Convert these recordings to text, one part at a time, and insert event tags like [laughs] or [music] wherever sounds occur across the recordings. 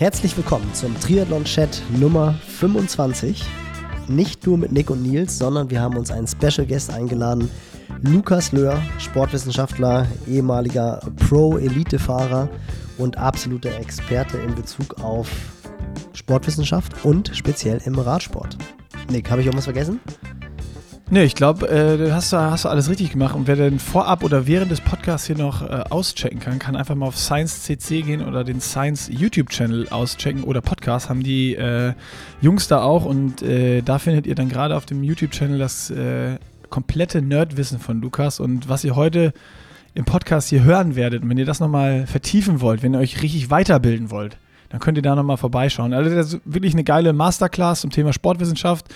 Herzlich willkommen zum Triathlon-Chat Nummer 25. Nicht nur mit Nick und Nils, sondern wir haben uns einen Special Guest eingeladen. Lukas Löhr, Sportwissenschaftler, ehemaliger Pro-Elite-Fahrer und absoluter Experte in Bezug auf Sportwissenschaft und speziell im Radsport. Nick, habe ich irgendwas vergessen? Nee, ich glaube, äh, hast, hast du alles richtig gemacht. Und wer denn vorab oder während des Podcasts hier noch äh, auschecken kann, kann einfach mal auf Science CC gehen oder den Science YouTube-Channel auschecken oder Podcast haben die äh, Jungs da auch. Und äh, da findet ihr dann gerade auf dem YouTube-Channel das äh, komplette Nerdwissen von Lukas. Und was ihr heute im Podcast hier hören werdet, und wenn ihr das nochmal vertiefen wollt, wenn ihr euch richtig weiterbilden wollt, dann könnt ihr da nochmal vorbeischauen. Also das ist wirklich eine geile Masterclass zum Thema Sportwissenschaft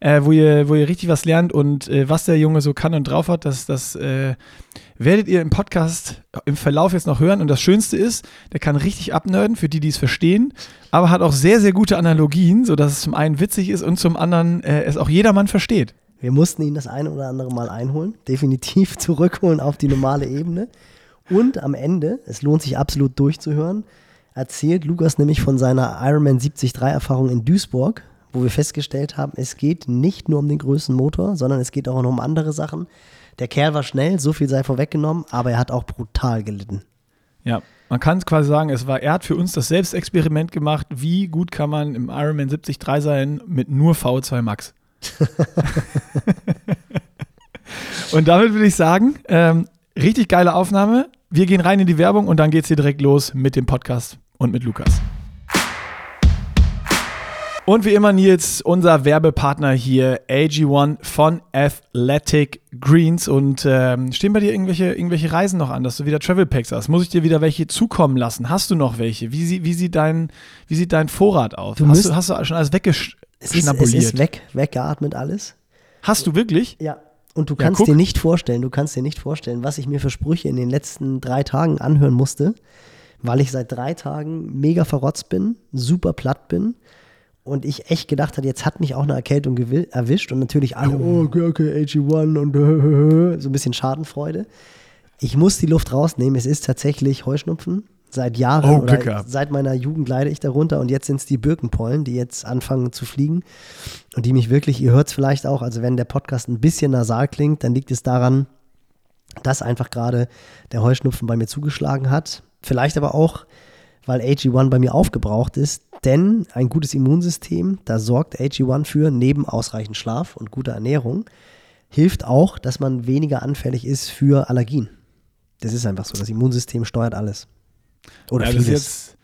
äh, wo, ihr, wo ihr richtig was lernt und äh, was der Junge so kann und drauf hat, das, das äh, werdet ihr im Podcast im Verlauf jetzt noch hören. Und das Schönste ist, der kann richtig abnörden, für die, die es verstehen, aber hat auch sehr, sehr gute Analogien, sodass es zum einen witzig ist und zum anderen äh, es auch jedermann versteht. Wir mussten ihn das eine oder andere Mal einholen, [laughs] definitiv zurückholen auf die normale Ebene. Und am Ende, es lohnt sich absolut durchzuhören, erzählt Lukas nämlich von seiner Ironman 73 Erfahrung in Duisburg, wo wir festgestellt haben, es geht nicht nur um den größten Motor, sondern es geht auch noch um andere Sachen. Der Kerl war schnell, so viel sei vorweggenommen, aber er hat auch brutal gelitten. Ja, man kann quasi sagen, es war, er hat für uns das Selbstexperiment gemacht, wie gut kann man im Ironman 73 sein mit nur V2 Max. [laughs] und damit würde ich sagen, ähm, richtig geile Aufnahme. Wir gehen rein in die Werbung und dann geht es hier direkt los mit dem Podcast und mit Lukas. Und wie immer, Nils, unser Werbepartner hier, AG1 von Athletic Greens. Und ähm, stehen bei dir irgendwelche, irgendwelche Reisen noch an, dass du wieder Travel Packs hast? Muss ich dir wieder welche zukommen lassen? Hast du noch welche? Wie, wie, sieht, dein, wie sieht dein Vorrat aus? Du hast, du, hast du schon alles weggeschnabuliert? Es ist, es ist weg, weggeatmet alles. Hast du wirklich? Ja. Und du kannst ja, dir nicht vorstellen, du kannst dir nicht vorstellen, was ich mir für Sprüche in den letzten drei Tagen anhören musste, weil ich seit drei Tagen mega verrotzt bin, super platt bin und ich echt gedacht hatte, jetzt hat mich auch eine Erkältung erwischt und natürlich alle, oh, okay, AG1 und [laughs] so ein bisschen Schadenfreude. Ich muss die Luft rausnehmen. Es ist tatsächlich Heuschnupfen. Seit Jahren oh, oder seit meiner Jugend leide ich darunter und jetzt sind es die Birkenpollen, die jetzt anfangen zu fliegen und die mich wirklich, ihr hört es vielleicht auch, also wenn der Podcast ein bisschen nasal klingt, dann liegt es daran, dass einfach gerade der Heuschnupfen bei mir zugeschlagen hat. Vielleicht aber auch, weil AG1 bei mir aufgebraucht ist, denn ein gutes Immunsystem, da sorgt AG1 für, neben ausreichend Schlaf und guter Ernährung, hilft auch, dass man weniger anfällig ist für Allergien. Das ist einfach so. Das Immunsystem steuert alles. Oder ja, vieles.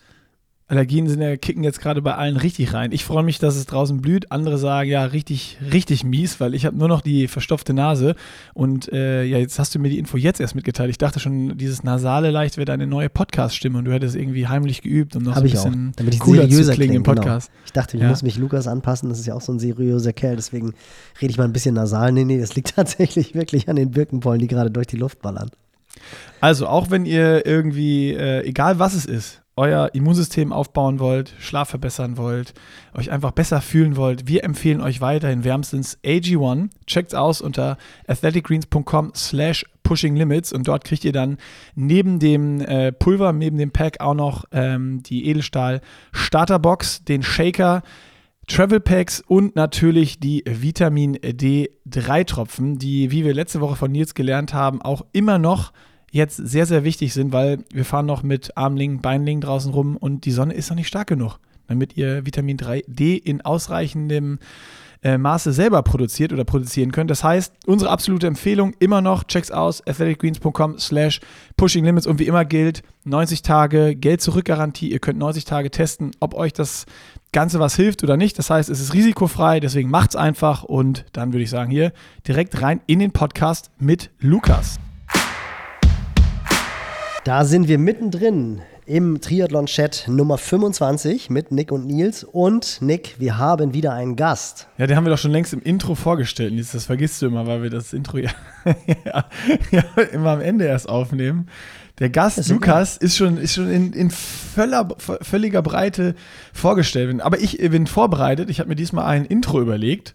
Allergien sind ja, kicken jetzt gerade bei allen richtig rein. Ich freue mich, dass es draußen blüht. Andere sagen, ja, richtig, richtig mies, weil ich habe nur noch die verstopfte Nase. Und äh, ja, jetzt hast du mir die Info jetzt erst mitgeteilt. Ich dachte schon, dieses nasale leicht wäre deine neue Podcast-Stimme und du hättest irgendwie heimlich geübt, um noch so ein bisschen Damit ich cooler zu klingen im genau. Podcast. Genau. Ich dachte, ich ja. muss mich Lukas anpassen. Das ist ja auch so ein seriöser Kerl. Deswegen rede ich mal ein bisschen nasal. Nee, nee, das liegt [laughs] tatsächlich wirklich an den Birkenpollen, die gerade durch die Luft ballern. Also, auch wenn ihr irgendwie, äh, egal was es ist, euer Immunsystem aufbauen wollt, Schlaf verbessern wollt, euch einfach besser fühlen wollt, wir empfehlen euch weiterhin wärmstens AG1. Checkt's aus unter athleticgreens.com slash pushinglimits und dort kriegt ihr dann neben dem äh, Pulver, neben dem Pack auch noch ähm, die Edelstahl Starterbox, den Shaker, Travel Packs und natürlich die Vitamin D3 Tropfen, die, wie wir letzte Woche von Nils gelernt haben, auch immer noch jetzt sehr, sehr wichtig sind, weil wir fahren noch mit Armling, Beinling draußen rum und die Sonne ist noch nicht stark genug, damit ihr Vitamin 3D in ausreichendem äh, Maße selber produziert oder produzieren könnt. Das heißt, unsere absolute Empfehlung immer noch, checks aus, athleticgreens.com slash pushing limits und wie immer gilt, 90 Tage Geld zurück Garantie. Ihr könnt 90 Tage testen, ob euch das Ganze was hilft oder nicht. Das heißt, es ist risikofrei, deswegen macht's einfach und dann würde ich sagen, hier direkt rein in den Podcast mit Lukas. Da sind wir mittendrin im Triathlon-Chat Nummer 25 mit Nick und Nils. Und Nick, wir haben wieder einen Gast. Ja, den haben wir doch schon längst im Intro vorgestellt. Nils, das vergisst du immer, weil wir das Intro [laughs] ja, ja, ja immer am Ende erst aufnehmen. Der Gast ist Lukas ist schon, ist schon in, in völler, völliger Breite vorgestellt. Aber ich bin vorbereitet. Ich habe mir diesmal ein Intro überlegt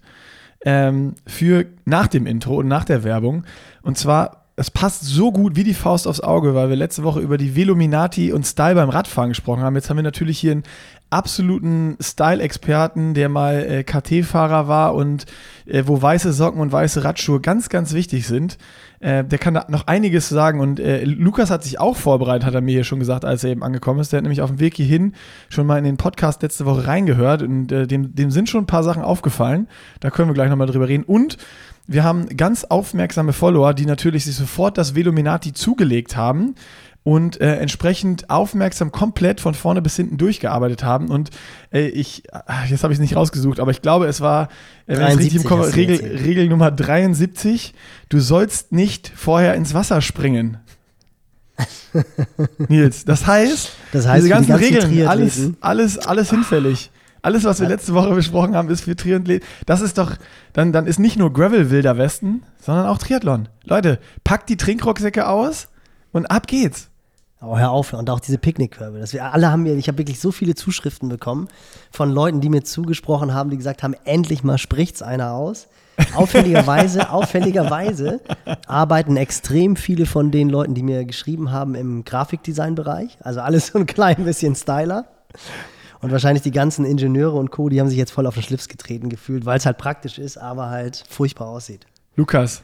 ähm, für nach dem Intro und nach der Werbung. Und zwar es passt so gut wie die Faust aufs Auge, weil wir letzte Woche über die Velominati und Style beim Radfahren gesprochen haben. Jetzt haben wir natürlich hier einen absoluten Style-Experten, der mal äh, KT-Fahrer war und äh, wo weiße Socken und weiße Radschuhe ganz, ganz wichtig sind. Äh, der kann da noch einiges sagen und äh, Lukas hat sich auch vorbereitet, hat er mir hier schon gesagt, als er eben angekommen ist. Der hat nämlich auf dem Weg hierhin schon mal in den Podcast letzte Woche reingehört und äh, dem, dem sind schon ein paar Sachen aufgefallen. Da können wir gleich nochmal drüber reden. Und wir haben ganz aufmerksame Follower, die natürlich sich sofort das Velominati zugelegt haben und äh, entsprechend aufmerksam komplett von vorne bis hinten durchgearbeitet haben. Und äh, ich, jetzt habe ich es nicht rausgesucht, aber ich glaube, es war, äh, wenn richtig im Kopf, Regel, Regel Nummer 73, du sollst nicht vorher ins Wasser springen. [laughs] Nils, das heißt, das heißt diese ganzen, die ganzen Regeln, alles, alles, alles hinfällig. Alles, was wir letzte Woche besprochen haben, ist für Triathleten. Das ist doch, dann, dann ist nicht nur Gravel Wilder Westen, sondern auch Triathlon. Leute, packt die Trinkrucksäcke aus und ab geht's. Oh, hör auf. Und auch diese Picknickkörbe. Das wir alle haben mir, ich habe wirklich so viele Zuschriften bekommen von Leuten, die mir zugesprochen haben, die gesagt haben, endlich mal spricht's einer aus. Auffälligerweise, [laughs] auffälligerweise arbeiten extrem viele von den Leuten, die mir geschrieben haben, im Grafikdesign-Bereich. Also alles so ein klein bisschen Styler. Und wahrscheinlich die ganzen Ingenieure und Co., die haben sich jetzt voll auf den Schlips getreten gefühlt, weil es halt praktisch ist, aber halt furchtbar aussieht. Lukas,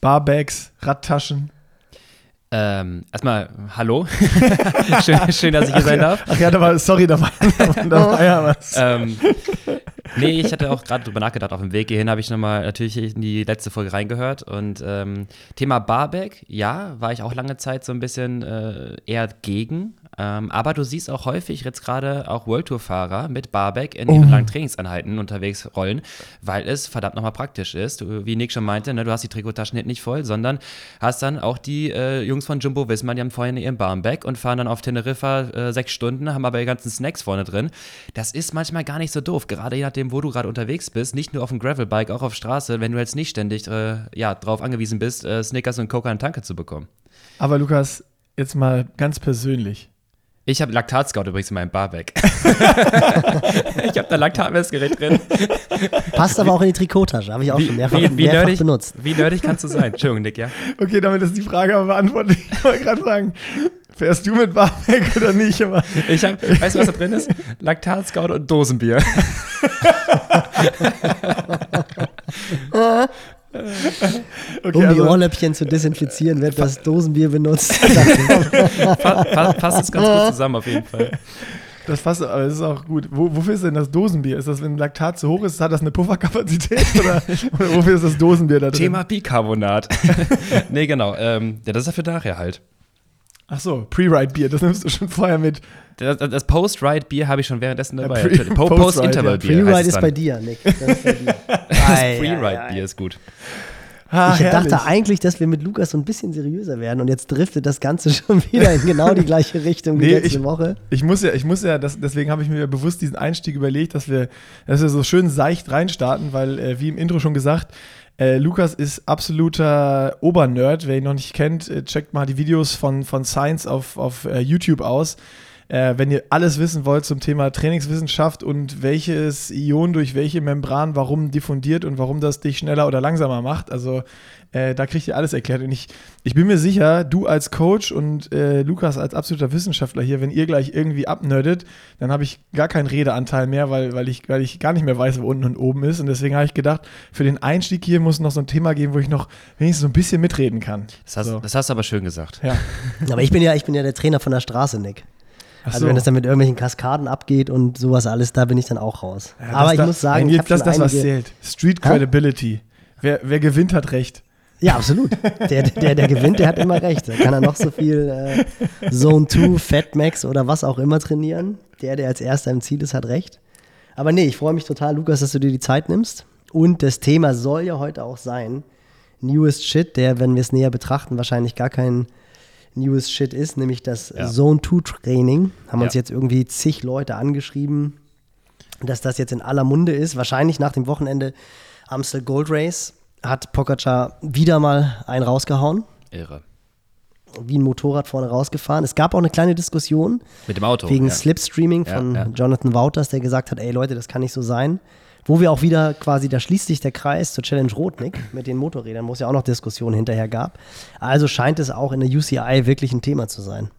Barbags, Radtaschen, ähm, erstmal, hallo. [laughs] schön, schön, dass ich hier sein darf. Ach ja, da war, sorry, da war, da war ja was. Ähm, nee, ich hatte auch gerade drüber nachgedacht. Auf dem Weg hierhin habe ich nochmal natürlich in die letzte Folge reingehört. Und ähm, Thema Barback, ja, war ich auch lange Zeit so ein bisschen äh, eher gegen. Ähm, aber du siehst auch häufig jetzt gerade auch World Tour-Fahrer mit Barback in ihren oh. langen Trainingseinheiten unterwegs rollen, weil es verdammt nochmal praktisch ist. Du, wie Nick schon meinte, ne, du hast die Trikottaschen nicht voll, sondern hast dann auch die äh, Jungs von Jumbo Wismar, die haben vorhin ihren Barback und fahren dann auf Teneriffa äh, sechs Stunden, haben aber die ganzen Snacks vorne drin. Das ist manchmal gar nicht so doof, gerade je nachdem, wo du gerade unterwegs bist, nicht nur auf dem Gravelbike, auch auf Straße, wenn du jetzt nicht ständig äh, ja, darauf angewiesen bist, äh, Snickers und Coca in Tanke zu bekommen. Aber Lukas, jetzt mal ganz persönlich. Ich habe Laktatscout übrigens in meinem Barback. [laughs] ich habe da Laktatmessgerät drin. Passt aber auch in die Trikottasche, habe ich auch wie, schon mehrfach, wie, wie mehrfach nerdig, benutzt. Wie nerdig kannst du sein? Entschuldigung, Nick, ja? Okay, damit ist die Frage aber beantwortet. Ich wollte gerade sagen, fährst du mit Barback oder nicht? Aber ich hab, weißt du, was da drin ist? Laktatscout und Dosenbier. [laughs] [laughs] [laughs] Okay, um also, die Ohrläppchen zu desinfizieren, wird das Dosenbier benutzt. [laughs] passt es ganz gut zusammen auf jeden Fall. Das passt, aber das ist auch gut. Wo, wofür ist denn das Dosenbier? Ist das, wenn Laktat zu hoch ist, hat das eine Pufferkapazität? [laughs] oder, oder wofür ist das Dosenbier da drin? Thema Bicarbonat. nee, genau. Ähm, ja, das ist ja für nachher halt. Ach so, Pre-Ride-Bier, das nimmst du schon vorher mit. Das, das Post-Ride-Bier habe ich schon währenddessen dabei. Ja, Post-Interval-Bier. Pre-Ride ist bei dir, Nick. Das, [laughs] das Pre-Ride-Bier ist gut. Ah, ich herrlich. dachte eigentlich, dass wir mit Lukas so ein bisschen seriöser werden und jetzt driftet das Ganze [laughs] schon wieder in genau die gleiche Richtung wie nee, letzte ich, Woche. Ich muss ja, ich muss ja, das, deswegen habe ich mir bewusst diesen Einstieg überlegt, dass wir, dass wir so schön seicht reinstarten, weil, äh, wie im Intro schon gesagt, äh, Lukas ist absoluter Obernerd. Wer ihn noch nicht kennt, äh, checkt mal die Videos von, von Science auf, auf äh, YouTube aus. Äh, wenn ihr alles wissen wollt zum Thema Trainingswissenschaft und welches Ion durch welche Membran warum diffundiert und warum das dich schneller oder langsamer macht, also äh, da kriegt ihr alles erklärt. Und ich, ich bin mir sicher, du als Coach und äh, Lukas als absoluter Wissenschaftler hier, wenn ihr gleich irgendwie abnerdet, dann habe ich gar keinen Redeanteil mehr, weil, weil, ich, weil ich gar nicht mehr weiß, wo unten und oben ist. Und deswegen habe ich gedacht, für den Einstieg hier muss noch so ein Thema geben, wo ich noch wenigstens so ein bisschen mitreden kann. Das hast, so. das hast du aber schön gesagt. Ja. [laughs] aber ich bin ja, ich bin ja der Trainer von der Straße, Nick. Also so. wenn es dann mit irgendwelchen Kaskaden abgeht und sowas alles, da bin ich dann auch raus. Ja, Aber ich da, muss sagen, ich das, das was zählt. Street Credibility. Wer, wer gewinnt, hat recht. Ja, absolut. Der, der, der gewinnt, der hat immer recht. Da kann er noch so viel äh, Zone 2, Fat Max oder was auch immer trainieren. Der, der als erster im Ziel ist, hat recht. Aber nee, ich freue mich total, Lukas, dass du dir die Zeit nimmst. Und das Thema soll ja heute auch sein, Newest Shit, der, wenn wir es näher betrachten, wahrscheinlich gar kein newest Shit ist, nämlich das ja. Zone 2 Training. Haben ja. uns jetzt irgendwie zig Leute angeschrieben, dass das jetzt in aller Munde ist. Wahrscheinlich nach dem Wochenende Amstel Gold Race hat Pogacar wieder mal einen rausgehauen. Irre. Wie ein Motorrad vorne rausgefahren. Es gab auch eine kleine Diskussion. Mit dem Auto. Wegen ja. Slipstreaming von Jonathan Wouters, der gesagt hat: ey Leute, das kann nicht so sein. Wo wir auch wieder quasi, da schließt sich der Kreis zur Challenge Rotnick mit den Motorrädern, wo es ja auch noch Diskussionen hinterher gab. Also scheint es auch in der UCI wirklich ein Thema zu sein.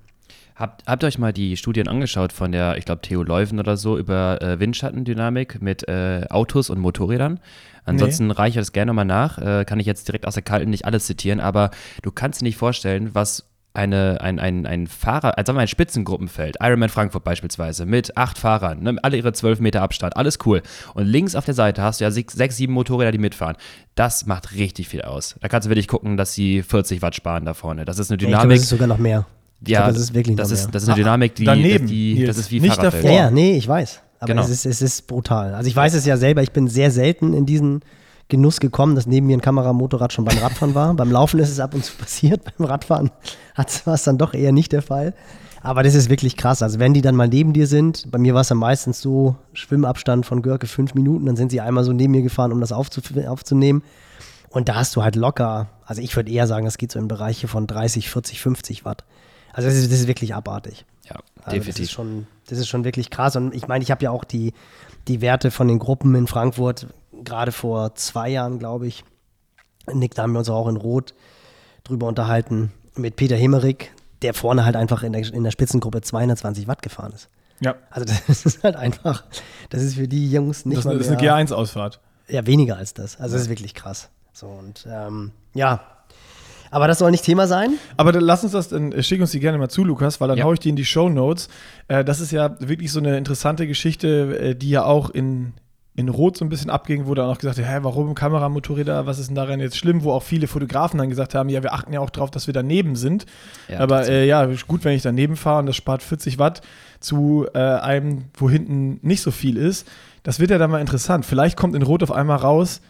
Habt, habt ihr euch mal die Studien angeschaut von der, ich glaube, Theo Leuven oder so über äh, Windschattendynamik mit äh, Autos und Motorrädern? Ansonsten nee. reiche ich das gerne nochmal nach. Äh, kann ich jetzt direkt aus der Kalten nicht alles zitieren, aber du kannst dir nicht vorstellen, was eine, ein, ein, ein Fahrer, also ein Spitzengruppenfeld, Ironman Frankfurt beispielsweise, mit acht Fahrern, ne, alle ihre zwölf Meter Abstand, alles cool. Und links auf der Seite hast du ja sechs, sechs, sieben Motorräder, die mitfahren. Das macht richtig viel aus. Da kannst du wirklich gucken, dass sie 40 Watt sparen da vorne. Das ist eine Dynamik. Ich glaube, das ist sogar noch mehr. Ja, glaube, das ist wirklich das, ist, das ist eine Dynamik, die, Daneben, die das ist wie nicht Fahrradwelt. Ja, ja, nee, ich weiß. Aber genau. es, ist, es ist brutal. Also ich weiß es ja selber, ich bin sehr selten in diesen Genuss gekommen, dass neben mir ein Kameramotorrad schon beim Radfahren war. beim Laufen ist es ab und zu [laughs] passiert, beim Radfahren war es dann doch eher nicht der Fall. Aber das ist wirklich krass. Also wenn die dann mal neben dir sind, bei mir war es ja meistens so, Schwimmabstand von Görke fünf Minuten, dann sind sie einmal so neben mir gefahren, um das aufzunehmen. Und da hast du halt locker, also ich würde eher sagen, das geht so in Bereiche von 30, 40, 50 Watt. Also das ist, das ist wirklich abartig. Ja, also definitiv. Das ist, schon, das ist schon wirklich krass. Und ich meine, ich habe ja auch die, die Werte von den Gruppen in Frankfurt, gerade vor zwei Jahren, glaube ich. Nick, da haben wir uns auch in Rot drüber unterhalten, mit Peter Hemmerich, der vorne halt einfach in der, in der Spitzengruppe 220 Watt gefahren ist. Ja. Also das [laughs] ist halt einfach, das ist für die Jungs nicht das, mal Das ist eine G1-Ausfahrt. Ja, weniger als das. Also das ist wirklich krass. So und ähm, ja, aber das soll nicht Thema sein. Aber dann lass uns das, dann schick uns die gerne mal zu, Lukas, weil dann ja. haue ich die in die Show Notes. Äh, das ist ja wirklich so eine interessante Geschichte, äh, die ja auch in, in Rot so ein bisschen abging, wo dann auch gesagt hat, hä, warum Kameramotorräder, was ist denn daran jetzt schlimm? Wo auch viele Fotografen dann gesagt haben, ja, wir achten ja auch darauf, dass wir daneben sind. Ja, Aber äh, ja, gut, wenn ich daneben fahre und das spart 40 Watt zu äh, einem, wo hinten nicht so viel ist. Das wird ja dann mal interessant. Vielleicht kommt in Rot auf einmal raus,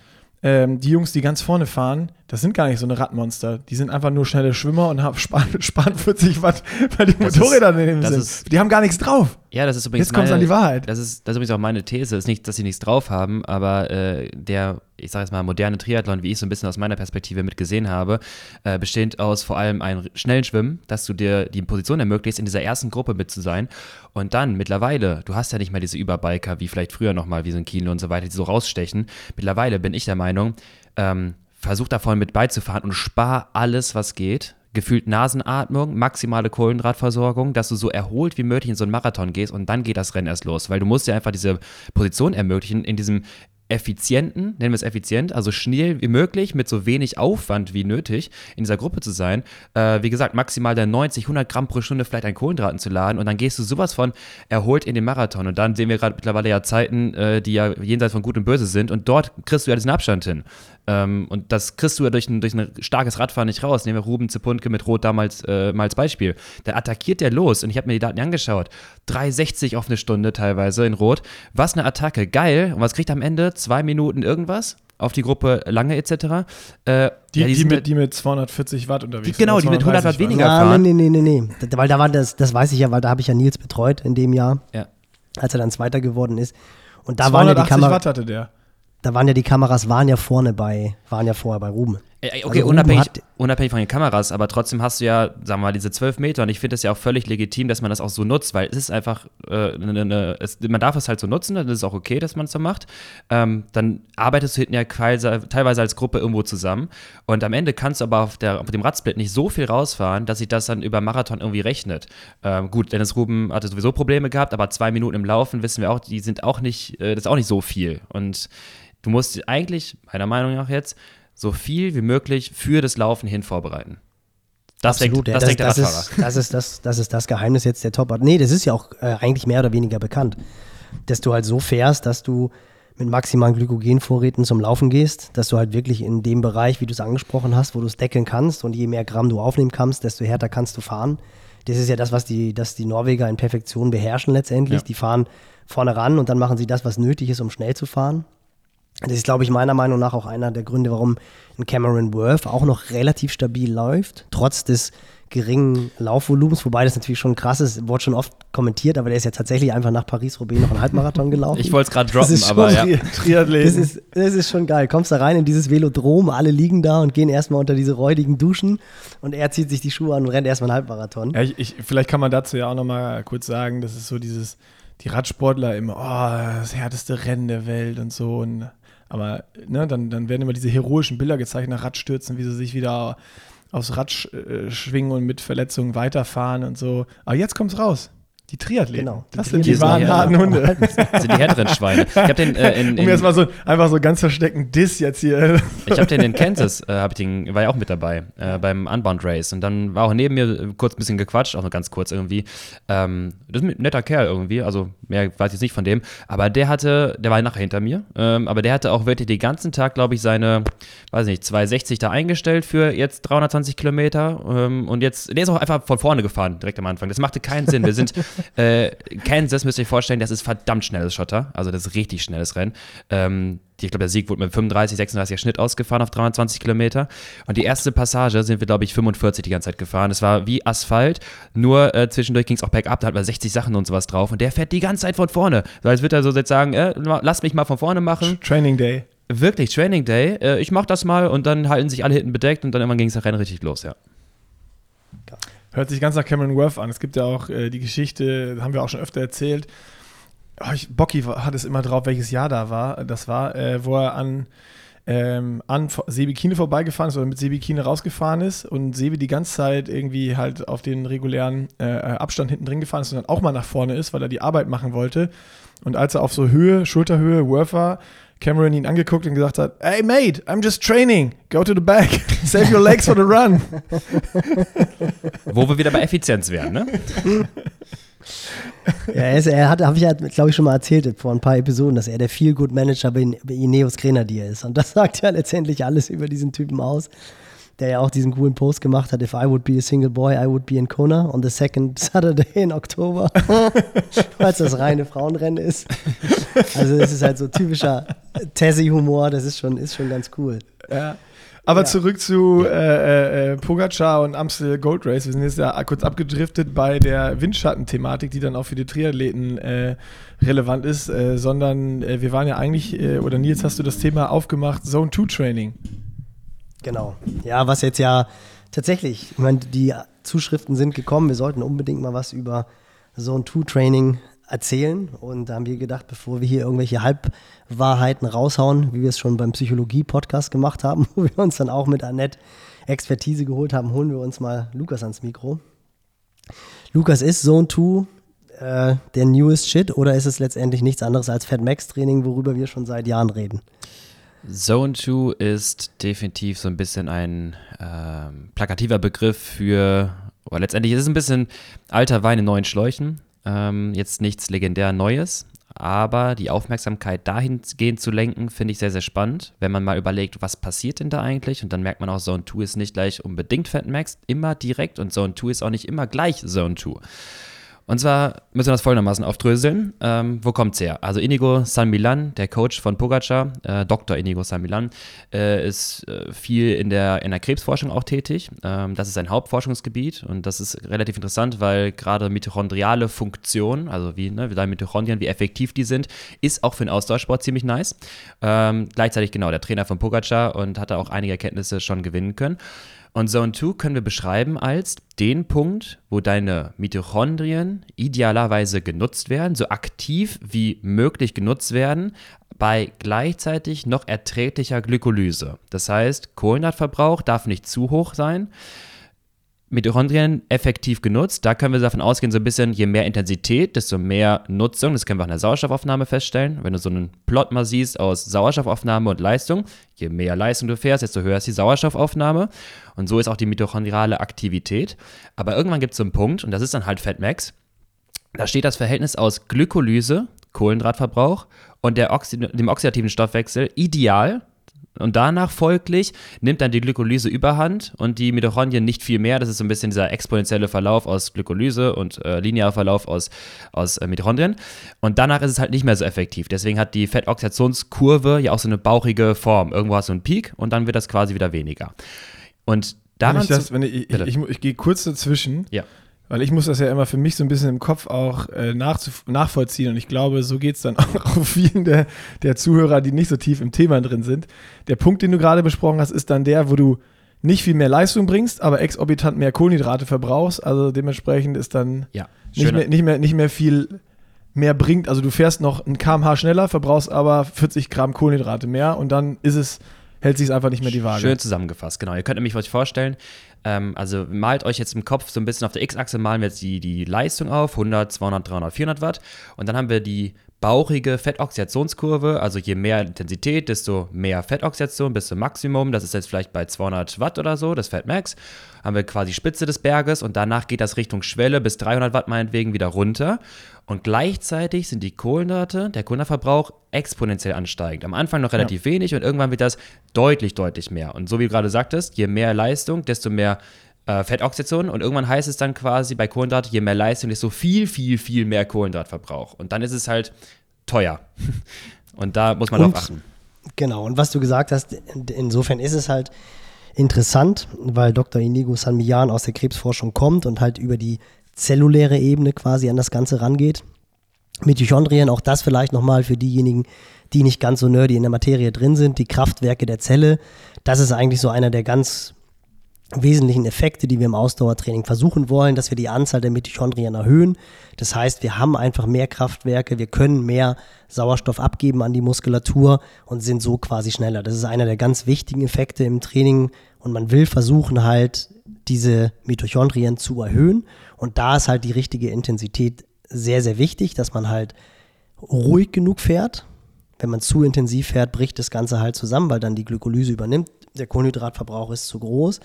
ähm, die Jungs, die ganz vorne fahren, das sind gar nicht so eine Radmonster. Die sind einfach nur schnelle Schwimmer und haben, [laughs] sparen, sparen 40 Watt, weil die das Motorräder daneben sind. Ist, die haben gar nichts drauf. Ja, das ist übrigens Jetzt kommt an die Wahrheit. Das ist, das ist übrigens auch meine These. Es ist nicht, dass sie nichts drauf haben, aber äh, der, ich sage jetzt mal, moderne Triathlon, wie ich so ein bisschen aus meiner Perspektive mitgesehen habe, äh, besteht aus vor allem einem schnellen Schwimmen, dass du dir die Position ermöglicht, in dieser ersten Gruppe mit zu sein. Und dann mittlerweile, du hast ja nicht mehr diese Überbiker, wie vielleicht früher nochmal, wie so ein Kino und so weiter, die so rausstechen. Mittlerweile bin ich der Meinung, ähm, versuch davon mit beizufahren und spar alles, was geht. Gefühlt Nasenatmung, maximale Kohlenhydratversorgung, dass du so erholt wie möglich in so einen Marathon gehst und dann geht das Rennen erst los, weil du musst dir einfach diese Position ermöglichen in diesem effizienten, nennen wir es effizient, also schnell wie möglich, mit so wenig Aufwand wie nötig in dieser Gruppe zu sein. Äh, wie gesagt, maximal dann 90, 100 Gramm pro Stunde vielleicht an Kohlenhydraten zu laden und dann gehst du sowas von erholt in den Marathon. Und dann sehen wir gerade mittlerweile ja Zeiten, äh, die ja jenseits von Gut und Böse sind und dort kriegst du ja diesen Abstand hin. Ähm, und das kriegst du ja durch ein, durch ein starkes Radfahren nicht raus. Nehmen wir Ruben Zepunke mit Rot damals äh, mal als Beispiel. Da attackiert der los und ich habe mir die Daten angeschaut. 3,60 auf eine Stunde teilweise in Rot. Was eine Attacke. Geil. Und was kriegt er am Ende? Zwei Minuten irgendwas? auf die Gruppe Lange etc. Äh, die, ja, die, die, mit, die mit 240 Watt unterwegs die, Genau, die mit 100 Watt weniger ja, fahren. Nee, nee, nee, nee, nee. Weil da war das, das weiß ich ja, weil da habe ich ja Nils betreut in dem Jahr, ja. als er dann Zweiter geworden ist. Und da waren ja die Kamera, Watt hatte der da waren ja die Kameras, waren ja vorne bei, waren ja vorher bei Ruben. Okay, also unabhängig, unabhängig von den Kameras, aber trotzdem hast du ja, sagen wir mal, diese zwölf Meter und ich finde es ja auch völlig legitim, dass man das auch so nutzt, weil es ist einfach, äh, ne, ne, es, man darf es halt so nutzen, dann ist es auch okay, dass man es so macht. Ähm, dann arbeitest du hinten ja teilweise als Gruppe irgendwo zusammen und am Ende kannst du aber auf, der, auf dem Radsplit nicht so viel rausfahren, dass sich das dann über Marathon irgendwie rechnet. Ähm, gut, Dennis Ruben hatte sowieso Probleme gehabt, aber zwei Minuten im Laufen wissen wir auch, die sind auch nicht, äh, das ist auch nicht so viel und Du musst eigentlich, meiner Meinung nach jetzt, so viel wie möglich für das Laufen hin vorbereiten. Das Absolut, denkt, das, das, denkt der das Radfahrer. Ist, das, ist das, das ist das Geheimnis jetzt der Top. Nee, das ist ja auch äh, eigentlich mehr oder weniger bekannt. Dass du halt so fährst, dass du mit maximalen Glykogenvorräten zum Laufen gehst, dass du halt wirklich in dem Bereich, wie du es angesprochen hast, wo du es deckeln kannst und je mehr Gramm du aufnehmen kannst, desto härter kannst du fahren. Das ist ja das, was die, das die Norweger in Perfektion beherrschen letztendlich. Ja. Die fahren vorne ran und dann machen sie das, was nötig ist, um schnell zu fahren. Das ist, glaube ich, meiner Meinung nach auch einer der Gründe, warum ein Cameron Worth auch noch relativ stabil läuft, trotz des geringen Laufvolumens, wobei das natürlich schon krass ist, wurde schon oft kommentiert, aber der ist ja tatsächlich einfach nach Paris-Roubaix noch einen Halbmarathon [laughs] gelaufen. Ich wollte es gerade droppen, aber ja. [laughs] Triathleten. Das ist, das ist schon geil. Kommst da rein in dieses Velodrom, alle liegen da und gehen erstmal unter diese räudigen Duschen und er zieht sich die Schuhe an und rennt erstmal einen Halbmarathon. Ja, ich, ich, vielleicht kann man dazu ja auch nochmal kurz sagen, das ist so dieses, die Radsportler immer, oh, das härteste Rennen der Welt und so und aber ne, dann, dann werden immer diese heroischen Bilder gezeigt nach Radstürzen, wie sie sich wieder aufs Rad äh, schwingen und mit Verletzungen weiterfahren und so. Aber jetzt kommt's raus. Die Triathleten. Genau. Die das sind die wahren harten Hunde. Das sind die härteren Schweine. Ich hab den, äh, in, in, [laughs] um jetzt mal so einfach so ganz versteckten Diss jetzt hier. Ich habe den in [laughs] Kansas, äh, hab den, war ja auch mit dabei äh, beim Unbound Race und dann war auch neben mir kurz ein bisschen gequatscht, auch nur ganz kurz irgendwie. Ähm, das ist ein netter Kerl irgendwie, also mehr weiß ich jetzt nicht von dem, aber der hatte, der war nachher hinter mir, ähm, aber der hatte auch wirklich den ganzen Tag, glaube ich, seine, weiß nicht, 260 da eingestellt für jetzt 320 Kilometer ähm, und jetzt, der ist auch einfach von vorne gefahren direkt am Anfang. Das machte keinen Sinn. Wir sind [laughs] äh, Kansas müsst ihr euch vorstellen, das ist verdammt schnelles Schotter. Also das ist richtig schnelles Rennen. Ähm, ich glaube, der Sieg wurde mit 35, 36er Schnitt ausgefahren auf 320 Kilometer. Und die erste Passage sind wir, glaube ich, 45 die ganze Zeit gefahren. Es war wie Asphalt, nur äh, zwischendurch ging es auch bergab, da hat man 60 Sachen und sowas drauf. Und der fährt die ganze Zeit von vorne. So als würde er so jetzt sagen, äh, lass mich mal von vorne machen. Training Day. Wirklich, Training Day. Äh, ich mach das mal und dann halten sich alle hinten bedeckt und dann irgendwann ging es Rennen richtig los, ja. Hört sich ganz nach Cameron Worth an. Es gibt ja auch äh, die Geschichte, haben wir auch schon öfter erzählt. Oh, ich, Bocky hat es immer drauf, welches Jahr da war. Das war, äh, wo er an, ähm, an Sebi Kine vorbeigefahren ist oder mit Sebi Kine rausgefahren ist und Sebi die ganze Zeit irgendwie halt auf den regulären äh, äh, Abstand hinten drin gefahren ist und dann auch mal nach vorne ist, weil er die Arbeit machen wollte. Und als er auf so Höhe, Schulterhöhe, Worth war, Cameron ihn angeguckt und gesagt hat, hey mate, I'm just training, go to the back, [laughs] save your legs for the run. [laughs] Wo wir wieder bei Effizienz wären, ne? [laughs] ja, er, ist, er hat, habe ich ja, glaube ich, schon mal erzählt vor ein paar Episoden, dass er der Feel Good Manager bei, bei Ineos Grenadier ist. Und das sagt ja letztendlich alles über diesen Typen aus der ja auch diesen coolen Post gemacht hat, if I would be a single boy, I would be in Kona on the second Saturday in Oktober, [laughs] weil es das reine Frauenrennen ist. Also das ist halt so typischer Tessie-Humor, das ist schon, ist schon ganz cool. Ja. Aber ja. zurück zu äh, äh, Pogacar und Amstel Gold Race. Wir sind jetzt ja kurz abgedriftet bei der Windschatten-Thematik, die dann auch für die Triathleten äh, relevant ist, äh, sondern äh, wir waren ja eigentlich, äh, oder Nils, hast du das Thema aufgemacht, Zone 2 Training. Genau. Ja, was jetzt ja tatsächlich, ich meine, die Zuschriften sind gekommen, wir sollten unbedingt mal was über Zone 2 Training erzählen. Und da haben wir gedacht, bevor wir hier irgendwelche Halbwahrheiten raushauen, wie wir es schon beim Psychologie-Podcast gemacht haben, [laughs] wo wir uns dann auch mit Annette Expertise geholt haben, holen wir uns mal Lukas ans Mikro. Lukas ist Zone 2 äh, der newest Shit oder ist es letztendlich nichts anderes als Fat Max Training, worüber wir schon seit Jahren reden? Zone 2 ist definitiv so ein bisschen ein äh, plakativer Begriff für, oder letztendlich ist es ein bisschen alter Wein in neuen Schläuchen. Ähm, jetzt nichts legendär Neues, aber die Aufmerksamkeit dahingehend zu lenken, finde ich sehr, sehr spannend, wenn man mal überlegt, was passiert denn da eigentlich und dann merkt man auch, Zone 2 ist nicht gleich unbedingt Fat Max, immer direkt und Zone 2 ist auch nicht immer gleich Zone 2. Und zwar müssen wir das folgendermaßen aufdröseln. Ähm, wo es her? Also Inigo San Milan, der Coach von Pogacar, äh, Dr. Inigo San Milan, äh, ist äh, viel in der, in der Krebsforschung auch tätig. Ähm, das ist sein Hauptforschungsgebiet und das ist relativ interessant, weil gerade mitochondriale Funktion, also wie, ne, wie deine Mitochondrien, wie effektiv die sind, ist auch für den Ausdauersport ziemlich nice. Ähm, gleichzeitig genau der Trainer von Pogacar und hat da auch einige Erkenntnisse schon gewinnen können. Und Zone 2 können wir beschreiben als den Punkt, wo deine Mitochondrien idealerweise genutzt werden, so aktiv wie möglich genutzt werden, bei gleichzeitig noch erträglicher Glykolyse. Das heißt, Kohlenhydratverbrauch darf nicht zu hoch sein. Mitochondrien effektiv genutzt. Da können wir davon ausgehen, so ein bisschen, je mehr Intensität, desto mehr Nutzung. Das können wir an der Sauerstoffaufnahme feststellen. Wenn du so einen Plot mal siehst aus Sauerstoffaufnahme und Leistung, je mehr Leistung du fährst, desto höher ist die Sauerstoffaufnahme. Und so ist auch die mitochondriale Aktivität. Aber irgendwann gibt es so einen Punkt, und das ist dann halt Fatmax. Da steht das Verhältnis aus Glykolyse, Kohlenhydratverbrauch, und der Oxi dem oxidativen Stoffwechsel ideal und danach folglich nimmt dann die Glykolyse überhand und die Mitochondrien nicht viel mehr. Das ist so ein bisschen dieser exponentielle Verlauf aus Glykolyse und äh, linearer Verlauf aus, aus äh, Mitochondrien. Und danach ist es halt nicht mehr so effektiv. Deswegen hat die Fettoxidationskurve ja auch so eine bauchige Form. Irgendwo hast du einen Peak und dann wird das quasi wieder weniger. Und daran. Wenn ich, das, wenn ich, ich, ich, ich gehe kurz dazwischen. Ja. Weil ich muss das ja immer für mich so ein bisschen im Kopf auch äh, nachvollziehen und ich glaube, so geht es dann [laughs] auch, vielen der, der Zuhörer, die nicht so tief im Thema drin sind. Der Punkt, den du gerade besprochen hast, ist dann der, wo du nicht viel mehr Leistung bringst, aber exorbitant mehr Kohlenhydrate verbrauchst. Also dementsprechend ist dann ja, nicht, mehr, nicht, mehr, nicht mehr viel mehr bringt. Also du fährst noch ein kmh schneller, verbrauchst aber 40 Gramm Kohlenhydrate mehr und dann ist es hält sich einfach nicht mehr die Waage. Schön zusammengefasst, genau. Ihr könnt nämlich euch vorstellen, ähm, also malt euch jetzt im Kopf so ein bisschen auf der X-Achse, malen wir jetzt die, die Leistung auf, 100, 200, 300, 400 Watt. Und dann haben wir die bauchige Fettoxidationskurve, also je mehr Intensität, desto mehr Fettoxidation bis zum Maximum. Das ist jetzt vielleicht bei 200 Watt oder so, das Fat Max. Haben wir quasi Spitze des Berges und danach geht das Richtung Schwelle bis 300 Watt meinetwegen wieder runter. Und gleichzeitig sind die Kohlenhydrate, der Kohlenhydratverbrauch exponentiell ansteigend. Am Anfang noch relativ ja. wenig und irgendwann wird das deutlich, deutlich mehr. Und so wie du gerade sagtest, je mehr Leistung, desto mehr äh, Fettoxidation und irgendwann heißt es dann quasi bei Kohlenhydrat, je mehr Leistung, desto viel, viel, viel mehr Kohlenhydratverbrauch. Und dann ist es halt teuer. [laughs] und da muss man und, drauf achten. Genau, und was du gesagt hast, insofern ist es halt interessant, weil Dr. Inigo Sanmillan aus der Krebsforschung kommt und halt über die zelluläre Ebene quasi an das Ganze rangeht. Mitochondrien, auch das vielleicht nochmal für diejenigen, die nicht ganz so nerdy in der Materie drin sind, die Kraftwerke der Zelle. Das ist eigentlich so einer der ganz wesentlichen Effekte, die wir im Ausdauertraining versuchen wollen, dass wir die Anzahl der Mitochondrien erhöhen. Das heißt, wir haben einfach mehr Kraftwerke, wir können mehr Sauerstoff abgeben an die Muskulatur und sind so quasi schneller. Das ist einer der ganz wichtigen Effekte im Training und man will versuchen halt diese Mitochondrien zu erhöhen und da ist halt die richtige Intensität sehr, sehr wichtig, dass man halt ruhig genug fährt. Wenn man zu intensiv fährt, bricht das Ganze halt zusammen, weil dann die Glykolyse übernimmt der Kohlenhydratverbrauch ist zu groß.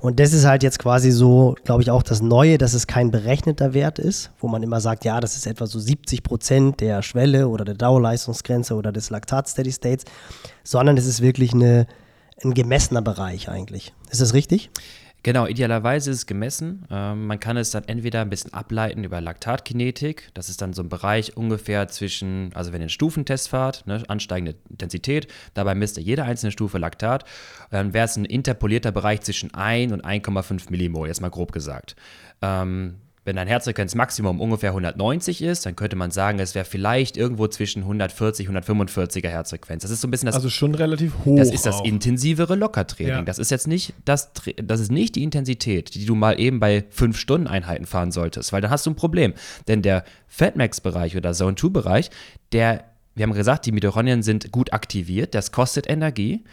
Und das ist halt jetzt quasi so, glaube ich, auch das Neue, dass es kein berechneter Wert ist, wo man immer sagt, ja, das ist etwa so 70 Prozent der Schwelle oder der Dauerleistungsgrenze oder des Laktat-Steady-States, sondern es ist wirklich eine, ein gemessener Bereich eigentlich. Ist das richtig? Genau, idealerweise ist es gemessen. Ähm, man kann es dann entweder ein bisschen ableiten über Laktatkinetik. Das ist dann so ein Bereich ungefähr zwischen, also wenn ihr einen Stufentest fahrt, ne, ansteigende Intensität, dabei misst ihr jede einzelne Stufe Laktat. Dann wäre es ein interpolierter Bereich zwischen 1 und 1,5 Millimol, jetzt mal grob gesagt. Ähm, wenn dein Herzfrequenzmaximum ungefähr 190 ist, dann könnte man sagen, es wäre vielleicht irgendwo zwischen 140 und 145er Herzfrequenz. Das ist so ein bisschen das. Also schon relativ hoch. Das ist das auch. intensivere Lockertraining. Ja. Das ist jetzt nicht das, das ist nicht die Intensität, die du mal eben bei 5 Stunden Einheiten fahren solltest, weil dann hast du ein Problem. Denn der Fatmax-Bereich oder Zone 2-Bereich, der, wir haben gesagt, die Mitochondrien sind gut aktiviert, das kostet Energie.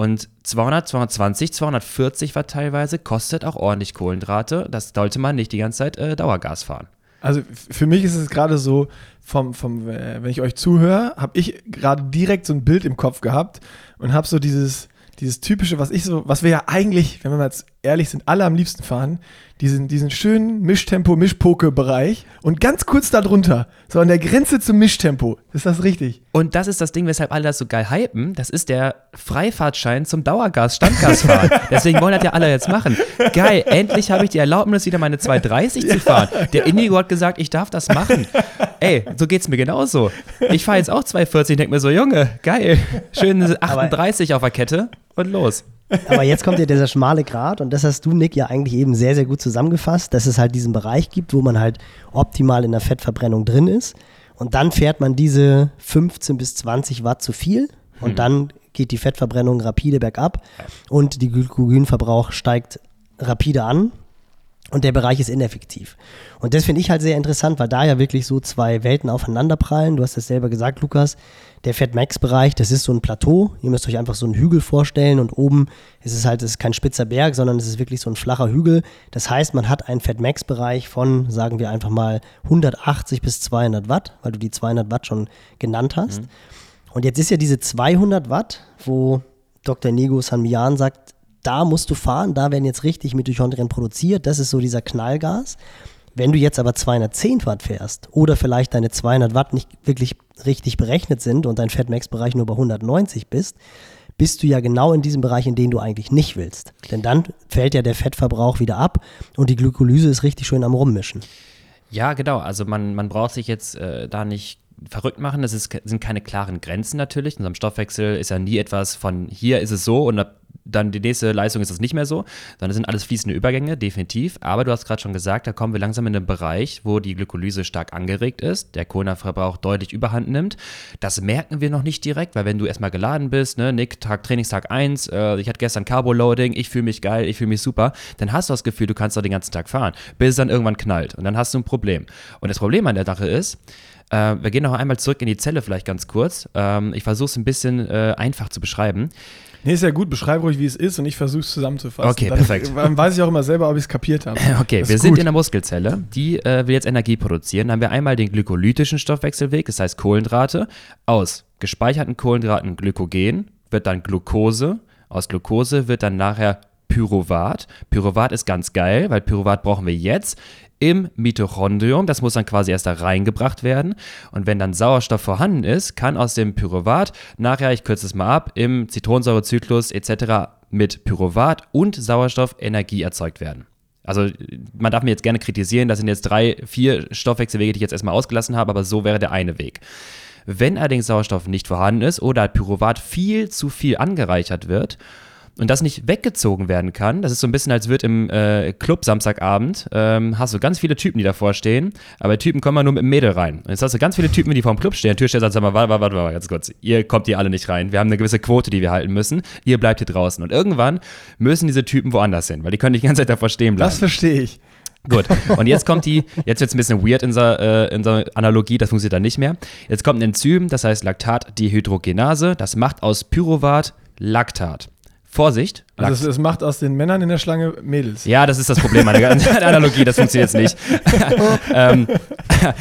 Und 200, 220, 240 Watt teilweise kostet auch ordentlich Kohlenhydrate. Das sollte man nicht die ganze Zeit äh, Dauergas fahren. Also für mich ist es gerade so, vom, vom, äh, wenn ich euch zuhöre, habe ich gerade direkt so ein Bild im Kopf gehabt und habe so dieses, dieses typische, was ich so, was wir ja eigentlich, wenn wir mal jetzt ehrlich sind, alle am liebsten fahren, diesen, diesen schönen Mischtempo, Mischpoke-Bereich und ganz kurz darunter, so an der Grenze zum Mischtempo. Ist das richtig? Und das ist das Ding, weshalb alle das so geil hypen. Das ist der Freifahrtschein zum Dauergas-Standgasfahren. [laughs] Deswegen wollen das ja alle jetzt machen. Geil, endlich habe ich die Erlaubnis, wieder meine 230 ja. zu fahren. Der Indigo hat gesagt, ich darf das machen. Ey, so geht es mir genauso. Ich fahre jetzt auch 240 und denke mir so, Junge, geil, schön 38 Aber auf der Kette und los. Aber jetzt kommt ja dieser schmale Grat und das hast du, Nick, ja eigentlich eben sehr, sehr gut zusammengefasst, dass es halt diesen Bereich gibt, wo man halt optimal in der Fettverbrennung drin ist. Und dann fährt man diese 15 bis 20 Watt zu viel und hm. dann geht die Fettverbrennung rapide bergab und die Glykogenverbrauch steigt rapide an und der Bereich ist ineffektiv. Und das finde ich halt sehr interessant, weil da ja wirklich so zwei Welten aufeinanderprallen. Du hast es selber gesagt, Lukas. Der Fat Max-Bereich, das ist so ein Plateau. Ihr müsst euch einfach so einen Hügel vorstellen und oben ist es halt, es ist kein spitzer Berg, sondern es ist wirklich so ein flacher Hügel. Das heißt, man hat einen Fat Max-Bereich von, sagen wir einfach mal, 180 bis 200 Watt, weil du die 200 Watt schon genannt hast. Mhm. Und jetzt ist ja diese 200 Watt, wo Dr. Nego Sanmian sagt, da musst du fahren, da werden jetzt richtig Mitochondrien produziert, das ist so dieser Knallgas. Wenn du jetzt aber 210 Watt fährst oder vielleicht deine 200 Watt nicht wirklich richtig berechnet sind und dein Fatmax-Bereich nur bei 190 bist, bist du ja genau in diesem Bereich, in den du eigentlich nicht willst. Denn dann fällt ja der Fettverbrauch wieder ab und die Glykolyse ist richtig schön am Rummischen. Ja, genau. Also man, man braucht sich jetzt äh, da nicht verrückt machen. Das ist, sind keine klaren Grenzen natürlich. In unserem Stoffwechsel ist ja nie etwas von hier ist es so und dann die nächste Leistung ist das nicht mehr so, sondern es sind alles fließende Übergänge, definitiv. Aber du hast gerade schon gesagt, da kommen wir langsam in den Bereich, wo die Glykolyse stark angeregt ist, der Kohlenverbrauch deutlich überhand nimmt. Das merken wir noch nicht direkt, weil wenn du erstmal geladen bist, ne, Nick, Tag, Trainingstag 1, äh, ich hatte gestern Carbo-Loading, ich fühle mich geil, ich fühle mich super, dann hast du das Gefühl, du kannst doch den ganzen Tag fahren, bis es dann irgendwann knallt und dann hast du ein Problem. Und das Problem an der Sache ist, äh, wir gehen noch einmal zurück in die Zelle vielleicht ganz kurz. Ähm, ich versuche es ein bisschen äh, einfach zu beschreiben. Nee, ist ja gut, beschreib ruhig, wie es ist und ich versuche es zusammenzufassen. Okay, dann, perfekt. Dann weiß ich auch immer selber, ob ich es kapiert habe. [laughs] Okay, wir sind in der Muskelzelle, die äh, will jetzt Energie produzieren. Dann haben wir einmal den glykolytischen Stoffwechselweg, das heißt Kohlenhydrate, aus gespeicherten Kohlenhydraten Glykogen, wird dann Glucose, aus Glucose wird dann nachher Pyruvat. Pyruvat ist ganz geil, weil Pyruvat brauchen wir jetzt im Mitochondrium. Das muss dann quasi erst da reingebracht werden. Und wenn dann Sauerstoff vorhanden ist, kann aus dem Pyruvat nachher, ich kürze es mal ab, im Zitronensäurezyklus etc. mit Pyruvat und Sauerstoff Energie erzeugt werden. Also man darf mir jetzt gerne kritisieren, das sind jetzt drei, vier Stoffwechselwege, die ich jetzt erstmal ausgelassen habe, aber so wäre der eine Weg. Wenn allerdings Sauerstoff nicht vorhanden ist oder Pyruvat viel zu viel angereichert wird und das nicht weggezogen werden kann, das ist so ein bisschen, als wird im äh, Club Samstagabend, ähm, hast du ganz viele Typen, die davor stehen, aber Typen kommen nur mit dem Mädel rein. Und jetzt hast du ganz viele Typen, die vor dem Club stehen. Der Türsteher sagt, sag mal, warte, warte, warte, ganz kurz, ihr kommt hier alle nicht rein. Wir haben eine gewisse Quote, die wir halten müssen. Ihr bleibt hier draußen. Und irgendwann müssen diese Typen woanders hin, weil die können nicht die ganze Zeit davor stehen bleiben. Das verstehe ich. Gut, und jetzt kommt die, jetzt wird es ein bisschen weird in so, äh, in so Analogie, das funktioniert dann nicht mehr. Jetzt kommt ein Enzym, das heißt Laktatdehydrogenase, das macht aus Pyruvat Laktat. Vorsicht. Also es, es, macht aus den Männern in der Schlange Mädels. Ja, das ist das Problem an [laughs] der [laughs] Analogie, das funktioniert jetzt nicht. [laughs] ähm,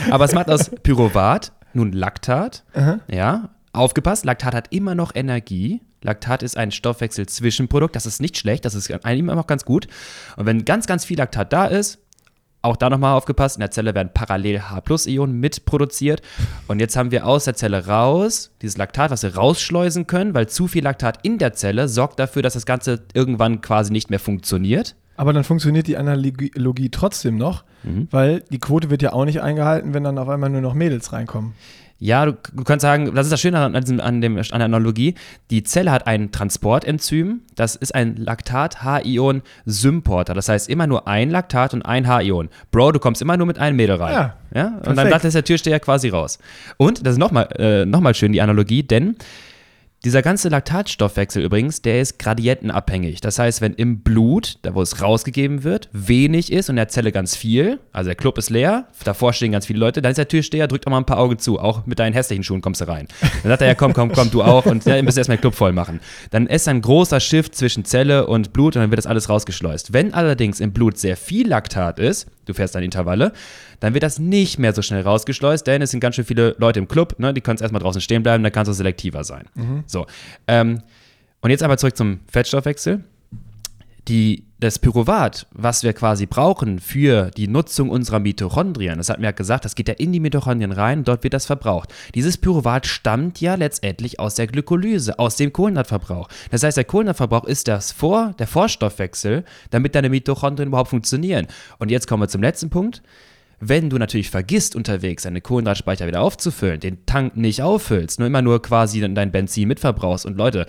aber es macht aus Pyruvat nun Laktat. Aha. Ja, aufgepasst, Laktat hat immer noch Energie. Laktat ist ein Stoffwechsel-Zwischenprodukt, das ist nicht schlecht, das ist immer noch ganz gut. Und wenn ganz, ganz viel Laktat da ist, auch da nochmal aufgepasst, in der Zelle werden parallel H-Ionen mitproduziert. Und jetzt haben wir aus der Zelle raus dieses Laktat, was wir rausschleusen können, weil zu viel Laktat in der Zelle sorgt dafür, dass das Ganze irgendwann quasi nicht mehr funktioniert. Aber dann funktioniert die Analogie trotzdem noch, mhm. weil die Quote wird ja auch nicht eingehalten, wenn dann auf einmal nur noch Mädels reinkommen. Ja, du, du kannst sagen, das ist das Schöne an, an, dem, an der Analogie. Die Zelle hat ein Transportenzym, das ist ein Laktat-H-Ion-Symporter. Das heißt immer nur ein Laktat und ein H-Ion. Bro, du kommst immer nur mit einem Mädel rein. Ja, ja? Und perfekt. dann bleibt der Türsteher quasi raus. Und das ist nochmal äh, noch schön, die Analogie, denn dieser ganze Laktatstoffwechsel übrigens, der ist gradientenabhängig. Das heißt, wenn im Blut, da wo es rausgegeben wird, wenig ist und der Zelle ganz viel, also der Club ist leer, davor stehen ganz viele Leute, dann ist der Türsteher, drückt auch mal ein paar Augen zu, auch mit deinen hässlichen Schuhen kommst du rein. Dann sagt er, ja komm, komm, komm, du auch und dann müsst erstmal den Club voll machen. Dann ist ein großer Shift zwischen Zelle und Blut und dann wird das alles rausgeschleust. Wenn allerdings im Blut sehr viel Laktat ist, du fährst dann Intervalle, dann wird das nicht mehr so schnell rausgeschleust, denn es sind ganz schön viele Leute im Club, ne? die können erstmal draußen stehen bleiben, dann kannst du selektiver sein. Mhm. So. Ähm, und jetzt aber zurück zum Fettstoffwechsel. Die, das Pyruvat, was wir quasi brauchen für die Nutzung unserer Mitochondrien, das hat mir ja gesagt, das geht ja in die Mitochondrien rein, dort wird das verbraucht. Dieses Pyruvat stammt ja letztendlich aus der Glykolyse, aus dem Kohlenhydratverbrauch. Das heißt, der Kohlenhydratverbrauch ist das Vor, der Vorstoffwechsel, damit deine Mitochondrien überhaupt funktionieren. Und jetzt kommen wir zum letzten Punkt. Wenn du natürlich vergisst, unterwegs deine Kohlenhydratspeicher wieder aufzufüllen, den Tank nicht auffüllst, nur immer nur quasi dein Benzin mitverbrauchst und Leute,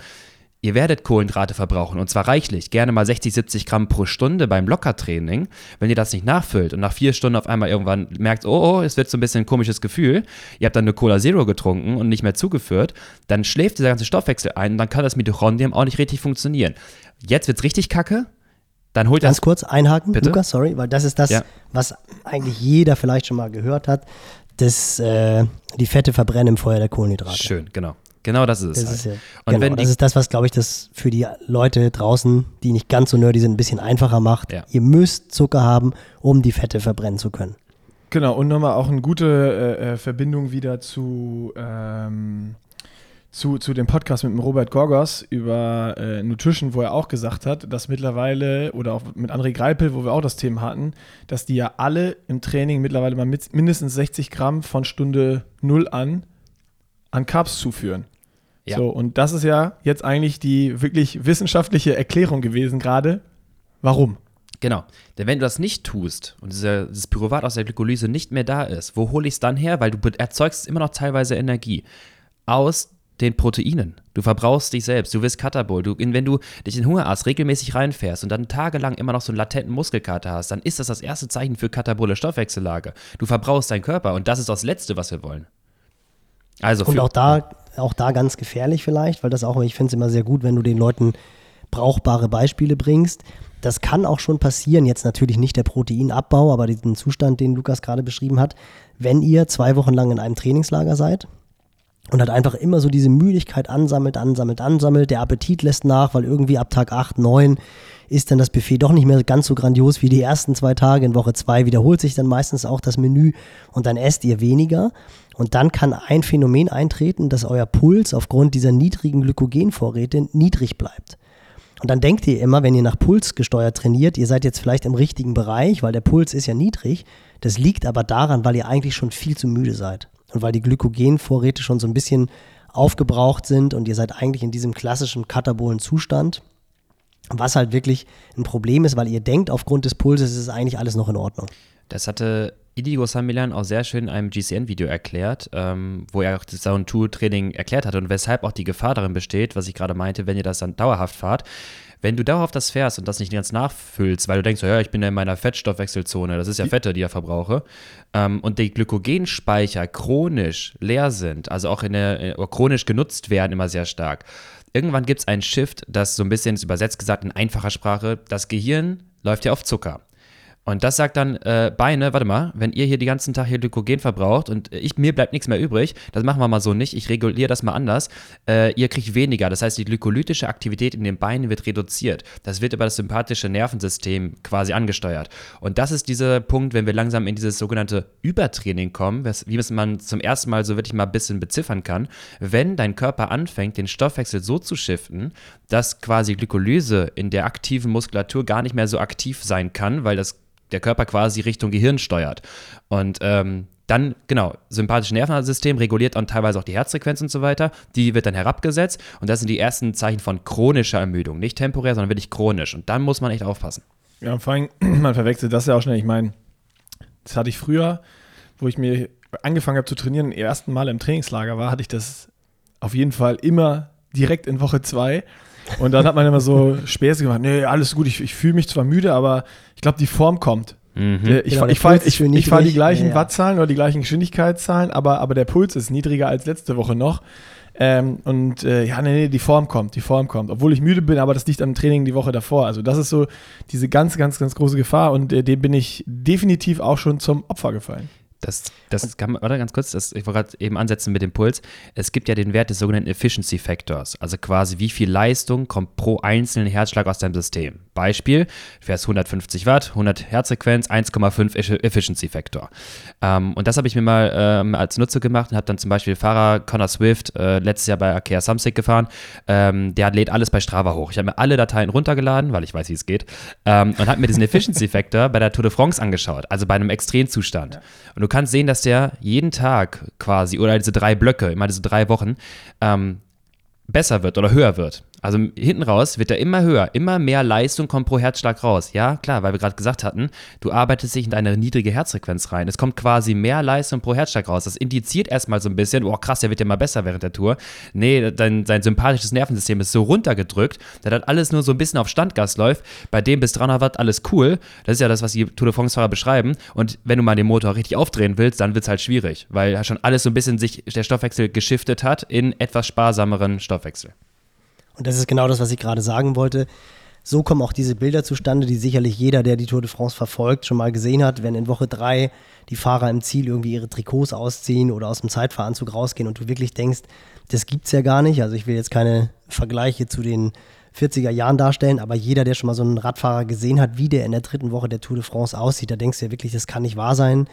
Ihr werdet Kohlenhydrate verbrauchen und zwar reichlich, gerne mal 60, 70 Gramm pro Stunde beim Lockertraining. Wenn ihr das nicht nachfüllt und nach vier Stunden auf einmal irgendwann merkt, oh, oh, es wird so ein bisschen ein komisches Gefühl, ihr habt dann eine Cola Zero getrunken und nicht mehr zugeführt, dann schläft dieser ganze Stoffwechsel ein und dann kann das Mitochondrium auch nicht richtig funktionieren. Jetzt wird es richtig kacke, dann holt Ganz kurz einhaken, Bitte? Lukas, sorry, weil das ist das, ja. was eigentlich jeder vielleicht schon mal gehört hat, dass äh, die Fette verbrennen im Feuer der Kohlenhydrate. Schön, genau. Genau das ist es. Das, halt. ist, ja, und genau, wenn das ist das, was, glaube ich, das für die Leute draußen, die nicht ganz so nerdy sind, ein bisschen einfacher macht. Ja. Ihr müsst Zucker haben, um die Fette verbrennen zu können. Genau, und nochmal auch eine gute äh, äh Verbindung wieder zu ähm, zu, zu dem Podcast mit dem Robert Gorgos über äh, Nutrition, wo er auch gesagt hat, dass mittlerweile, oder auch mit André Greipel, wo wir auch das Thema hatten, dass die ja alle im Training mittlerweile mal mit, mindestens 60 Gramm von Stunde 0 an an Carbs zuführen. Ja. So, und das ist ja jetzt eigentlich die wirklich wissenschaftliche Erklärung gewesen gerade. Warum? Genau. Denn wenn du das nicht tust und dieses Pyruvat aus der Glykolyse nicht mehr da ist, wo hole ich es dann her? Weil du erzeugst immer noch teilweise Energie aus den Proteinen. Du verbrauchst dich selbst, du wirst Katabol. Du, wenn du dich in Hungerast regelmäßig reinfährst und dann tagelang immer noch so einen latenten Muskelkater hast, dann ist das das erste Zeichen für katabole Stoffwechsellage. Du verbrauchst deinen Körper und das ist das Letzte, was wir wollen. Also und auch da, auch da ganz gefährlich vielleicht, weil das auch, ich finde es immer sehr gut, wenn du den Leuten brauchbare Beispiele bringst. Das kann auch schon passieren, jetzt natürlich nicht der Proteinabbau, aber diesen Zustand, den Lukas gerade beschrieben hat, wenn ihr zwei Wochen lang in einem Trainingslager seid und hat einfach immer so diese Müdigkeit ansammelt, ansammelt, ansammelt. Der Appetit lässt nach, weil irgendwie ab Tag 8, 9 ist dann das Buffet doch nicht mehr ganz so grandios wie die ersten zwei Tage. In Woche 2 wiederholt sich dann meistens auch das Menü und dann esst ihr weniger. Und dann kann ein Phänomen eintreten, dass euer Puls aufgrund dieser niedrigen Glykogenvorräte niedrig bleibt. Und dann denkt ihr immer, wenn ihr nach Puls gesteuert trainiert, ihr seid jetzt vielleicht im richtigen Bereich, weil der Puls ist ja niedrig. Das liegt aber daran, weil ihr eigentlich schon viel zu müde seid. Und weil die Glykogenvorräte schon so ein bisschen aufgebraucht sind und ihr seid eigentlich in diesem klassischen katabolen Zustand, was halt wirklich ein Problem ist, weil ihr denkt, aufgrund des Pulses ist eigentlich alles noch in Ordnung. Das hatte Idigo Samilan auch sehr schön in einem GCN-Video erklärt, ähm, wo er auch das Sound 2 Training erklärt hat und weshalb auch die Gefahr darin besteht, was ich gerade meinte, wenn ihr das dann dauerhaft fahrt. Wenn du dauerhaft das fährst und das nicht ganz nachfüllst, weil du denkst, ja, ich bin ja in meiner Fettstoffwechselzone, das ist ja Fette, die ich verbrauche, ähm, und die Glykogenspeicher chronisch leer sind, also auch in der, äh, chronisch genutzt werden immer sehr stark. Irgendwann gibt es einen Shift, das so ein bisschen ist übersetzt gesagt in einfacher Sprache, das Gehirn läuft ja auf Zucker. Und das sagt dann äh, Beine, warte mal, wenn ihr hier den ganzen Tag hier Glykogen verbraucht und ich, mir bleibt nichts mehr übrig, das machen wir mal so nicht, ich reguliere das mal anders, äh, ihr kriegt weniger. Das heißt, die glykolytische Aktivität in den Beinen wird reduziert. Das wird über das sympathische Nervensystem quasi angesteuert. Und das ist dieser Punkt, wenn wir langsam in dieses sogenannte Übertraining kommen, wie es man zum ersten Mal so wirklich mal ein bisschen beziffern kann, wenn dein Körper anfängt, den Stoffwechsel so zu shiften, dass quasi Glykolyse in der aktiven Muskulatur gar nicht mehr so aktiv sein kann, weil das der Körper quasi Richtung Gehirn steuert. Und ähm, dann, genau, sympathische Nervensystem reguliert dann teilweise auch die Herzfrequenz und so weiter. Die wird dann herabgesetzt und das sind die ersten Zeichen von chronischer Ermüdung. Nicht temporär, sondern wirklich chronisch. Und dann muss man echt aufpassen. Ja, vor allem, [clears throat] man verwechselt das ja auch schnell. Ich meine, das hatte ich früher, wo ich mir angefangen habe zu trainieren, im ersten Mal im Trainingslager war, hatte ich das auf jeden Fall immer direkt in Woche zwei und dann hat man immer so Späße gemacht, nee, alles gut, ich, ich fühle mich zwar müde, aber ich glaube, die Form kommt. Mhm. Ich, genau, ich, fahre ich, ich fahr die gleichen ja, ja. Wattzahlen oder die gleichen Geschwindigkeitszahlen, aber, aber der Puls ist niedriger als letzte Woche noch. Ähm, und äh, ja, nee, nee, die Form kommt, die Form kommt. Obwohl ich müde bin, aber das liegt am Training die Woche davor. Also das ist so diese ganz, ganz, ganz große Gefahr und äh, dem bin ich definitiv auch schon zum Opfer gefallen. Das, das kann man, warte ganz kurz, das, ich wollte gerade eben ansetzen mit dem Puls. Es gibt ja den Wert des sogenannten Efficiency Factors, also quasi wie viel Leistung kommt pro einzelnen Herzschlag aus deinem System. Beispiel, du fährst 150 Watt, 100 Herzfrequenz, 1,5 Efficiency Factor. Ähm, und das habe ich mir mal ähm, als Nutzer gemacht und habe dann zum Beispiel Fahrer Connor Swift äh, letztes Jahr bei Akea Samsic gefahren. Ähm, der lädt alles bei Strava hoch. Ich habe mir alle Dateien runtergeladen, weil ich weiß, wie es geht, ähm, und habe mir diesen Efficiency Factor bei der Tour de France angeschaut, also bei einem Extremzustand. Ja. Und du kannst sehen, dass der jeden Tag quasi oder diese drei Blöcke, immer diese drei Wochen, ähm, besser wird oder höher wird. Also hinten raus wird er immer höher, immer mehr Leistung kommt pro Herzschlag raus. Ja, klar, weil wir gerade gesagt hatten, du arbeitest dich in deine niedrige Herzfrequenz rein. Es kommt quasi mehr Leistung pro Herzschlag raus. Das indiziert erstmal so ein bisschen, oh krass, der wird ja mal besser während der Tour. Nee, dein, sein sympathisches Nervensystem ist so runtergedrückt, dass das alles nur so ein bisschen auf Standgas läuft. Bei dem bis 300 Watt alles cool. Das ist ja das, was die Tour de France-Fahrer beschreiben. Und wenn du mal den Motor richtig aufdrehen willst, dann wird es halt schwierig, weil schon alles so ein bisschen sich der Stoffwechsel geschiftet hat in etwas sparsameren Stoffwechsel. Und das ist genau das, was ich gerade sagen wollte. So kommen auch diese Bilder zustande, die sicherlich jeder, der die Tour de France verfolgt, schon mal gesehen hat, wenn in Woche drei die Fahrer im Ziel irgendwie ihre Trikots ausziehen oder aus dem Zeitfahranzug rausgehen und du wirklich denkst, das gibt's ja gar nicht. Also ich will jetzt keine Vergleiche zu den 40er Jahren darstellen, aber jeder, der schon mal so einen Radfahrer gesehen hat, wie der in der dritten Woche der Tour de France aussieht, da denkst du ja wirklich, das kann nicht wahr sein.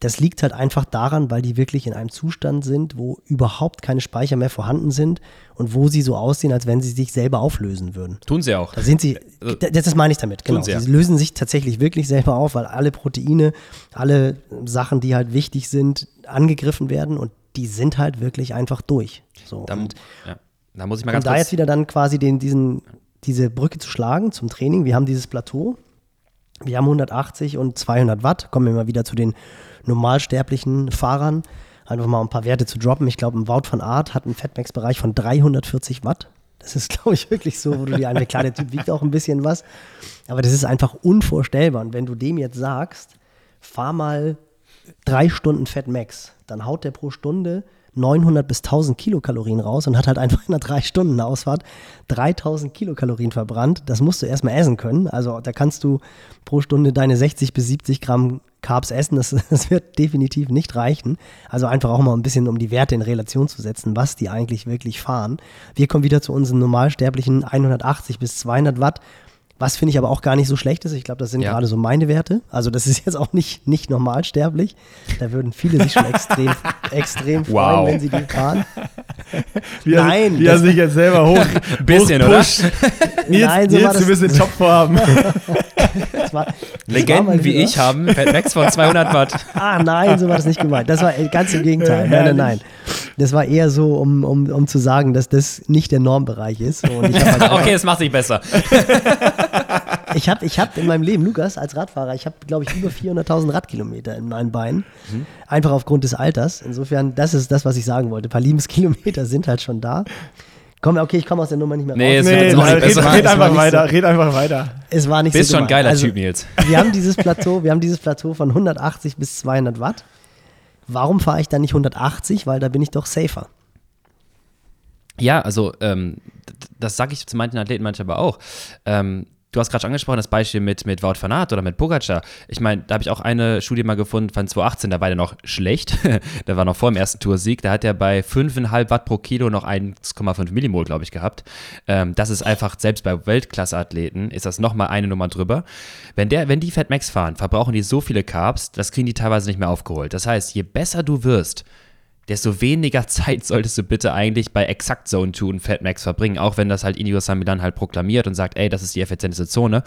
Das liegt halt einfach daran, weil die wirklich in einem Zustand sind, wo überhaupt keine Speicher mehr vorhanden sind und wo sie so aussehen, als wenn sie sich selber auflösen würden. Tun sie auch. Da sind sie, also, das, das meine ich damit, genau. Sie, sie, lösen sich tatsächlich wirklich selber auf, weil alle Proteine, alle Sachen, die halt wichtig sind, angegriffen werden und die sind halt wirklich einfach durch. So, da, und, ja. da muss ich mal ganz um da jetzt wieder dann quasi den, diesen, diese Brücke zu schlagen zum Training. Wir haben dieses Plateau, wir haben 180 und 200 Watt, kommen wir mal wieder zu den normalsterblichen Fahrern einfach mal ein paar Werte zu droppen. Ich glaube, ein Wout von Art hat einen Fatmax-Bereich von 340 Watt. Das ist, [laughs] glaube ich, wirklich so, wo du dir klar, der Typ wiegt auch ein bisschen was, aber das ist einfach unvorstellbar. Und wenn du dem jetzt sagst, fahr mal drei Stunden Fatmax, dann haut der pro Stunde 900 bis 1000 Kilokalorien raus und hat halt einfach in einer drei Stunden Ausfahrt 3000 Kilokalorien verbrannt. Das musst du erstmal essen können. Also da kannst du pro Stunde deine 60 bis 70 Gramm Carbs essen, das, [laughs] das wird definitiv nicht reichen. Also einfach auch mal ein bisschen, um die Werte in Relation zu setzen, was die eigentlich wirklich fahren. Wir kommen wieder zu unseren normalsterblichen 180 bis 200 Watt was finde ich aber auch gar nicht so schlecht ist. Ich glaube, das sind ja. gerade so meine Werte. Also das ist jetzt auch nicht, nicht normalsterblich. Da würden viele sich schon extrem, [laughs] extrem freuen, wenn sie die fahren. Wie Nein. Er, wie er sich jetzt selber hoch, Ein [laughs] bisschen, oder? Nils, Nein, so Nils du bist in Topform. war, Legenden wie ich haben Max von 200 Watt. Ah, nein, so war das nicht gemeint. Das war ganz im Gegenteil. Nein, nein, nein. Das war eher so, um, um, um zu sagen, dass das nicht der Normbereich ist. Halt [laughs] okay, es macht sich besser. [laughs] ich habe ich hab in meinem Leben, Lukas, als Radfahrer, ich habe, glaube ich, über 400.000 Radkilometer in meinen Beinen. Mhm. Einfach aufgrund des Alters. Insofern, das ist das, was ich sagen wollte. Ein paar Liebeskilometer sind halt schon da. Komm, okay, ich komme aus der Nummer nicht mehr nee, raus. Nee, nee, red, red einfach weiter, so, red einfach weiter. Es war nicht Bist so schon ein geiler also, Typ, Nils. Wir haben dieses Plateau, wir haben dieses Plateau von 180 bis 200 Watt. Warum fahre ich dann nicht 180? Weil da bin ich doch safer. Ja, also ähm, das sage ich zu manchen Athleten manchmal aber auch. Ähm, du hast gerade schon angesprochen, das Beispiel mit, mit Wout van Aert oder mit Pogacar. Ich meine, da habe ich auch eine Studie mal gefunden von 2018, da war der noch schlecht. [laughs] der war noch vor dem ersten Toursieg. Da hat er bei 5,5 Watt pro Kilo noch 1,5 Millimol, glaube ich, gehabt. Ähm, das ist einfach, selbst bei Weltklasse-Athleten ist das nochmal eine Nummer drüber. Wenn, der, wenn die Fat Max fahren, verbrauchen die so viele Carbs, das kriegen die teilweise nicht mehr aufgeholt. Das heißt, je besser du wirst, desto weniger [laughs] Zeit solltest du bitte eigentlich bei Exact Zone 2 und Fatmax verbringen, auch wenn das halt Inigo San halt proklamiert und sagt, ey, das ist die effizienteste Zone.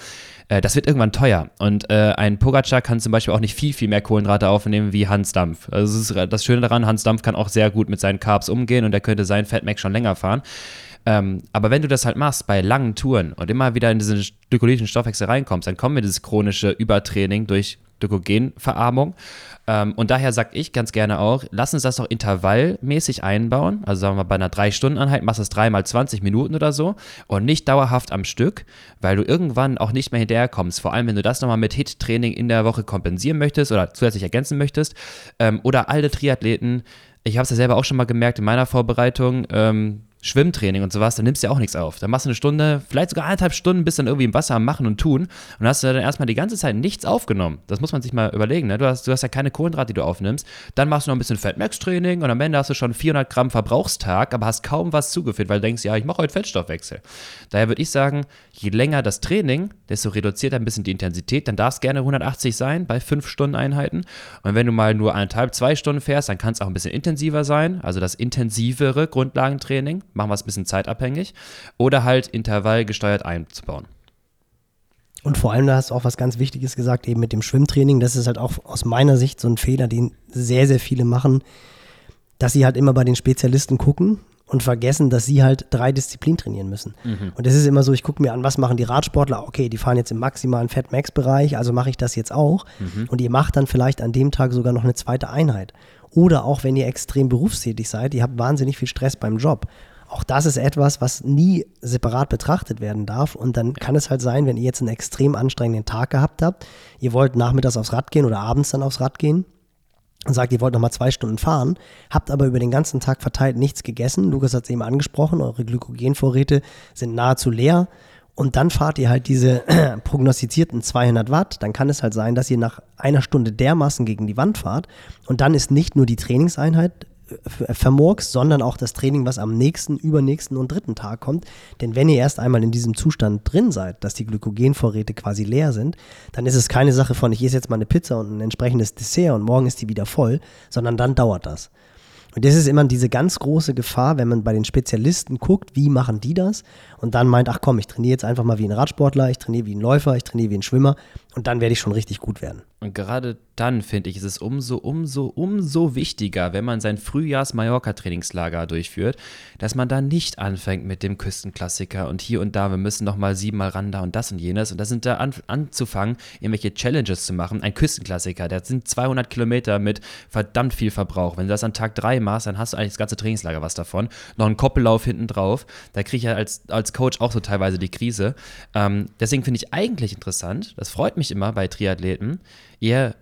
Äh, das wird irgendwann teuer. Und äh, ein Pogacar kann zum Beispiel auch nicht viel, viel mehr Kohlenhydrate aufnehmen wie Hans Dampf. Also das, ist das Schöne daran, Hans Dampf kann auch sehr gut mit seinen Carbs umgehen und er könnte seinen Fatmax schon länger fahren. Ähm, aber wenn du das halt machst bei langen Touren und immer wieder in diesen glykolischen Stoffwechsel reinkommst, dann kommen wir dieses chronische Übertraining durch Glykogenverarmung. Ähm, und daher sage ich ganz gerne auch, lass uns das doch intervallmäßig einbauen. Also sagen wir bei einer 3-Stunden-Einheit, machst du es dreimal 20 Minuten oder so und nicht dauerhaft am Stück, weil du irgendwann auch nicht mehr hinterherkommst. Vor allem, wenn du das nochmal mit HIT-Training in der Woche kompensieren möchtest oder zusätzlich ergänzen möchtest. Ähm, oder alle Triathleten, ich habe es ja selber auch schon mal gemerkt in meiner Vorbereitung, ähm, Schwimmtraining und sowas, dann nimmst du ja auch nichts auf. Dann machst du eine Stunde, vielleicht sogar eineinhalb Stunden, bist dann irgendwie im Wasser am Machen und Tun und hast du dann erstmal die ganze Zeit nichts aufgenommen. Das muss man sich mal überlegen. Ne? Du, hast, du hast ja keine Kohlenhydrate, die du aufnimmst. Dann machst du noch ein bisschen Fettmax-Training und am Ende hast du schon 400 Gramm Verbrauchstag, aber hast kaum was zugeführt, weil du denkst, ja, ich mache heute Fettstoffwechsel. Daher würde ich sagen, je länger das Training, desto reduziert ein bisschen die Intensität. Dann darf es gerne 180 sein bei 5 Stunden Einheiten. Und wenn du mal nur eineinhalb, zwei Stunden fährst, dann kann es auch ein bisschen intensiver sein. Also das intensivere Grundlagentraining machen wir es ein bisschen zeitabhängig, oder halt intervallgesteuert einzubauen. Und vor allem, da hast du auch was ganz Wichtiges gesagt, eben mit dem Schwimmtraining. Das ist halt auch aus meiner Sicht so ein Fehler, den sehr, sehr viele machen, dass sie halt immer bei den Spezialisten gucken und vergessen, dass sie halt drei Disziplinen trainieren müssen. Mhm. Und das ist immer so, ich gucke mir an, was machen die Radsportler? Okay, die fahren jetzt im maximalen Fat-Max-Bereich, also mache ich das jetzt auch. Mhm. Und ihr macht dann vielleicht an dem Tag sogar noch eine zweite Einheit. Oder auch wenn ihr extrem berufstätig seid, ihr habt wahnsinnig viel Stress beim Job auch das ist etwas, was nie separat betrachtet werden darf. Und dann kann es halt sein, wenn ihr jetzt einen extrem anstrengenden Tag gehabt habt, ihr wollt nachmittags aufs Rad gehen oder abends dann aufs Rad gehen und sagt, ihr wollt nochmal zwei Stunden fahren, habt aber über den ganzen Tag verteilt nichts gegessen. Lukas hat es eben angesprochen, eure Glykogenvorräte sind nahezu leer. Und dann fahrt ihr halt diese [clears throat] prognostizierten 200 Watt. Dann kann es halt sein, dass ihr nach einer Stunde dermaßen gegen die Wand fahrt. Und dann ist nicht nur die Trainingseinheit vermurkst, sondern auch das Training, was am nächsten, übernächsten und dritten Tag kommt. Denn wenn ihr erst einmal in diesem Zustand drin seid, dass die Glykogenvorräte quasi leer sind, dann ist es keine Sache von, ich esse jetzt mal eine Pizza und ein entsprechendes Dessert und morgen ist die wieder voll, sondern dann dauert das. Und das ist immer diese ganz große Gefahr, wenn man bei den Spezialisten guckt, wie machen die das und dann meint, ach komm, ich trainiere jetzt einfach mal wie ein Radsportler, ich trainiere wie ein Läufer, ich trainiere wie ein Schwimmer und dann werde ich schon richtig gut werden. Und gerade dann, finde ich, ist es umso, umso, umso wichtiger, wenn man sein Frühjahrs-Mallorca-Trainingslager durchführt, dass man da nicht anfängt mit dem Küstenklassiker und hier und da, wir müssen noch mal siebenmal ran da und das und jenes. Und das sind da an, anzufangen, irgendwelche Challenges zu machen. Ein Küstenklassiker, der sind 200 Kilometer mit verdammt viel Verbrauch. Wenn du das an Tag 3 machst, dann hast du eigentlich das ganze Trainingslager was davon. Noch einen Koppellauf hinten drauf. Da kriege ich ja als, als Coach auch so teilweise die Krise. Ähm, deswegen finde ich eigentlich interessant, das freut mich immer bei Triathleten, ihr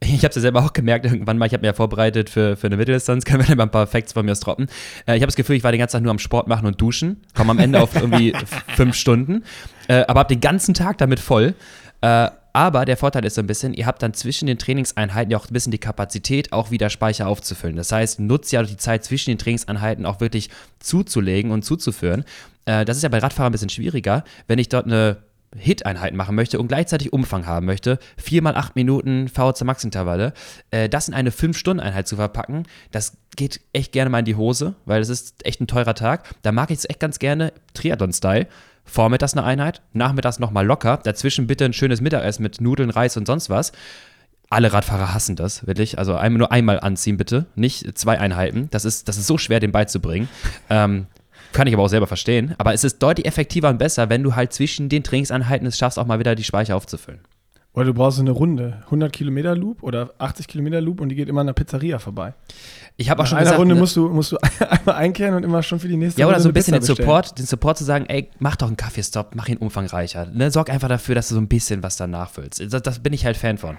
ich habe es ja selber auch gemerkt, irgendwann mal, ich habe mir ja vorbereitet für, für eine Mitteldistanz, können wir mal ein paar Facts von mir droppen. Äh, ich habe das Gefühl, ich war den ganzen Tag nur am Sport machen und duschen, komme am Ende auf [laughs] irgendwie fünf Stunden, äh, aber habe den ganzen Tag damit voll. Äh, Aber der Vorteil ist so ein bisschen, ihr habt dann zwischen den Trainingseinheiten ja auch ein bisschen die Kapazität, auch wieder Speicher aufzufüllen. Das heißt, nutzt ja die Zeit zwischen den Trainingseinheiten auch wirklich zuzulegen und zuzuführen. Äh, das ist ja bei Radfahrern ein bisschen schwieriger. Wenn ich dort eine Hit-Einheiten machen möchte und gleichzeitig Umfang haben möchte, viermal acht Minuten VHC Max-Intervalle, äh, das in eine fünf stunden einheit zu verpacken, das geht echt gerne mal in die Hose, weil das ist echt ein teurer Tag. Da mag ich es echt ganz gerne Triathlon-Style. Vormittags eine Einheit, nachmittags nochmal locker, dazwischen bitte ein schönes Mittagessen mit Nudeln, Reis und sonst was. Alle Radfahrer hassen das, wirklich. Also nur einmal anziehen, bitte. Nicht zwei Einheiten. Das ist, das ist so schwer, den beizubringen. Ähm, kann ich aber auch selber verstehen. Aber es ist deutlich effektiver und besser, wenn du halt zwischen den Trainingseinheiten es schaffst, auch mal wieder die Speicher aufzufüllen. Oder du brauchst eine Runde, 100 Kilometer Loop oder 80 Kilometer Loop und die geht immer an der Pizzeria vorbei. Ich habe auch schon In einer gesagt, Runde ne- musst du, musst du [laughs] einmal einkehren und immer schon für die nächste Ja, oder Runde so ein bisschen den. Support, den Support zu sagen, ey, mach doch einen Kaffeestopp, mach ihn umfangreicher. Ne, sorg einfach dafür, dass du so ein bisschen was dann nachfüllst. Das, das bin ich halt Fan von.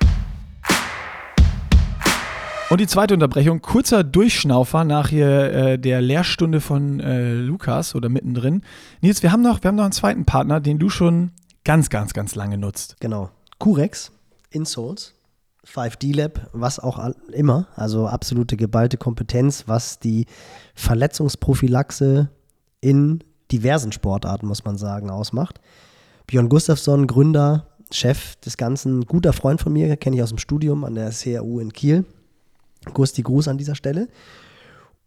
Und die zweite Unterbrechung, kurzer Durchschnaufer nach hier äh, der Lehrstunde von äh, Lukas oder mittendrin. Nils, wir haben, noch, wir haben noch einen zweiten Partner, den du schon ganz, ganz, ganz lange nutzt. Genau. Curex, Insoles, 5D Lab, was auch immer. Also absolute geballte Kompetenz, was die Verletzungsprophylaxe in diversen Sportarten, muss man sagen, ausmacht. Björn Gustafsson, Gründer, Chef des Ganzen, guter Freund von mir, kenne ich aus dem Studium an der CRU in Kiel. Gusti Gruß an dieser Stelle.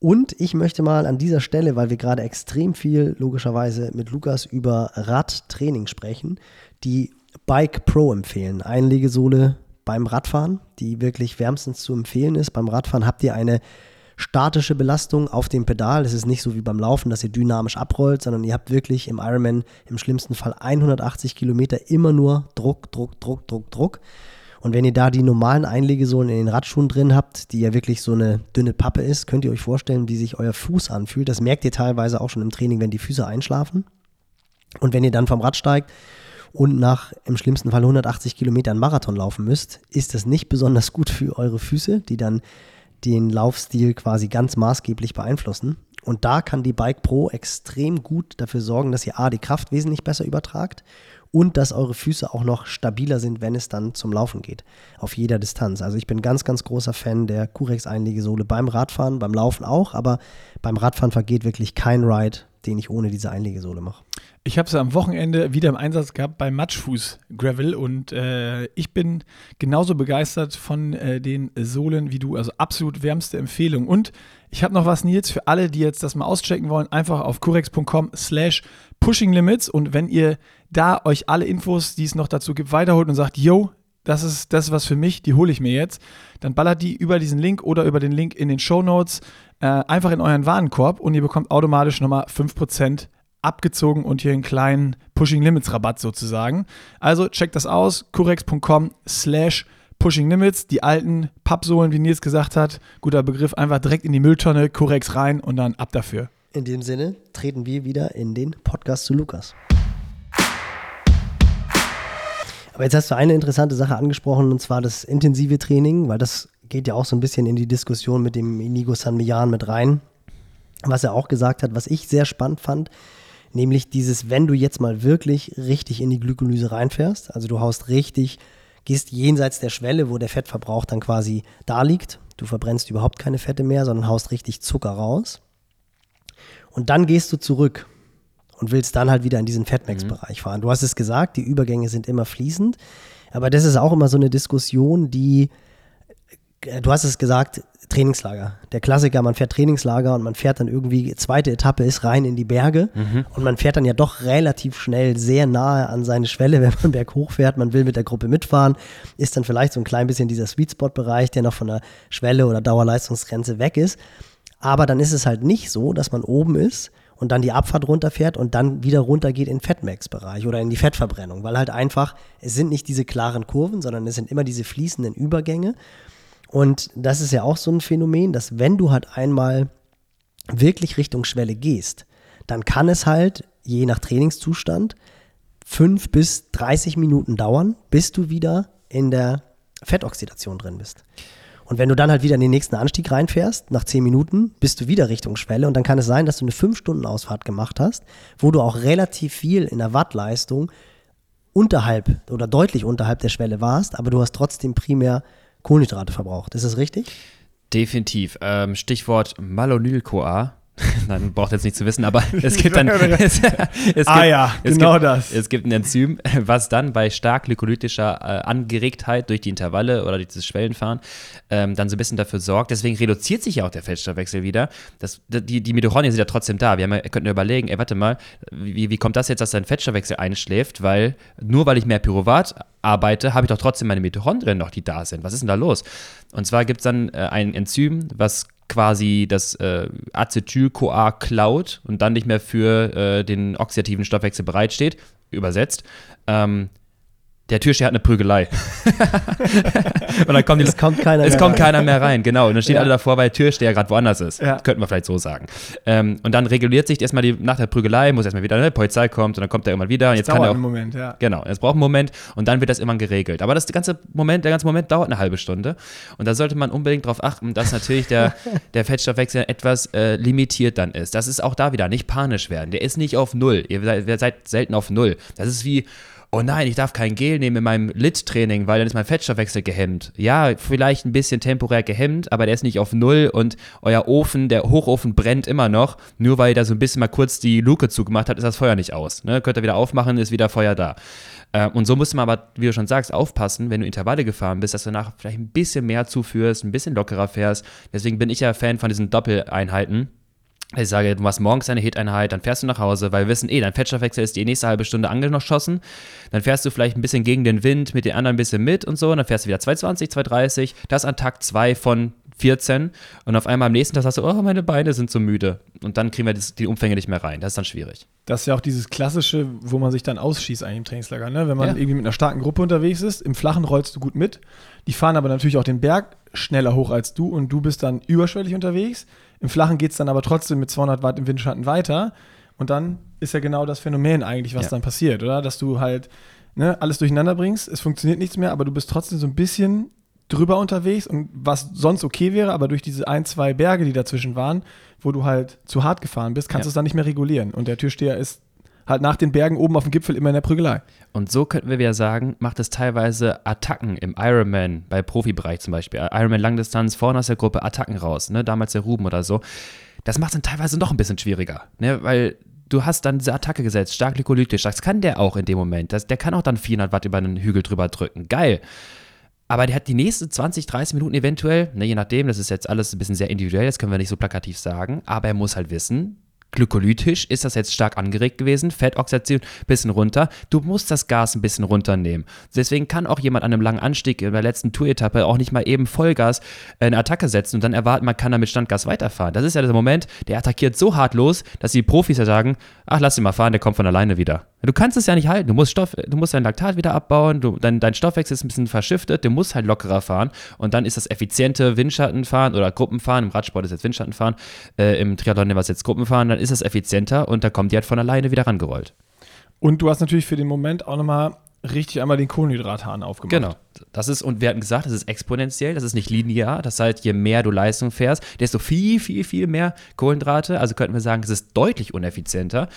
Und ich möchte mal an dieser Stelle, weil wir gerade extrem viel logischerweise mit Lukas über Radtraining sprechen, die Bike Pro empfehlen. Einlegesohle beim Radfahren, die wirklich wärmstens zu empfehlen ist. Beim Radfahren habt ihr eine statische Belastung auf dem Pedal. Es ist nicht so wie beim Laufen, dass ihr dynamisch abrollt, sondern ihr habt wirklich im Ironman im schlimmsten Fall 180 Kilometer immer nur Druck, Druck, Druck, Druck, Druck. Und wenn ihr da die normalen Einlegesohlen in den Radschuhen drin habt, die ja wirklich so eine dünne Pappe ist, könnt ihr euch vorstellen, wie sich euer Fuß anfühlt. Das merkt ihr teilweise auch schon im Training, wenn die Füße einschlafen. Und wenn ihr dann vom Rad steigt und nach im schlimmsten Fall 180 Kilometer einen Marathon laufen müsst, ist das nicht besonders gut für eure Füße, die dann den Laufstil quasi ganz maßgeblich beeinflussen. Und da kann die Bike Pro extrem gut dafür sorgen, dass ihr A, die Kraft wesentlich besser übertragt und dass eure Füße auch noch stabiler sind, wenn es dann zum Laufen geht, auf jeder Distanz. Also ich bin ganz, ganz großer Fan der Curex-Einlegesohle beim Radfahren, beim Laufen auch, aber beim Radfahren vergeht wirklich kein Ride, den ich ohne diese Einlegesohle mache. Ich habe sie am Wochenende wieder im Einsatz gehabt bei Matschfuß Gravel und äh, ich bin genauso begeistert von äh, den Sohlen wie du. Also absolut wärmste Empfehlung. Und ich habe noch was, Nils, für alle, die jetzt das mal auschecken wollen, einfach auf curex.com slash pushing limits und wenn ihr da euch alle Infos, die es noch dazu gibt, weiterholt und sagt, yo, das ist das was für mich, die hole ich mir jetzt, dann ballert die über diesen Link oder über den Link in den Show Notes äh, einfach in euren Warenkorb und ihr bekommt automatisch nochmal 5% abgezogen und hier einen kleinen Pushing Limits Rabatt sozusagen. Also checkt das aus, curex.com slash Pushing Limits, die alten Pappsohlen, wie Nils gesagt hat, guter Begriff, einfach direkt in die Mülltonne, Curex rein und dann ab dafür. In dem Sinne treten wir wieder in den Podcast zu Lukas. Aber jetzt hast du eine interessante Sache angesprochen, und zwar das intensive Training, weil das geht ja auch so ein bisschen in die Diskussion mit dem Inigo San Millan mit rein, was er auch gesagt hat, was ich sehr spannend fand, nämlich dieses, wenn du jetzt mal wirklich richtig in die Glykolyse reinfährst, also du haust richtig, gehst jenseits der Schwelle, wo der Fettverbrauch dann quasi da liegt, du verbrennst überhaupt keine Fette mehr, sondern haust richtig Zucker raus. Und dann gehst du zurück und willst dann halt wieder in diesen Fettmax-Bereich fahren. Du hast es gesagt, die Übergänge sind immer fließend, aber das ist auch immer so eine Diskussion, die, äh, du hast es gesagt, Trainingslager. Der Klassiker, man fährt Trainingslager und man fährt dann irgendwie, zweite Etappe ist rein in die Berge und man fährt dann ja doch relativ schnell sehr nahe an seine Schwelle, [laughs] wenn man berghoch fährt. Man will mit der Gruppe mitfahren, ist dann vielleicht so ein klein bisschen dieser Sweet Spot-Bereich, der noch von der Schwelle oder Dauerleistungsgrenze weg ist. Aber dann ist es halt nicht so, dass man oben ist und dann die Abfahrt runterfährt und dann wieder runtergeht in Fettmax-Bereich oder in die Fettverbrennung, weil halt einfach, es sind nicht diese klaren Kurven, sondern es sind immer diese fließenden Übergänge. Und das ist ja auch so ein Phänomen, dass wenn du halt einmal wirklich Richtung Schwelle gehst, dann kann es halt, je nach Trainingszustand, fünf bis 30 Minuten dauern, bis du wieder in der Fettoxidation drin bist. Und wenn du dann halt wieder in den nächsten Anstieg reinfährst, nach 10 Minuten bist du wieder Richtung Schwelle und dann kann es sein, dass du eine 5-Stunden-Ausfahrt gemacht hast, wo du auch relativ viel in der Wattleistung unterhalb oder deutlich unterhalb der Schwelle warst, aber du hast trotzdem primär Kohlenhydrate verbraucht. Ist das richtig? Definitiv. Ähm, Stichwort Malonyl-CoA. [laughs] Nein, braucht jetzt nicht zu wissen, aber es gibt dann. [laughs] [laughs] es, es ah ja, genau gibt, das. Es gibt ein Enzym, was dann bei stark glykolytischer äh, Angeregtheit durch die Intervalle oder durch das Schwellenfahren ähm, dann so ein bisschen dafür sorgt. Deswegen reduziert sich ja auch der Fettstoffwechsel wieder. Das, die, die Mitochondrien sind ja trotzdem da. Wir haben, könnten ja überlegen, ey, warte mal, wie, wie kommt das jetzt, dass dein Fettstoffwechsel einschläft? Weil nur weil ich mehr Pyruvat arbeite, habe ich doch trotzdem meine Mitochondrien noch, die da sind. Was ist denn da los? Und zwar gibt es dann äh, ein Enzym, was quasi das äh, Acetyl-CoA klaut und dann nicht mehr für äh, den oxidativen Stoffwechsel bereitsteht, übersetzt. Ähm, der Türsteher hat eine Prügelei. [laughs] und dann kommt, die, es kommt keiner es mehr kommt rein. keiner mehr rein, genau. Und dann stehen ja. alle davor, weil der Türsteher gerade woanders ist. Ja. Könnten wir vielleicht so sagen. Ähm, und dann reguliert sich erstmal die, nach der Prügelei, muss erstmal wieder, eine Polizei kommt und dann kommt er irgendwann wieder. Und jetzt kann dauert er auch, einen Moment, ja. Genau, es braucht einen Moment und dann wird das immer geregelt. Aber das ganze Moment, der ganze Moment dauert eine halbe Stunde. Und da sollte man unbedingt darauf achten, dass natürlich der, [laughs] der Fettstoffwechsel etwas äh, limitiert dann ist. Das ist auch da wieder nicht panisch werden. Der ist nicht auf Null. Ihr seid, ihr seid selten auf Null. Das ist wie oh nein, ich darf kein Gel nehmen in meinem Lit-Training, weil dann ist mein Fettstoffwechsel gehemmt. Ja, vielleicht ein bisschen temporär gehemmt, aber der ist nicht auf Null und euer Ofen, der Hochofen brennt immer noch. Nur weil ihr da so ein bisschen mal kurz die Luke zugemacht habt, ist das Feuer nicht aus. Ne? Könnt ihr wieder aufmachen, ist wieder Feuer da. Äh, und so musst man aber, wie du schon sagst, aufpassen, wenn du Intervalle gefahren bist, dass du danach vielleicht ein bisschen mehr zuführst, ein bisschen lockerer fährst. Deswegen bin ich ja Fan von diesen Doppeleinheiten ich sage, du machst morgens eine Hit-Einheit, dann fährst du nach Hause, weil wir wissen, eh, dein Fettstoffwechsel ist die nächste halbe Stunde angeschossen. Dann fährst du vielleicht ein bisschen gegen den Wind, mit den anderen ein bisschen mit und so. Und dann fährst du wieder 220, 230. Das an Tag 2 von 14. Und auf einmal am nächsten Tag sagst du, oh, meine Beine sind so müde. Und dann kriegen wir das, die Umfänge nicht mehr rein. Das ist dann schwierig. Das ist ja auch dieses klassische, wo man sich dann ausschießt eigentlich im Trainingslager. Ne? Wenn man ja. irgendwie mit einer starken Gruppe unterwegs ist, im Flachen rollst du gut mit. Die fahren aber natürlich auch den Berg schneller hoch als du und du bist dann überschwellig unterwegs im Flachen geht es dann aber trotzdem mit 200 Watt im Windschatten weiter. Und dann ist ja genau das Phänomen eigentlich, was ja. dann passiert, oder? Dass du halt ne, alles durcheinander bringst, es funktioniert nichts mehr, aber du bist trotzdem so ein bisschen drüber unterwegs und was sonst okay wäre, aber durch diese ein, zwei Berge, die dazwischen waren, wo du halt zu hart gefahren bist, kannst ja. du es dann nicht mehr regulieren. Und der Türsteher ist halt nach den Bergen oben auf dem Gipfel immer in der Prügelei. Und so könnten wir wieder sagen, macht es teilweise Attacken im Ironman, bei Profibereich zum Beispiel. Ironman Langdistanz, vorne aus der Gruppe Attacken raus, ne? damals der Ruben oder so. Das macht es dann teilweise noch ein bisschen schwieriger, ne? weil du hast dann diese Attacke gesetzt, stark glykolytisch. Das kann der auch in dem Moment. Das, der kann auch dann 400 Watt über einen Hügel drüber drücken. Geil. Aber der hat die nächsten 20, 30 Minuten eventuell, ne, je nachdem, das ist jetzt alles ein bisschen sehr individuell, das können wir nicht so plakativ sagen, aber er muss halt wissen, glykolytisch ist das jetzt stark angeregt gewesen, Fettoxidation ein bisschen runter. Du musst das Gas ein bisschen runternehmen. Deswegen kann auch jemand an einem langen Anstieg in der letzten Tour-Etappe auch nicht mal eben Vollgas eine Attacke setzen und dann erwarten, man kann da mit Standgas weiterfahren. Das ist ja der Moment, der attackiert so hart los, dass die Profis ja sagen, ach, lass ihn mal fahren, der kommt von alleine wieder. Du kannst es ja nicht halten. Du musst, Stoff, du musst dein Laktat wieder abbauen, du, dein, dein Stoffwechsel ist ein bisschen verschiftet, du musst halt lockerer fahren und dann ist das effiziente Windschattenfahren oder Gruppenfahren, im Radsport ist jetzt Windschattenfahren, äh, im Triathlon war es jetzt Gruppenfahren, dann ist es effizienter und da kommt die halt von alleine wieder rangerollt. Und du hast natürlich für den Moment auch nochmal richtig einmal den Kohlenhydrathahn aufgemacht. Genau. Das ist, und wir hatten gesagt, das ist exponentiell, das ist nicht linear. Das heißt, je mehr du Leistung fährst, desto viel, viel, viel mehr Kohlenhydrate. Also könnten wir sagen, es ist deutlich uneffizienter.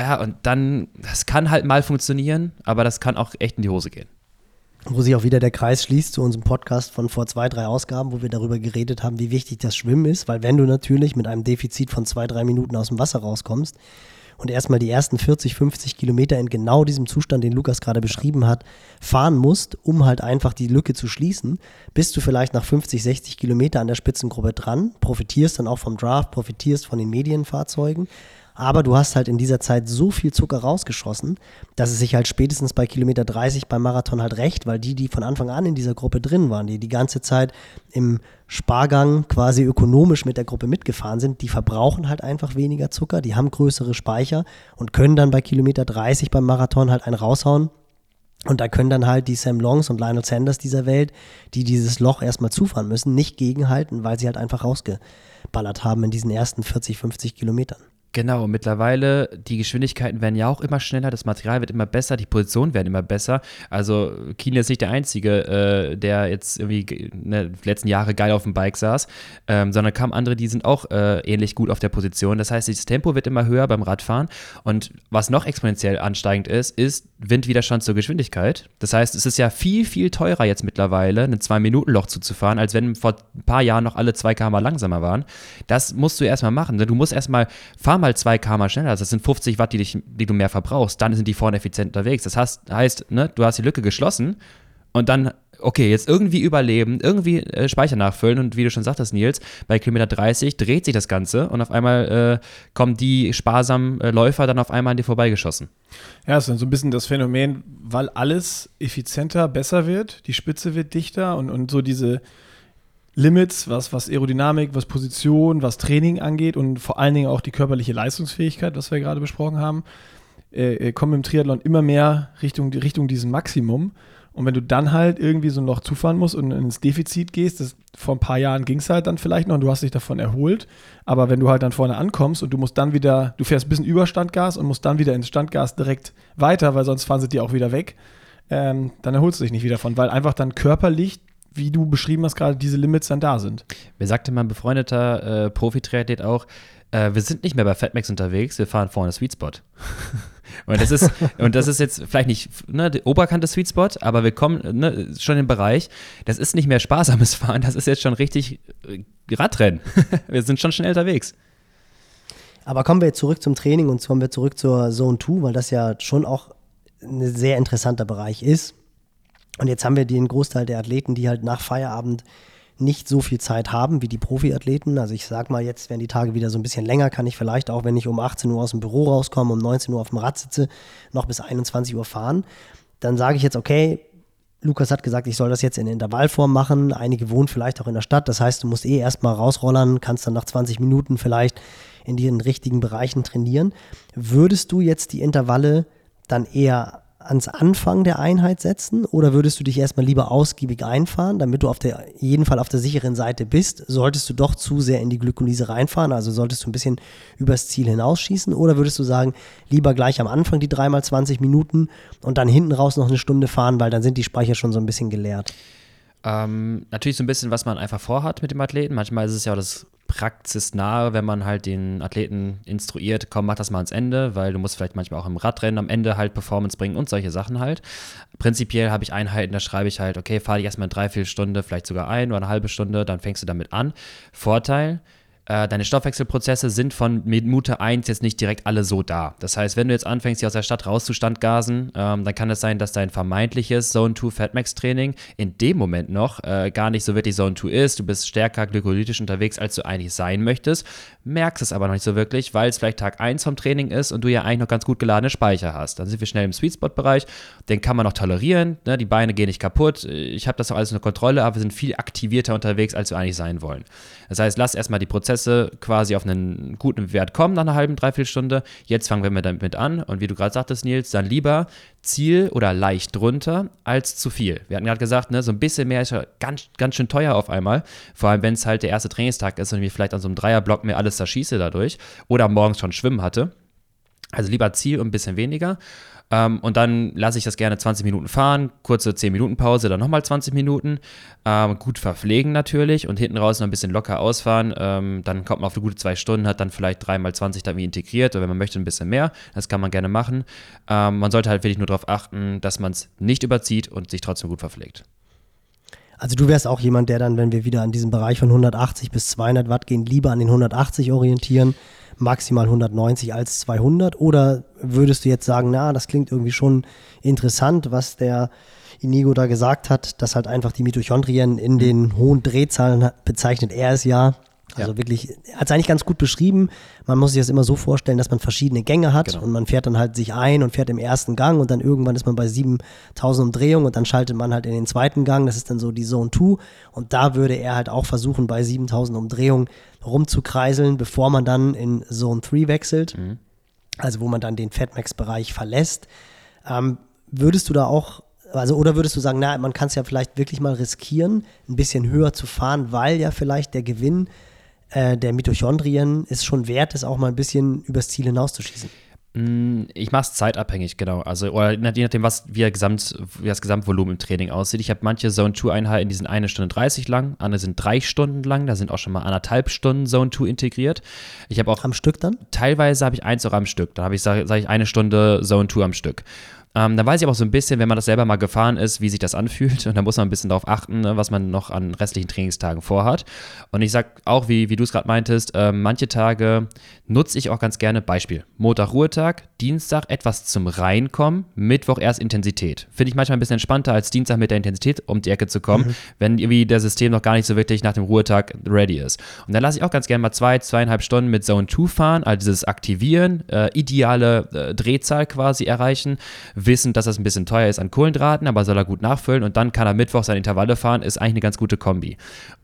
Ja, und dann, das kann halt mal funktionieren, aber das kann auch echt in die Hose gehen. Wo sich auch wieder der Kreis schließt zu unserem Podcast von vor zwei, drei Ausgaben, wo wir darüber geredet haben, wie wichtig das Schwimmen ist, weil wenn du natürlich mit einem Defizit von zwei, drei Minuten aus dem Wasser rauskommst und erstmal die ersten 40, 50 Kilometer in genau diesem Zustand, den Lukas gerade beschrieben hat, fahren musst, um halt einfach die Lücke zu schließen, bist du vielleicht nach 50, 60 Kilometer an der Spitzengruppe dran, profitierst dann auch vom Draft, profitierst von den Medienfahrzeugen, aber du hast halt in dieser Zeit so viel Zucker rausgeschossen, dass es sich halt spätestens bei Kilometer 30 beim Marathon halt recht, weil die, die von Anfang an in dieser Gruppe drin waren, die die ganze Zeit im Spargang quasi ökonomisch mit der Gruppe mitgefahren sind, die verbrauchen halt einfach weniger Zucker, die haben größere Speicher und können dann bei Kilometer 30 beim Marathon halt einen raushauen. Und da können dann halt die Sam Longs und Lionel Sanders dieser Welt, die dieses Loch erstmal zufahren müssen, nicht gegenhalten, weil sie halt einfach rausgeballert haben in diesen ersten 40, 50 Kilometern. Genau, mittlerweile, die Geschwindigkeiten werden ja auch immer schneller, das Material wird immer besser, die Positionen werden immer besser. Also Keen ist nicht der Einzige, äh, der jetzt irgendwie ne, letzten Jahre geil auf dem Bike saß, ähm, sondern kamen andere, die sind auch äh, ähnlich gut auf der Position. Das heißt, das Tempo wird immer höher beim Radfahren. Und was noch exponentiell ansteigend ist, ist Windwiderstand zur Geschwindigkeit. Das heißt, es ist ja viel, viel teurer jetzt mittlerweile, ein 2-Minuten-Loch zuzufahren, als wenn vor ein paar Jahren noch alle 2 km langsamer waren. Das musst du erstmal machen. Du musst erstmal, fahr mal 2 km schneller. Das sind 50 Watt, die, dich, die du mehr verbrauchst. Dann sind die vorne effizient unterwegs. Das heißt, heißt ne, du hast die Lücke geschlossen und dann okay, jetzt irgendwie überleben, irgendwie äh, Speicher nachfüllen und wie du schon sagtest, Nils, bei Kilometer 30 dreht sich das Ganze und auf einmal äh, kommen die sparsamen äh, Läufer dann auf einmal an dir vorbeigeschossen. Ja, es ist dann so ein bisschen das Phänomen, weil alles effizienter, besser wird, die Spitze wird dichter und, und so diese Limits, was, was Aerodynamik, was Position, was Training angeht und vor allen Dingen auch die körperliche Leistungsfähigkeit, was wir gerade besprochen haben, äh, äh kommen im Triathlon immer mehr Richtung, Richtung diesem Maximum. Und wenn du dann halt irgendwie so ein Loch zufahren musst und ins Defizit gehst, das, vor ein paar Jahren ging es halt dann vielleicht noch und du hast dich davon erholt. Aber wenn du halt dann vorne ankommst und du musst dann wieder, du fährst ein bisschen über Standgas und musst dann wieder ins Standgas direkt weiter, weil sonst fahren sie dir auch wieder weg, ähm, dann erholst du dich nicht wieder davon, weil einfach dann körperlich wie du beschrieben hast, gerade diese Limits dann da sind. Mir sagte mein befreundeter äh, Profi-Triathlet auch, äh, wir sind nicht mehr bei Fatmax unterwegs, wir fahren vorne Sweet Spot. [laughs] Und das ist, und das ist jetzt vielleicht nicht ne, die Oberkante Sweet Spot, aber wir kommen ne, schon im Bereich, das ist nicht mehr sparsames Fahren, das ist jetzt schon richtig äh, Radrennen. [laughs] wir sind schon schnell unterwegs. Aber kommen wir jetzt zurück zum Training und kommen wir zurück zur Zone 2, weil das ja schon auch ein sehr interessanter Bereich ist. Und jetzt haben wir den Großteil der Athleten, die halt nach Feierabend nicht so viel Zeit haben wie die Profiathleten. Also ich sag mal, jetzt werden die Tage wieder so ein bisschen länger, kann ich vielleicht auch, wenn ich um 18 Uhr aus dem Büro rauskomme, um 19 Uhr auf dem Rad sitze, noch bis 21 Uhr fahren. Dann sage ich jetzt, okay, Lukas hat gesagt, ich soll das jetzt in Intervallform machen. Einige wohnen vielleicht auch in der Stadt. Das heißt, du musst eh erstmal rausrollern, kannst dann nach 20 Minuten vielleicht in den richtigen Bereichen trainieren. Würdest du jetzt die Intervalle dann eher ans Anfang der Einheit setzen oder würdest du dich erstmal lieber ausgiebig einfahren, damit du auf der jeden Fall auf der sicheren Seite bist? Solltest du doch zu sehr in die Glykolyse reinfahren, also solltest du ein bisschen übers Ziel hinausschießen oder würdest du sagen, lieber gleich am Anfang die dreimal 20 Minuten und dann hinten raus noch eine Stunde fahren, weil dann sind die Speicher schon so ein bisschen geleert? Ähm, natürlich so ein bisschen, was man einfach vorhat mit dem Athleten. Manchmal ist es ja auch das praxisnahe, wenn man halt den Athleten instruiert, komm, mach das mal ans Ende, weil du musst vielleicht manchmal auch im Radrennen am Ende halt Performance bringen und solche Sachen halt. Prinzipiell habe ich Einheiten, da schreibe ich halt, okay, fahr dich erstmal eine Dreiviertelstunde, vielleicht sogar ein oder eine halbe Stunde, dann fängst du damit an. Vorteil, äh, deine Stoffwechselprozesse sind von Minute 1 jetzt nicht direkt alle so da. Das heißt, wenn du jetzt anfängst, hier aus der Stadt rauszustandgasen, ähm, dann kann es sein, dass dein vermeintliches Zone 2 Fatmax Training in dem Moment noch äh, gar nicht so wirklich Zone 2 ist. Du bist stärker glykolytisch unterwegs, als du eigentlich sein möchtest, merkst es aber noch nicht so wirklich, weil es vielleicht Tag 1 vom Training ist und du ja eigentlich noch ganz gut geladene Speicher hast. Dann sind wir schnell im Sweet Spot Bereich, den kann man noch tolerieren, ne? die Beine gehen nicht kaputt, ich habe das auch alles unter Kontrolle, aber wir sind viel aktivierter unterwegs, als wir eigentlich sein wollen. Das heißt, lass erstmal die Prozesse Prozesse quasi auf einen guten Wert kommen nach einer halben, dreiviertel Stunde. Jetzt fangen wir damit an. Und wie du gerade sagtest, Nils, dann lieber Ziel oder leicht drunter als zu viel. Wir hatten gerade gesagt, ne, so ein bisschen mehr ist ja ganz, ganz schön teuer auf einmal. Vor allem, wenn es halt der erste Trainingstag ist und ich vielleicht an so einem Dreierblock mir alles zerschieße dadurch oder morgens schon schwimmen hatte. Also lieber Ziel und ein bisschen weniger. Ähm, und dann lasse ich das gerne 20 Minuten fahren, kurze 10 Minuten Pause, dann nochmal 20 Minuten. Ähm, gut verpflegen natürlich und hinten raus noch ein bisschen locker ausfahren. Ähm, dann kommt man auf eine gute zwei Stunden, hat dann vielleicht 3 mal 20 dann wie integriert oder wenn man möchte ein bisschen mehr. Das kann man gerne machen. Ähm, man sollte halt wirklich nur darauf achten, dass man es nicht überzieht und sich trotzdem gut verpflegt. Also du wärst auch jemand, der dann, wenn wir wieder an diesem Bereich von 180 bis 200 Watt gehen, lieber an den 180 orientieren maximal 190 als 200? Oder würdest du jetzt sagen, na, das klingt irgendwie schon interessant, was der Inigo da gesagt hat, dass halt einfach die Mitochondrien in den hohen Drehzahlen bezeichnet er es ja also ja. wirklich, er hat es eigentlich ganz gut beschrieben. Man muss sich das immer so vorstellen, dass man verschiedene Gänge hat genau. und man fährt dann halt sich ein und fährt im ersten Gang und dann irgendwann ist man bei 7000 Umdrehungen und dann schaltet man halt in den zweiten Gang. Das ist dann so die Zone 2 und da würde er halt auch versuchen, bei 7000 Umdrehungen rumzukreiseln, bevor man dann in Zone 3 wechselt. Mhm. Also wo man dann den Fatmax-Bereich verlässt. Ähm, würdest du da auch also, oder würdest du sagen, na, man kann es ja vielleicht wirklich mal riskieren, ein bisschen höher zu fahren, weil ja vielleicht der Gewinn äh, der Mitochondrien es schon wert ist, auch mal ein bisschen übers Ziel hinauszuschießen. Mm, ich mache es zeitabhängig, genau. Also, oder je nachdem, was, wie, Gesamt, wie das Gesamtvolumen im Training aussieht. Ich habe manche Zone 2-Einheiten, die sind eine Stunde 30 lang, andere sind drei Stunden lang, da sind auch schon mal anderthalb Stunden Zone 2 integriert. Ich habe auch. Am Stück dann? Teilweise habe ich eins auch am Stück. Da habe ich, sage sag ich, eine Stunde Zone 2 am Stück. Ähm, dann weiß ich aber auch so ein bisschen, wenn man das selber mal gefahren ist, wie sich das anfühlt. Und da muss man ein bisschen darauf achten, ne, was man noch an restlichen Trainingstagen vorhat. Und ich sag auch, wie, wie du es gerade meintest, äh, manche Tage nutze ich auch ganz gerne Beispiel. Montag Ruhetag, Dienstag etwas zum Reinkommen, Mittwoch erst Intensität. Finde ich manchmal ein bisschen entspannter, als Dienstag mit der Intensität um die Ecke zu kommen, mhm. wenn irgendwie das System noch gar nicht so wirklich nach dem Ruhetag ready ist. Und dann lasse ich auch ganz gerne mal zwei, zweieinhalb Stunden mit Zone 2 fahren, also dieses Aktivieren, äh, ideale äh, Drehzahl quasi erreichen, wissen, dass das ein bisschen teuer ist an Kohlendrahten, aber soll er gut nachfüllen und dann kann er Mittwoch seine Intervalle fahren, ist eigentlich eine ganz gute Kombi.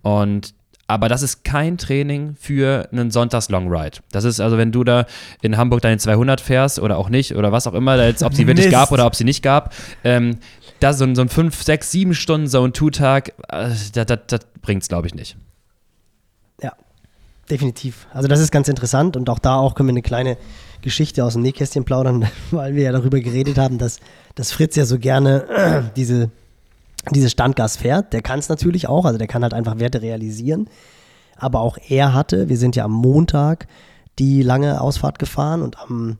Und aber das ist kein Training für einen Sonntags-Long-Ride. Das ist also, wenn du da in Hamburg deine 200 fährst oder auch nicht oder was auch immer, jetzt, ob sie wirklich gab oder ob sie nicht gab, ähm, da so, so ein 5, 6, 7 Stunden Zone-2-Tag, äh, das, das, das bringt es, glaube ich, nicht. Ja, definitiv. Also das ist ganz interessant und auch da auch können wir eine kleine Geschichte aus dem Nähkästchen plaudern, [laughs] weil wir ja darüber geredet haben, dass, dass Fritz ja so gerne [clears throat] äh, diese, Standgas fährt. Der kann es natürlich auch, also der kann halt einfach Werte realisieren. Aber auch er hatte, wir sind ja am Montag die lange Ausfahrt gefahren und am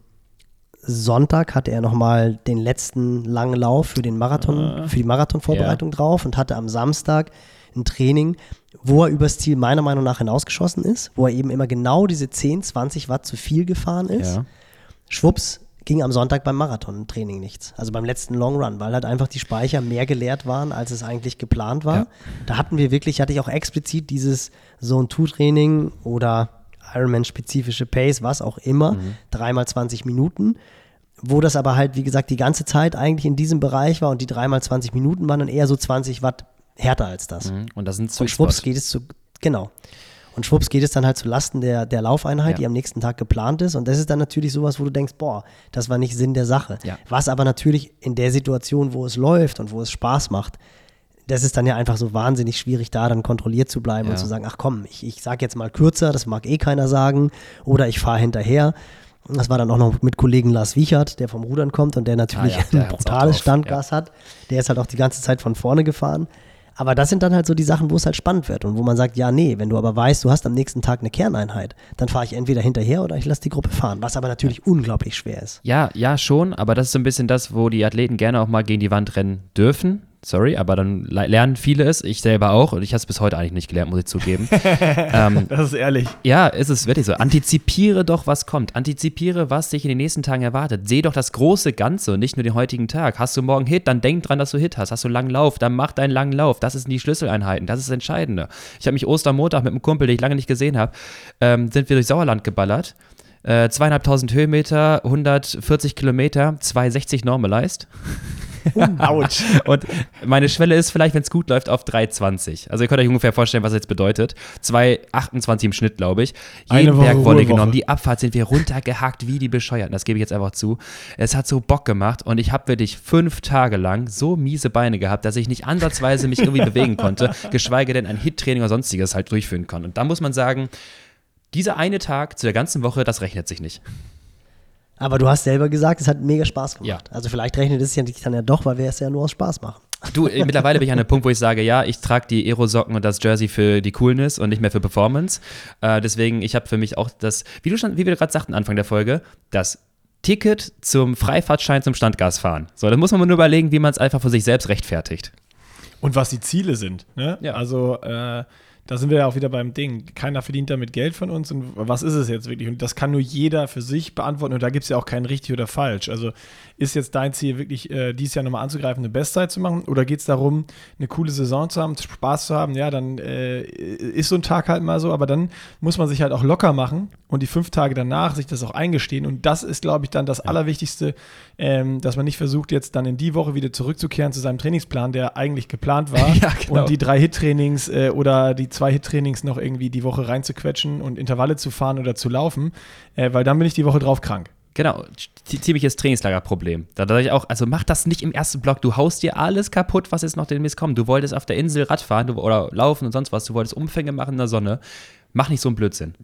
Sonntag hatte er nochmal den letzten langen Lauf für den Marathon, äh, für die Marathonvorbereitung ja. drauf und hatte am Samstag ein Training, wo er übers Ziel meiner Meinung nach hinausgeschossen ist, wo er eben immer genau diese 10, 20 Watt zu viel gefahren ist. Ja. Schwupps, ging am Sonntag beim Marathon-Training nichts. Also beim letzten Long Run, weil halt einfach die Speicher mehr geleert waren, als es eigentlich geplant war. Ja. Da hatten wir wirklich, hatte ich auch explizit dieses Zone-2-Training oder Ironman-spezifische Pace, was auch immer, mhm. dreimal 20 Minuten wo das aber halt, wie gesagt, die ganze Zeit eigentlich in diesem Bereich war und die dreimal 20 Minuten waren dann eher so 20 Watt härter als das. Mhm. Und das sind Und schwupps geht es zu, genau. Und schwupps geht es dann halt zu Lasten der, der Laufeinheit, ja. die am nächsten Tag geplant ist. Und das ist dann natürlich sowas, wo du denkst, boah, das war nicht Sinn der Sache. Ja. Was aber natürlich in der Situation, wo es läuft und wo es Spaß macht, das ist dann ja einfach so wahnsinnig schwierig, da dann kontrolliert zu bleiben ja. und zu sagen, ach komm, ich, ich sag jetzt mal kürzer, das mag eh keiner sagen, oder ich fahre hinterher. Das war dann auch noch mit Kollegen Lars Wiechert, der vom Rudern kommt und der natürlich ah, ja, [laughs] der ein brutales Standgas hat. Der ist halt auch die ganze Zeit von vorne gefahren. Aber das sind dann halt so die Sachen, wo es halt spannend wird und wo man sagt, ja, nee, wenn du aber weißt, du hast am nächsten Tag eine Kerneinheit, dann fahre ich entweder hinterher oder ich lasse die Gruppe fahren, was aber natürlich unglaublich schwer ist. Ja, ja, schon, aber das ist so ein bisschen das, wo die Athleten gerne auch mal gegen die Wand rennen dürfen sorry, aber dann lernen viele es, ich selber auch, und ich habe es bis heute eigentlich nicht gelernt, muss ich zugeben. [laughs] ähm, das ist ehrlich. Ja, ist es wirklich so. Antizipiere doch, was kommt. Antizipiere, was dich in den nächsten Tagen erwartet. Seh doch das große Ganze und nicht nur den heutigen Tag. Hast du morgen Hit, dann denk dran, dass du Hit hast. Hast du langen Lauf, dann mach deinen langen Lauf. Das sind die Schlüsseleinheiten, das ist das Entscheidende. Ich habe mich Ostermontag mit einem Kumpel, den ich lange nicht gesehen habe, ähm, sind wir durch Sauerland geballert. Äh, zweieinhalbtausend Höhenmeter, 140 Kilometer, 260 normalized. Autsch. [laughs] Und meine Schwelle ist vielleicht, wenn es gut läuft, auf 3,20. Also ihr könnt euch ungefähr vorstellen, was das jetzt bedeutet. 2,28 im Schnitt, glaube ich. Jeden Berg Wolle genommen. Die Abfahrt sind wir runtergehakt wie die Bescheuerten. Das gebe ich jetzt einfach zu. Es hat so Bock gemacht und ich habe wirklich fünf Tage lang so miese Beine gehabt, dass ich nicht ansatzweise mich irgendwie bewegen konnte, [laughs] geschweige denn ein Hit-Training oder sonstiges halt durchführen konnte. Und da muss man sagen, dieser eine Tag zu der ganzen Woche, das rechnet sich nicht. Aber du hast selber gesagt, es hat mega Spaß gemacht. Ja. Also vielleicht rechnet es sich dann ja doch, weil wir es ja nur aus Spaß machen. Du, äh, mittlerweile bin ich an einem Punkt, wo ich sage, ja, ich trage die Aerosocken und das Jersey für die Coolness und nicht mehr für Performance. Äh, deswegen, ich habe für mich auch das, wie, du schon, wie wir gerade sagten Anfang der Folge, das Ticket zum Freifahrtschein zum Standgas fahren. So, da muss man nur überlegen, wie man es einfach für sich selbst rechtfertigt. Und was die Ziele sind. Ne? Ja. Also, äh, da sind wir ja auch wieder beim Ding. Keiner verdient damit Geld von uns und was ist es jetzt wirklich? Und das kann nur jeder für sich beantworten und da gibt es ja auch kein richtig oder falsch. Also ist jetzt dein Ziel wirklich, äh, dieses Jahr nochmal anzugreifen, eine Bestzeit zu machen oder geht es darum, eine coole Saison zu haben, Spaß zu haben? Ja, dann äh, ist so ein Tag halt mal so, aber dann muss man sich halt auch locker machen und die fünf Tage danach sich das auch eingestehen und das ist, glaube ich, dann das. Allerwichtigste, ähm, dass man nicht versucht, jetzt dann in die Woche wieder zurückzukehren zu seinem Trainingsplan, der eigentlich geplant war [laughs] ja, genau. und die drei Hit-Trainings äh, oder die zwei Hit-Trainings noch irgendwie die Woche reinzuquetschen und Intervalle zu fahren oder zu laufen, äh, weil dann bin ich die Woche drauf krank. Genau, ziemliches Trainingslagerproblem. Da dachte ich auch, also mach das nicht im ersten Block. Du haust dir alles kaputt, was jetzt noch demnächst kommt. Du wolltest auf der Insel Radfahren oder laufen und sonst was. Du wolltest Umfänge machen in der Sonne. Mach nicht so einen Blödsinn.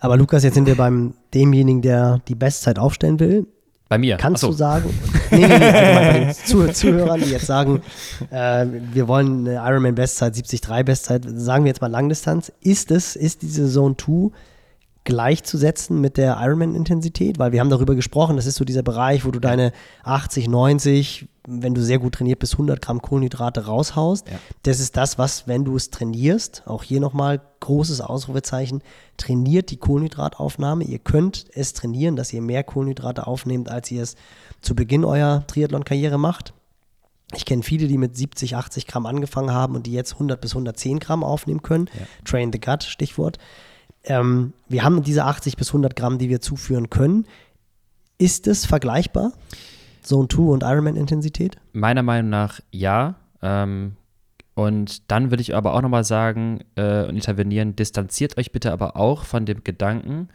Aber Lukas, jetzt sind wir beim demjenigen, der die Bestzeit aufstellen will. Bei mir. Kannst du sagen, nee, nee, nee, also bei den Zuh Zuhörern, die jetzt sagen, äh, wir wollen eine Ironman Bestzeit, 73 Bestzeit, sagen wir jetzt mal Langdistanz, ist es, ist diese Zone 2 gleichzusetzen mit der Ironman-Intensität, weil wir haben darüber gesprochen, das ist so dieser Bereich, wo du deine 80, 90, wenn du sehr gut trainiert bist, 100 Gramm Kohlenhydrate raushaust. Ja. Das ist das, was, wenn du es trainierst, auch hier nochmal großes Ausrufezeichen, trainiert die Kohlenhydrataufnahme. Ihr könnt es trainieren, dass ihr mehr Kohlenhydrate aufnehmt, als ihr es zu Beginn eurer Triathlon-Karriere macht. Ich kenne viele, die mit 70, 80 Gramm angefangen haben und die jetzt 100 bis 110 Gramm aufnehmen können. Ja. Train the gut, Stichwort. Ähm, wir haben diese 80 bis 100 Gramm, die wir zuführen können. Ist es vergleichbar? Zone 2 und Ironman-Intensität? Meiner Meinung nach ja. Ähm, und dann würde ich aber auch nochmal sagen äh, und intervenieren, distanziert euch bitte aber auch von dem Gedanken,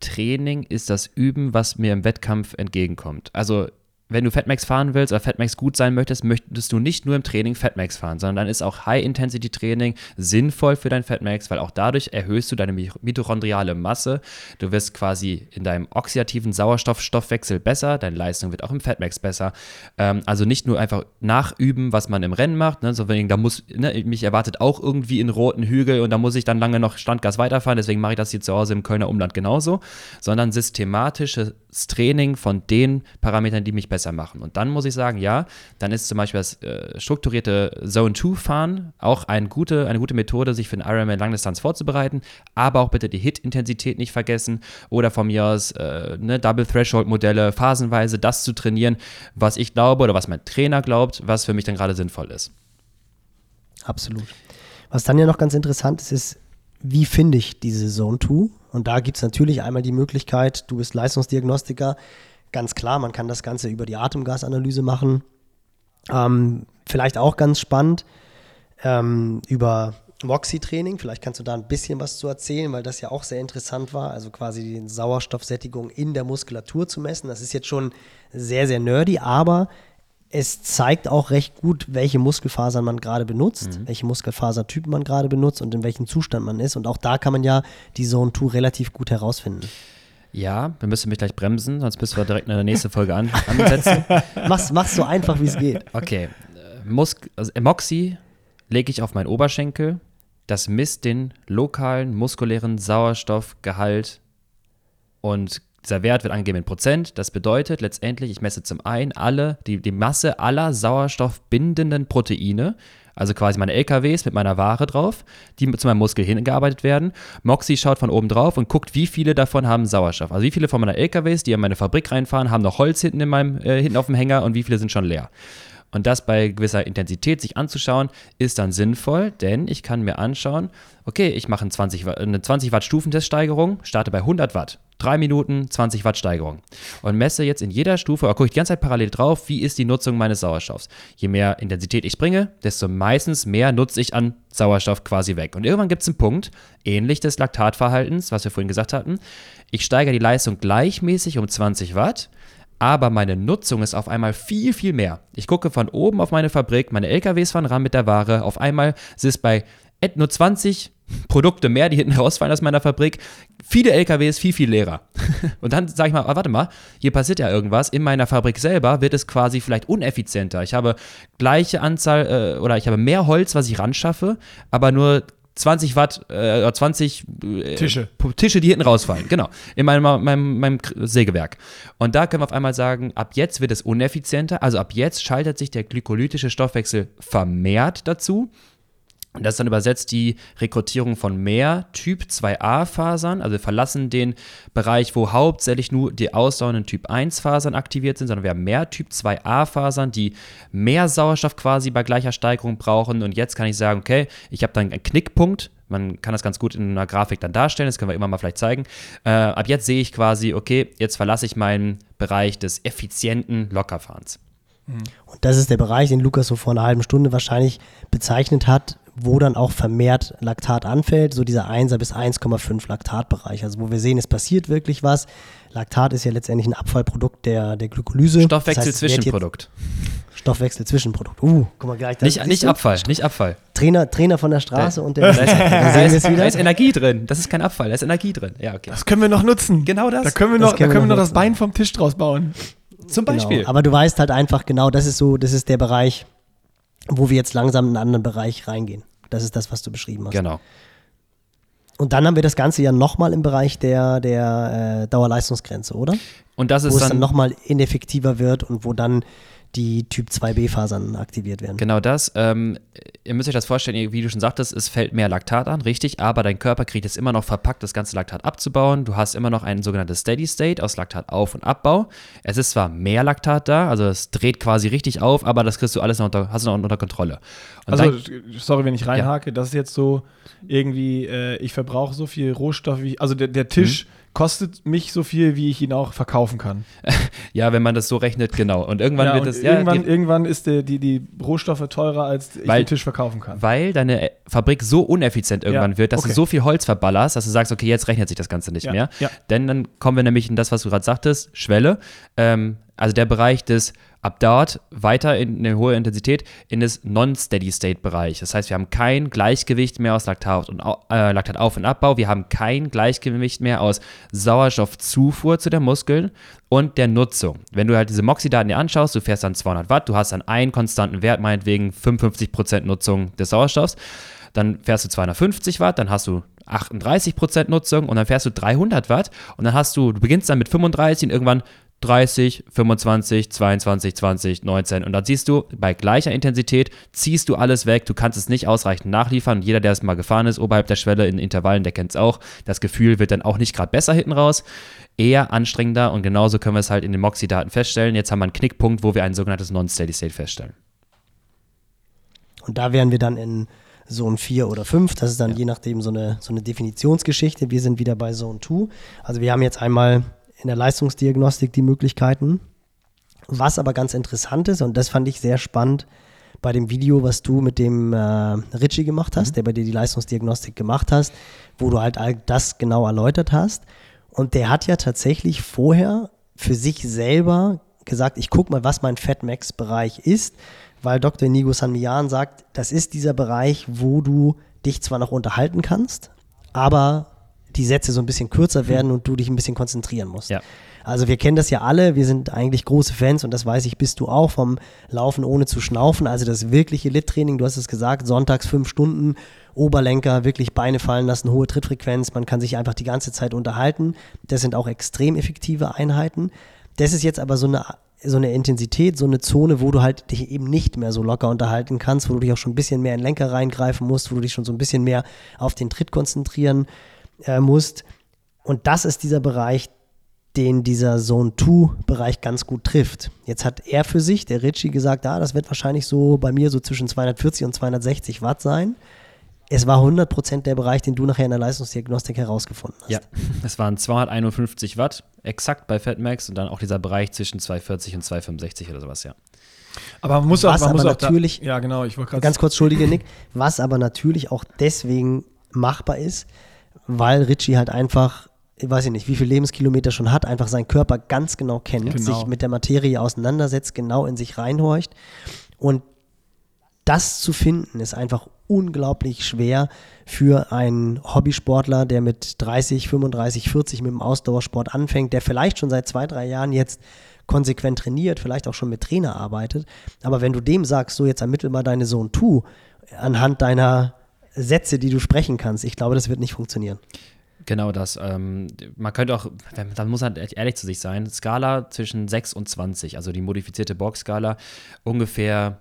Training ist das Üben, was mir im Wettkampf entgegenkommt. Also wenn du Fatmax fahren willst oder Fatmax gut sein möchtest, möchtest du nicht nur im Training Fatmax fahren, sondern dann ist auch High-Intensity-Training sinnvoll für dein Fatmax, weil auch dadurch erhöhst du deine mitochondriale Masse. Du wirst quasi in deinem oxidativen Sauerstoffstoffwechsel besser, deine Leistung wird auch im Fatmax besser. Ähm, also nicht nur einfach nachüben, was man im Rennen macht, ne, sondern da muss, ne, mich erwartet auch irgendwie in roten Hügel und da muss ich dann lange noch Standgas weiterfahren, deswegen mache ich das hier zu Hause im Kölner Umland genauso, sondern systematisches Training von den Parametern, die mich besser besser machen. Und dann muss ich sagen, ja, dann ist zum Beispiel das äh, strukturierte Zone-2-Fahren auch eine gute, eine gute Methode, sich für einen Ironman Langdistanz vorzubereiten, aber auch bitte die Hit-Intensität nicht vergessen oder von mir aus äh, ne, Double-Threshold-Modelle phasenweise das zu trainieren, was ich glaube oder was mein Trainer glaubt, was für mich dann gerade sinnvoll ist. Absolut. Was dann ja noch ganz interessant ist, ist, wie finde ich diese Zone 2? Und da gibt es natürlich einmal die Möglichkeit, du bist Leistungsdiagnostiker, Ganz klar, man kann das Ganze über die Atemgasanalyse machen. Ähm, vielleicht auch ganz spannend ähm, über Moxie-Training. Vielleicht kannst du da ein bisschen was zu erzählen, weil das ja auch sehr interessant war. Also quasi die Sauerstoffsättigung in der Muskulatur zu messen. Das ist jetzt schon sehr, sehr nerdy, aber es zeigt auch recht gut, welche Muskelfasern man gerade benutzt, mhm. welche Muskelfasertypen man gerade benutzt und in welchem Zustand man ist. Und auch da kann man ja die Zone 2 relativ gut herausfinden. Ja, wir müssen mich gleich bremsen, sonst bist du direkt in der nächsten Folge an, ansetzen. [laughs] mach's, mach's so einfach, wie es geht. Okay. Äh, Mus also Emoxi lege ich auf meinen Oberschenkel. Das misst den lokalen muskulären Sauerstoffgehalt und dieser Wert wird angegeben in Prozent. Das bedeutet letztendlich, ich messe zum einen alle, die, die Masse aller sauerstoffbindenden Proteine, also quasi meine LKWs mit meiner Ware drauf, die zu meinem Muskel hingearbeitet werden. Moxie schaut von oben drauf und guckt, wie viele davon haben Sauerstoff. Also wie viele von meiner LKWs, die in meine Fabrik reinfahren, haben noch Holz hinten in meinem äh, hinten auf dem Hänger und wie viele sind schon leer. Und das bei gewisser Intensität sich anzuschauen, ist dann sinnvoll, denn ich kann mir anschauen, okay, ich mache eine 20, eine 20 Watt Stufenteststeigerung, starte bei 100 Watt. 3 Minuten, 20 Watt Steigerung. Und messe jetzt in jeder Stufe, oder gucke ich die ganze Zeit parallel drauf, wie ist die Nutzung meines Sauerstoffs. Je mehr Intensität ich bringe, desto meistens mehr nutze ich an Sauerstoff quasi weg. Und irgendwann gibt es einen Punkt, ähnlich des Laktatverhaltens, was wir vorhin gesagt hatten. Ich steigere die Leistung gleichmäßig um 20 Watt aber meine Nutzung ist auf einmal viel, viel mehr. Ich gucke von oben auf meine Fabrik, meine LKWs fahren ran mit der Ware. Auf einmal ist es bei nur 20 Produkte mehr, die hinten rausfallen aus meiner Fabrik. Viele LKWs, viel, viel leerer. [laughs] Und dann sage ich mal, oh, warte mal, hier passiert ja irgendwas. In meiner Fabrik selber wird es quasi vielleicht uneffizienter. Ich habe gleiche Anzahl äh, oder ich habe mehr Holz, was ich ran schaffe, aber nur 20 Watt, äh, 20 äh, Tische. Tische, die hinten rausfallen. Genau. In meinem, meinem, meinem Sägewerk. Und da können wir auf einmal sagen, ab jetzt wird es uneffizienter. Also ab jetzt schaltet sich der glykolytische Stoffwechsel vermehrt dazu. Und das ist dann übersetzt die Rekrutierung von mehr Typ 2a-Fasern. Also wir verlassen den Bereich, wo hauptsächlich nur die ausdauernden Typ 1-Fasern aktiviert sind, sondern wir haben mehr Typ 2a-Fasern, die mehr Sauerstoff quasi bei gleicher Steigerung brauchen. Und jetzt kann ich sagen, okay, ich habe dann einen Knickpunkt. Man kann das ganz gut in einer Grafik dann darstellen, das können wir immer mal vielleicht zeigen. Äh, ab jetzt sehe ich quasi, okay, jetzt verlasse ich meinen Bereich des effizienten Lockerfahrens. Und das ist der Bereich, den Lukas so vor einer halben Stunde wahrscheinlich bezeichnet hat, wo dann auch vermehrt Laktat anfällt, so dieser 1er bis 1,5 Laktatbereich. Also wo wir sehen, es passiert wirklich was. Laktat ist ja letztendlich ein Abfallprodukt der, der Glykolyse. Stoffwechsel-Zwischenprodukt. Das heißt, Stoffwechsel-Zwischenprodukt. Uh, guck mal gleich. Nicht, nicht Abfall, nicht Abfall. Trainer, Trainer von der Straße da, und der. Da ist, da, ist, da ist Energie drin. Das ist kein Abfall, da ist Energie drin. Ja, okay. Das können wir noch nutzen. Genau das. Da können wir noch, können da können wir noch das Bein vom Tisch draus bauen. Zum genau. Beispiel. Genau. Aber du weißt halt einfach genau, das ist so, das ist der Bereich, wo wir jetzt langsam in einen anderen Bereich reingehen. Das ist das, was du beschrieben hast. Genau. Und dann haben wir das Ganze ja nochmal im Bereich der, der äh, Dauerleistungsgrenze, oder? Und das wo ist es dann, dann nochmal ineffektiver wird und wo dann die Typ 2b-Fasern aktiviert werden. Genau das. Ähm, ihr müsst euch das vorstellen, wie du schon sagtest, es fällt mehr Laktat an, richtig, aber dein Körper kriegt es immer noch verpackt, das ganze Laktat abzubauen. Du hast immer noch ein sogenanntes Steady State aus Laktatauf- und Abbau. Es ist zwar mehr Laktat da, also es dreht quasi richtig auf, aber das kriegst du alles noch unter, hast du noch unter Kontrolle. Und also, dann, sorry, wenn ich reinhake, ja. das ist jetzt so irgendwie, äh, ich verbrauche so viel Rohstoff, wie, also der, der Tisch. Mhm kostet mich so viel, wie ich ihn auch verkaufen kann. [laughs] ja, wenn man das so rechnet, genau. Und irgendwann ja, wird es. Ja, irgendwann, irgendwann ist der, die, die Rohstoffe teurer, als ich weil, den Tisch verkaufen kann. Weil deine Fabrik so uneffizient irgendwann ja, wird, dass okay. du so viel Holz verballerst, dass du sagst, okay, jetzt rechnet sich das Ganze nicht mehr. Denn dann kommen wir nämlich in das, was du gerade sagtest, Schwelle. Ähm, also der Bereich des ab dort weiter in eine hohe Intensität in das Non-Steady-State-Bereich. Das heißt, wir haben kein Gleichgewicht mehr aus Laktat und äh, Laktatauf- und Abbau, wir haben kein Gleichgewicht mehr aus Sauerstoffzufuhr zu den Muskeln und der Nutzung. Wenn du halt diese Moxie-Daten dir anschaust, du fährst dann 200 Watt, du hast dann einen konstanten Wert, meinetwegen 55% Nutzung des Sauerstoffs, dann fährst du 250 Watt, dann hast du 38% Nutzung und dann fährst du 300 Watt und dann hast du, du beginnst dann mit 35 und irgendwann 30, 25, 22, 20, 19. Und dann siehst du, bei gleicher Intensität ziehst du alles weg. Du kannst es nicht ausreichend nachliefern. jeder, der es mal gefahren ist, oberhalb der Schwelle in Intervallen, der kennt es auch. Das Gefühl wird dann auch nicht gerade besser hinten raus. Eher anstrengender. Und genauso können wir es halt in den Moxie-Daten feststellen. Jetzt haben wir einen Knickpunkt, wo wir ein sogenanntes Non-Steady State feststellen. Und da wären wir dann in Zone 4 oder 5. Das ist dann ja. je nachdem so eine, so eine Definitionsgeschichte. Wir sind wieder bei Zone 2. Also wir haben jetzt einmal in der Leistungsdiagnostik die Möglichkeiten. Was aber ganz interessant ist, und das fand ich sehr spannend bei dem Video, was du mit dem äh, Richie gemacht hast, mhm. der bei dir die Leistungsdiagnostik gemacht hast, wo du halt all das genau erläutert hast. Und der hat ja tatsächlich vorher für sich selber gesagt, ich gucke mal, was mein Fatmax-Bereich ist, weil Dr. Nigo Sanmian sagt, das ist dieser Bereich, wo du dich zwar noch unterhalten kannst, aber die Sätze so ein bisschen kürzer hm. werden und du dich ein bisschen konzentrieren musst. Ja. Also wir kennen das ja alle, wir sind eigentlich große Fans und das weiß ich, bist du auch vom Laufen ohne zu schnaufen. Also das wirkliche Lit-Training, du hast es gesagt, sonntags fünf Stunden, Oberlenker, wirklich Beine fallen lassen, hohe Trittfrequenz, man kann sich einfach die ganze Zeit unterhalten. Das sind auch extrem effektive Einheiten. Das ist jetzt aber so eine so eine Intensität, so eine Zone, wo du halt dich eben nicht mehr so locker unterhalten kannst, wo du dich auch schon ein bisschen mehr in Lenker reingreifen musst, wo du dich schon so ein bisschen mehr auf den Tritt konzentrieren musst äh, musst. Und das ist dieser Bereich, den dieser Zone 2-Bereich ganz gut trifft. Jetzt hat er für sich, der Ritchie, gesagt, ah, das wird wahrscheinlich so bei mir so zwischen 240 und 260 Watt sein. Es war 100% der Bereich, den du nachher in der Leistungsdiagnostik herausgefunden hast. Ja, es waren 251 Watt, exakt bei FatMax und dann auch dieser Bereich zwischen 240 und 265 oder sowas, ja. Aber man muss auch, was man muss auch natürlich, da, ja genau, ich wollte Ganz kurz, schuldige Nick, was aber natürlich auch deswegen machbar ist, weil Richie halt einfach, ich weiß ich nicht, wie viele Lebenskilometer schon hat, einfach seinen Körper ganz genau kennt, genau. sich mit der Materie auseinandersetzt, genau in sich reinhorcht. Und das zu finden ist einfach unglaublich schwer für einen Hobbysportler, der mit 30, 35, 40 mit dem Ausdauersport anfängt, der vielleicht schon seit zwei, drei Jahren jetzt konsequent trainiert, vielleicht auch schon mit Trainer arbeitet. Aber wenn du dem sagst, so jetzt ermittel mal deine Zone 2 anhand deiner Sätze, die du sprechen kannst. Ich glaube, das wird nicht funktionieren. Genau das. Ähm, man könnte auch, da muss man ehrlich zu sich sein, Skala zwischen 6 und 20, also die modifizierte Borg-Skala, ungefähr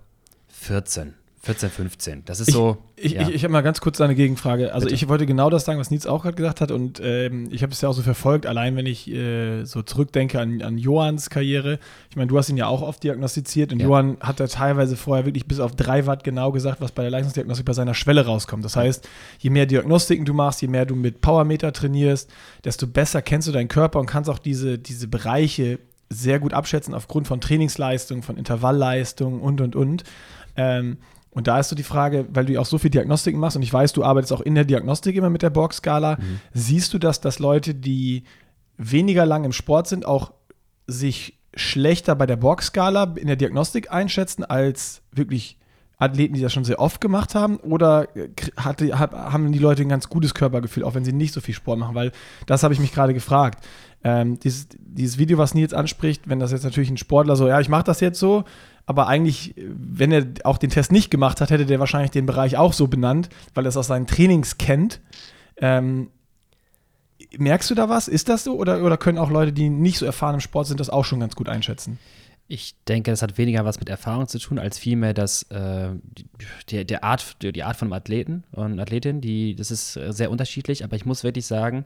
14. 14, 15. Das ist ich, so. Ich, ja. ich, ich habe mal ganz kurz eine Gegenfrage. Also, Bitte. ich wollte genau das sagen, was Nils auch gerade gesagt hat. Und ähm, ich habe es ja auch so verfolgt, allein wenn ich äh, so zurückdenke an, an Johans Karriere. Ich meine, du hast ihn ja auch oft diagnostiziert. Und ja. Johann hat da teilweise vorher wirklich bis auf 3 Watt genau gesagt, was bei der Leistungsdiagnostik bei seiner Schwelle rauskommt. Das heißt, je mehr Diagnostiken du machst, je mehr du mit Powermeter trainierst, desto besser kennst du deinen Körper und kannst auch diese, diese Bereiche sehr gut abschätzen aufgrund von Trainingsleistung, von Intervallleistung und, und, und. Ähm, und da ist so die Frage, weil du ja auch so viel Diagnostiken machst und ich weiß, du arbeitest auch in der Diagnostik immer mit der Borg-Skala. Mhm. Siehst du das, dass Leute, die weniger lang im Sport sind, auch sich schlechter bei der Borg-Skala in der Diagnostik einschätzen als wirklich Athleten, die das schon sehr oft gemacht haben? Oder hatte, haben die Leute ein ganz gutes Körpergefühl, auch wenn sie nicht so viel Sport machen? Weil das habe ich mich gerade gefragt. Ähm, dieses, dieses Video, was Nils anspricht, wenn das jetzt natürlich ein Sportler so, ja, ich mache das jetzt so, aber eigentlich, wenn er auch den Test nicht gemacht hat, hätte der wahrscheinlich den Bereich auch so benannt, weil er es aus seinen Trainings kennt. Ähm, merkst du da was? Ist das so? Oder, oder können auch Leute, die nicht so erfahren im Sport sind, das auch schon ganz gut einschätzen? Ich denke, das hat weniger was mit Erfahrung zu tun, als vielmehr das, äh, die, der Art, die Art von Athleten und Athletin, die, das ist äh, sehr unterschiedlich, aber ich muss wirklich sagen,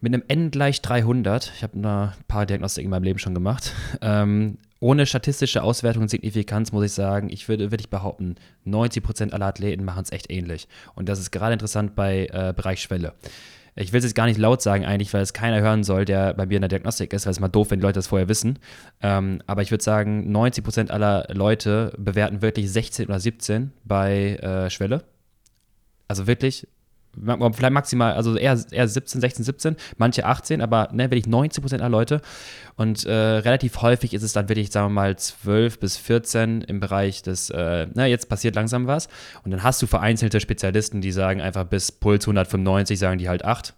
mit einem N gleich 300, ich habe ein paar Diagnostiken in meinem Leben schon gemacht, ähm, ohne statistische Auswertung und Signifikanz muss ich sagen, ich würde wirklich behaupten, 90% aller Athleten machen es echt ähnlich. Und das ist gerade interessant bei äh, Bereich Schwelle. Ich will es jetzt gar nicht laut sagen eigentlich, weil es keiner hören soll, der bei mir in der Diagnostik ist, weil es mal doof, wenn die Leute das vorher wissen. Ähm, aber ich würde sagen, 90% aller Leute bewerten wirklich 16 oder 17 bei äh, Schwelle. Also wirklich vielleicht maximal, also eher, eher 17, 16, 17, manche 18, aber ne, wirklich 90 Prozent aller Leute. Und äh, relativ häufig ist es dann wirklich, sagen wir mal, 12 bis 14 im Bereich des, äh, na, jetzt passiert langsam was. Und dann hast du vereinzelte Spezialisten, die sagen einfach bis Puls 195, sagen die halt 8.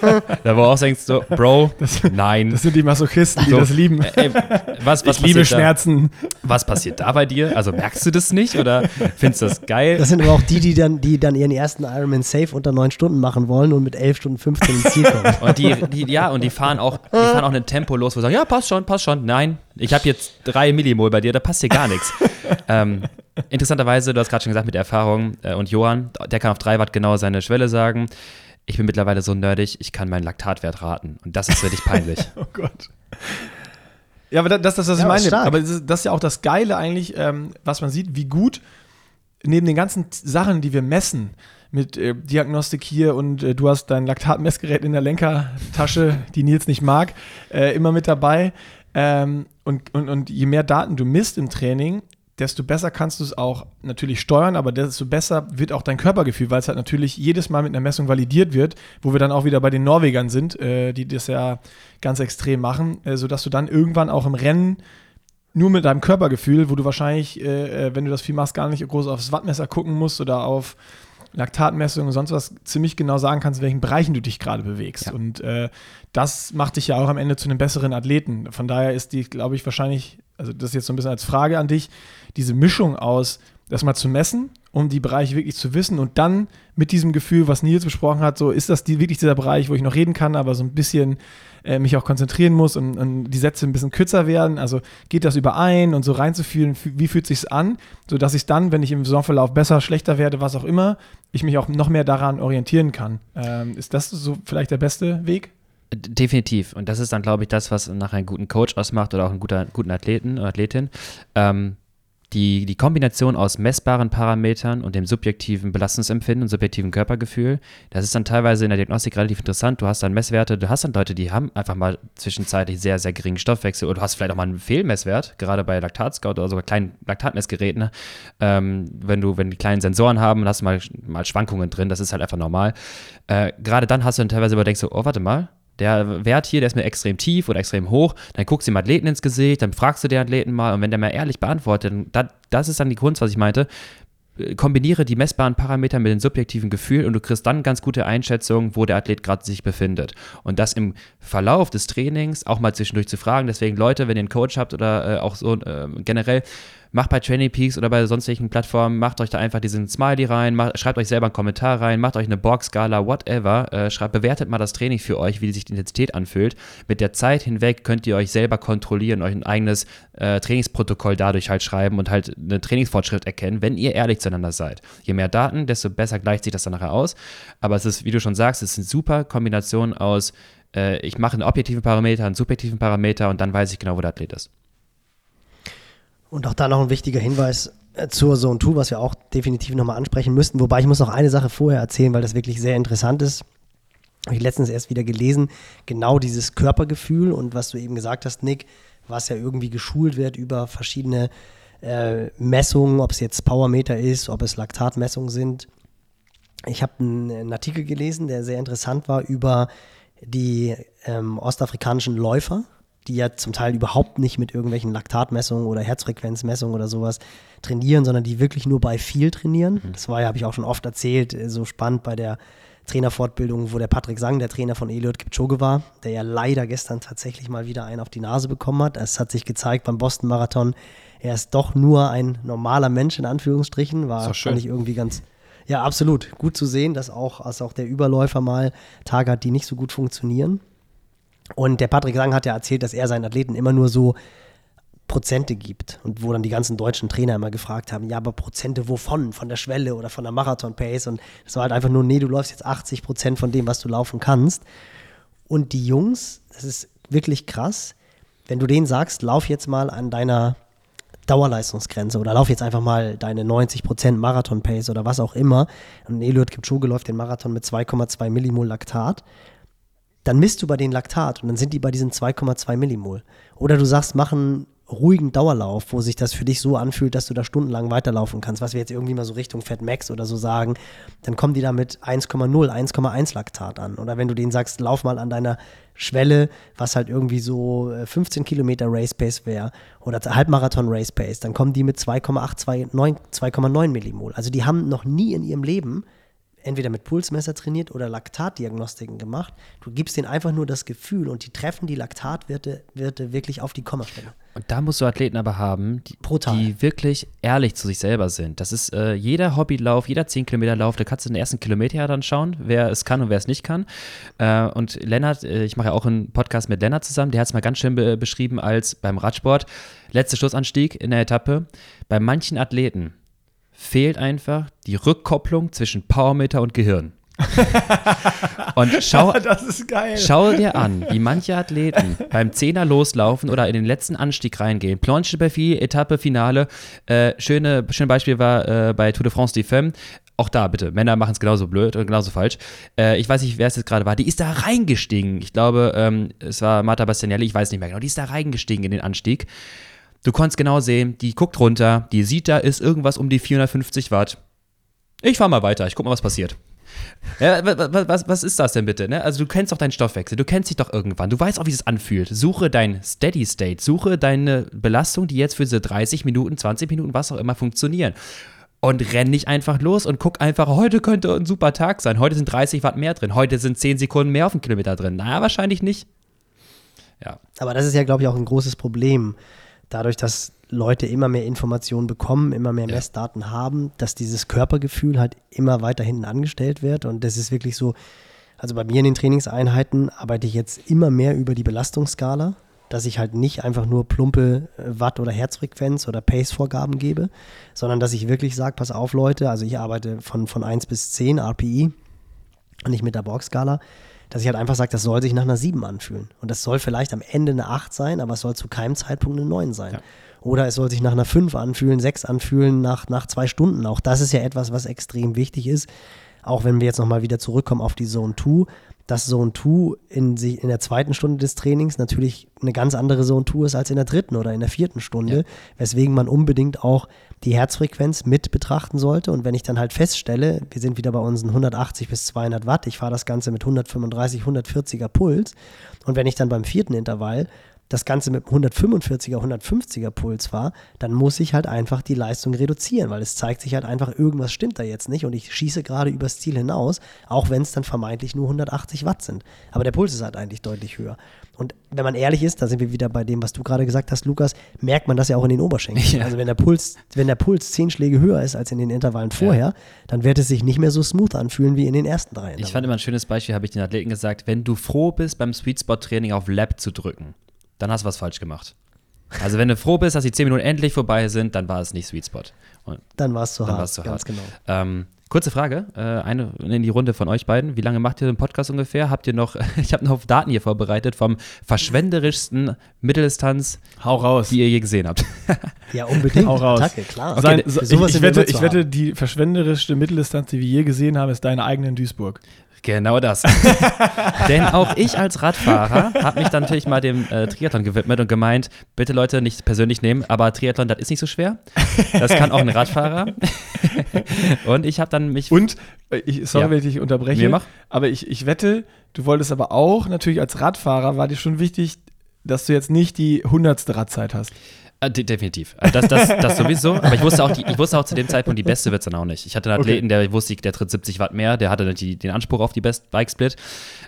[laughs] da wo auch denkst du, Bro, das, nein. Das sind die Masochisten, die so, das lieben. Äh, was, was ich liebe Schmerzen. Da? Was passiert da bei dir? Also merkst du das nicht oder findest du das geil? Das sind aber auch die, die dann, die dann ihren ersten Ironman Safe unter 9 Stunden machen wollen und mit 11 Stunden 15 ins Ziel kommen. Und die, die, ja, und die fahren auch, die fahren auch ein Tempo los, wo sie sagen, ja, passt schon, passt schon. Nein, ich habe jetzt drei Millimol bei dir, da passt dir gar nichts. [laughs] ähm, interessanterweise, du hast gerade schon gesagt mit der Erfahrung, äh, und Johann, der kann auf 3 Watt genau seine Schwelle sagen. Ich bin mittlerweile so nerdig, ich kann meinen Laktatwert raten. Und das ist wirklich peinlich. [laughs] oh Gott. Ja, aber das ist das, was ja, ich meine. Aber das ist ja auch das Geile eigentlich, ähm, was man sieht, wie gut neben den ganzen Sachen, die wir messen, mit äh, Diagnostik hier und äh, du hast dein Laktatmessgerät in der Lenkertasche, die Nils nicht mag, äh, immer mit dabei. Ähm, und, und, und je mehr Daten du misst im Training, desto besser kannst du es auch natürlich steuern, aber desto besser wird auch dein Körpergefühl, weil es halt natürlich jedes Mal mit einer Messung validiert wird, wo wir dann auch wieder bei den Norwegern sind, äh, die das ja ganz extrem machen, äh, sodass du dann irgendwann auch im Rennen nur mit deinem Körpergefühl, wo du wahrscheinlich, äh, äh, wenn du das viel machst, gar nicht groß aufs Wattmesser gucken musst oder auf Laktatmessungen und sonst was, ziemlich genau sagen kannst, in welchen Bereichen du dich gerade bewegst. Ja. Und äh, das macht dich ja auch am Ende zu einem besseren Athleten. Von daher ist die, glaube ich, wahrscheinlich, also das ist jetzt so ein bisschen als Frage an dich, diese Mischung aus, das mal zu messen, um die Bereiche wirklich zu wissen und dann mit diesem Gefühl, was Nils besprochen hat, so ist das die, wirklich dieser Bereich, wo ich noch reden kann, aber so ein bisschen äh, mich auch konzentrieren muss und, und, die Sätze ein bisschen kürzer werden. Also geht das überein und so reinzufühlen, wie fühlt sich an, sodass ich dann, wenn ich im Saisonverlauf besser, schlechter werde, was auch immer, ich mich auch noch mehr daran orientieren kann. Ähm, ist das so vielleicht der beste Weg? Definitiv. Und das ist dann, glaube ich, das, was nachher einen guten Coach ausmacht oder auch einen guter, guten Athleten oder Athletin. Ähm, die, die Kombination aus messbaren Parametern und dem subjektiven Belastungsempfinden und subjektiven Körpergefühl, das ist dann teilweise in der Diagnostik relativ interessant. Du hast dann Messwerte, du hast dann Leute, die haben einfach mal zwischenzeitlich sehr, sehr geringen Stoffwechsel oder du hast vielleicht auch mal einen Fehlmesswert, gerade bei Laktatscout oder sogar kleinen Laktatmessgeräten. Ähm, wenn du, wenn die kleinen Sensoren haben, hast du mal, mal Schwankungen drin, das ist halt einfach normal. Äh, gerade dann hast du dann teilweise überdenkst so, oh, warte mal, der Wert hier, der ist mir extrem tief oder extrem hoch, dann guckst du dem Athleten ins Gesicht, dann fragst du den Athleten mal und wenn der mal ehrlich beantwortet, dann, das ist dann die Kunst, was ich meinte, kombiniere die messbaren Parameter mit den subjektiven Gefühlen und du kriegst dann ganz gute Einschätzungen, wo der Athlet gerade sich befindet. Und das im Verlauf des Trainings auch mal zwischendurch zu fragen. Deswegen Leute, wenn ihr einen Coach habt oder äh, auch so äh, generell, macht bei Training Peaks oder bei sonstigen Plattformen, macht euch da einfach diesen Smiley rein, macht, schreibt euch selber einen Kommentar rein, macht euch eine Box-Skala, whatever, äh, schreibt, bewertet mal das Training für euch, wie sich die Intensität anfühlt. Mit der Zeit hinweg könnt ihr euch selber kontrollieren, euch ein eigenes äh, Trainingsprotokoll dadurch halt schreiben und halt einen Trainingsfortschritt erkennen, wenn ihr ehrlich zueinander seid. Je mehr Daten, desto besser gleicht sich das dann nachher aus. Aber es ist, wie du schon sagst, es ist eine super Kombination aus, äh, ich mache einen objektiven Parameter, einen subjektiven Parameter und dann weiß ich genau, wo der Athlet ist. Und auch da noch ein wichtiger Hinweis äh, zur Zone 2, was wir auch definitiv nochmal ansprechen müssten. Wobei ich muss noch eine Sache vorher erzählen, weil das wirklich sehr interessant ist. Habe ich letztens erst wieder gelesen. Genau dieses Körpergefühl und was du eben gesagt hast, Nick, was ja irgendwie geschult wird über verschiedene äh, Messungen, ob es jetzt Powermeter ist, ob es Laktatmessungen sind. Ich habe einen, einen, Artikel gelesen, der sehr interessant war über die ähm, ostafrikanischen Läufer, die ja zum Teil überhaupt nicht mit irgendwelchen Laktatmessungen oder Herzfrequenzmessungen oder sowas trainieren, sondern die wirklich nur bei viel trainieren. Mhm. Das war ja, habe ich auch schon oft erzählt, äh, so spannend bei der Trainerfortbildung, wo der Patrick Sang, der Trainer von Eliot Kipchoge war, der ja leider gestern tatsächlich mal wieder einen auf die Nase bekommen hat. Es hat sich gezeigt beim Boston Marathon, er ist doch nur ein normaler Mensch in Anführungsstrichen, war fand ich irgendwie ganz Ja, absolut. Gut zu sehen, dass auch, dass auch der Überläufer mal Tage hat, die nicht so gut funktionieren. Und der Patrick Sang hat ja erzählt, dass er seinen Athleten immer nur so Prozente gibt und wo dann die ganzen deutschen Trainer immer gefragt haben, ja, aber Prozente wovon? Von der Schwelle oder von der Marathon-Pace? Und das war halt einfach nur, nee, du läufst jetzt 80 Prozent von dem, was du laufen kannst. Und die Jungs, das ist wirklich krass, wenn du denen sagst, lauf jetzt mal an deiner Dauerleistungsgrenze oder lauf jetzt einfach mal deine 90% Marathon-Pace oder was auch immer. Und Eliud Kipchoge läuft den Marathon mit 2,2 Millimol Laktat. Dann misst du bei den Laktat und dann sind die bei diesen 2,2 Millimol. Oder du sagst, machen ruhigen Dauerlauf, wo sich das für dich so anfühlt, dass du da stundenlang weiterlaufen kannst, was wir jetzt irgendwie mal so Richtung Fat Max oder so sagen, dann kommen die da mit 1,0, 1,1 Laktat an. Oder wenn du denen sagst, lauf mal an deiner Schwelle, was halt irgendwie so 15 äh, Kilometer Race Pace wäre oder Halbmarathon Race Pace, dann kommen die mit 2,8, Millimol. Also die haben noch nie in ihrem Leben entweder mit Pulsmesser trainiert oder Laktatdiagnostiken gemacht. Du gibst denen einfach nur das Gefühl und die treffen die Laktatwerte Werte wirklich auf die Kommastelle. Und da musst du Athleten aber haben, die, die wirklich ehrlich zu sich selber sind. Das ist äh, jeder Hobbylauf, jeder 10 Kilometer Lauf, da kannst du den ersten Kilometer ja dann schauen, wer es kann und wer es nicht kann. Äh, und Lennart, äh, ich mache ja auch einen Podcast mit Lennart zusammen, der hat es mal ganz schön be beschrieben als beim Radsport, letzter Schlussanstieg in der Etappe, bei manchen Athleten, fehlt einfach die Rückkopplung zwischen Powermeter und Gehirn. [laughs] und schau, [laughs] schau dir an, wie manche Athleten beim Zehner loslaufen oder in den letzten Anstieg reingehen. Planche Beffi, Etappe, Finale. Äh, schöne, schöne Beispiel war äh, bei Tour de France die Femme. Auch da bitte, Männer machen es genauso blöd und genauso falsch. Äh, ich weiß nicht, wer es jetzt gerade war. Die ist da reingestiegen. Ich glaube, ähm, es war Marta Bastianelli, ich weiß nicht mehr genau. Die ist da reingestiegen in den Anstieg. Du konntest genau sehen, die guckt runter, die sieht, da ist irgendwas um die 450 Watt. Ich fahr mal weiter, ich guck mal, was passiert. Ja, was, was, was, ist das denn bitte? Ne? Also du kennst doch deinen Stoffwechsel, du kennst dich doch irgendwann, du weißt auch, wie es anfühlt. Suche dein Steady State, suche deine Belastung, die jetzt für diese 30 Minuten, 20 Minuten, was auch immer funktionieren. Und renn nicht einfach los und guck einfach, heute könnte ein super Tag sein. Heute sind 30 Watt mehr drin, heute sind 10 Sekunden mehr auf dem Kilometer drin. Naja, wahrscheinlich nicht. Ja. Aber das ist ja, glaube ich, auch ein großes Problem dadurch, dass Leute immer mehr Informationen bekommen, immer mehr Messdaten ja. haben, dass dieses Körpergefühl halt immer weiter hinten angestellt wird. Und das ist wirklich so, also bei mir in den Trainingseinheiten arbeite ich jetzt immer mehr über die Belastungsskala, dass ich halt nicht einfach nur plumpe äh, Watt- oder Herzfrequenz oder Pace-Vorgaben gebe, sondern dass ich wirklich sage, pass auf Leute, also ich arbeite von, von 1 bis 10 RPI und nicht mit der Borg-Skala dass ich halt einfach sage, das soll sich nach einer 7 anfühlen. Und das soll vielleicht am Ende eine 8 sein, aber es soll zu keinem Zeitpunkt eine 9 sein. Ja. Oder es soll sich nach einer 5 anfühlen, 6 anfühlen, nach, nach zwei Stunden. Auch das ist ja etwas, was extrem wichtig ist. Auch wenn wir jetzt nochmal wieder zurückkommen auf die Zone 2, dass Zone 2 in, in der zweiten Stunde des Trainings natürlich eine ganz andere Zone 2 ist als in der dritten oder in der vierten Stunde, ja. weswegen man unbedingt auch die Herzfrequenz mit betrachten sollte. Und wenn ich dann halt feststelle, wir sind wieder bei unseren 180 bis 200 Watt, ich fahre das Ganze mit 135, 140er Puls und wenn ich dann beim vierten Intervall das Ganze mit 145er, 150er Puls war, dann muss ich halt einfach die Leistung reduzieren, weil es zeigt sich halt einfach, irgendwas stimmt da jetzt nicht und ich schieße gerade übers Ziel hinaus, auch wenn es dann vermeintlich nur 180 Watt sind. Aber der Puls ist halt eigentlich deutlich höher. Und wenn man ehrlich ist, da sind wir wieder bei dem, was du gerade gesagt hast, Lukas, merkt man das ja auch in den Oberschenkeln. Ja. Also wenn der Puls, wenn der Puls zehn Schläge höher ist als in den Intervallen vorher, ja. dann wird es sich nicht mehr so smooth anfühlen wie in den ersten drei. Intervallen. Ich fand immer ein schönes Beispiel, habe ich den Athleten gesagt, wenn du froh bist, beim Sweet Spot Training auf Lab zu drücken dann hast du was falsch gemacht. Also wenn du froh bist, dass die 10 Minuten endlich vorbei sind, dann war es nicht Sweet Spot. Und dann war es zu hart. Zu ganz hart. genau. Ähm, kurze Frage, äh, eine in die Runde von euch beiden. Wie lange macht ihr den Podcast ungefähr? Habt ihr noch, [laughs] ich habe noch Daten hier vorbereitet vom verschwenderischsten Mitteldistanz, Hau raus. die ihr je gesehen habt. [laughs] ja, unbedingt. Hau raus. Attacke, klar. Okay, Sein, ich, ich, wette, ich wette, die verschwenderischste Mitteldistanz, die wir je gesehen haben, ist deine eigene in Duisburg. Genau das. [laughs] Denn auch ich als Radfahrer habe mich dann natürlich mal dem äh, Triathlon gewidmet und gemeint, bitte Leute nicht persönlich nehmen, aber Triathlon, das ist nicht so schwer. Das kann auch ein Radfahrer. [laughs] und ich habe dann mich. Und, äh, ich, sorry, ja. wenn ich dich unterbreche, mach. aber ich, ich wette, du wolltest aber auch, natürlich als Radfahrer war dir schon wichtig, dass du jetzt nicht die hundertste Radzeit hast. Äh, de definitiv. Äh, das, das, das sowieso. Aber ich wusste, auch die, ich wusste auch zu dem Zeitpunkt, die beste wird es dann auch nicht. Ich hatte einen Athleten, okay. der wusste, der tritt 70 Watt mehr, der hatte die, den Anspruch auf die Best Bike Split.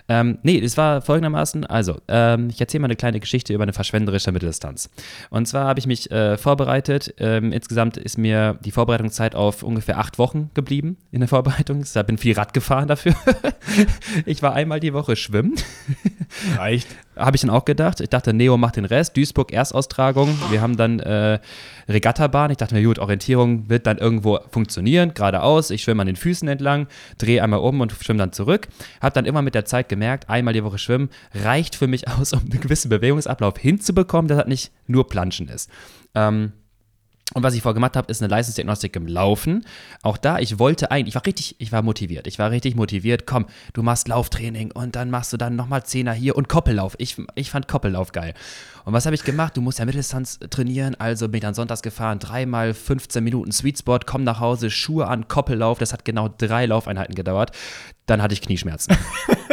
Ähm, nee, es war folgendermaßen: also, ähm, ich erzähle mal eine kleine Geschichte über eine verschwenderische Mitteldistanz. Und zwar habe ich mich äh, vorbereitet. Ähm, insgesamt ist mir die Vorbereitungszeit auf ungefähr acht Wochen geblieben in der Vorbereitung. Ich bin viel Rad gefahren dafür. [laughs] ich war einmal die Woche schwimmen. Reicht. Habe ich dann auch gedacht. Ich dachte, Neo macht den Rest. Duisburg Erstaustragung. Wir haben dann äh, Regattabahn. Ich dachte mir, gut, Orientierung wird dann irgendwo funktionieren, geradeaus. Ich schwimme an den Füßen entlang, drehe einmal um und schwimme dann zurück. Habe dann immer mit der Zeit gemerkt, einmal die Woche schwimmen reicht für mich aus, um einen gewissen Bewegungsablauf hinzubekommen, dass das nicht nur Planschen ist. Ähm, und was ich vorher gemacht habe, ist eine Leistungsdiagnostik im Laufen. Auch da, ich wollte eigentlich, ich war richtig, ich war motiviert. Ich war richtig motiviert. Komm, du machst Lauftraining und dann machst du dann nochmal Zehner hier und Koppellauf. Ich, ich fand Koppellauf geil. Und was habe ich gemacht? Du musst ja Mitteldistanz trainieren. Also bin ich dann sonntags gefahren, dreimal 15 Minuten Sweet Spot, komm nach Hause, Schuhe an, Koppellauf. Das hat genau drei Laufeinheiten gedauert. Dann hatte ich Knieschmerzen.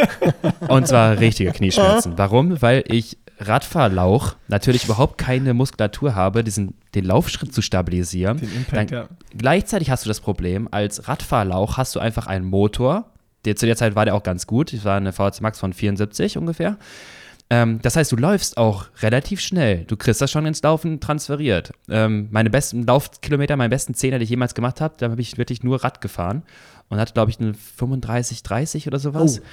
[laughs] und zwar richtige Knieschmerzen. Warum? Weil ich Radfahrlauch natürlich überhaupt keine Muskulatur habe, diesen, den Laufschritt zu stabilisieren. Den Impact, dann, ja. Gleichzeitig hast du das Problem, als Radfahrlauch hast du einfach einen Motor, der zu der Zeit war der auch ganz gut, das war eine VHC Max von 74 ungefähr. Ähm, das heißt, du läufst auch relativ schnell. Du kriegst das schon ins Laufen transferiert. Ähm, meine besten Laufkilometer, meine besten Zehner, die ich jemals gemacht habe, da habe ich wirklich nur Rad gefahren und hatte, glaube ich, eine 35, 30 oder sowas. Oh.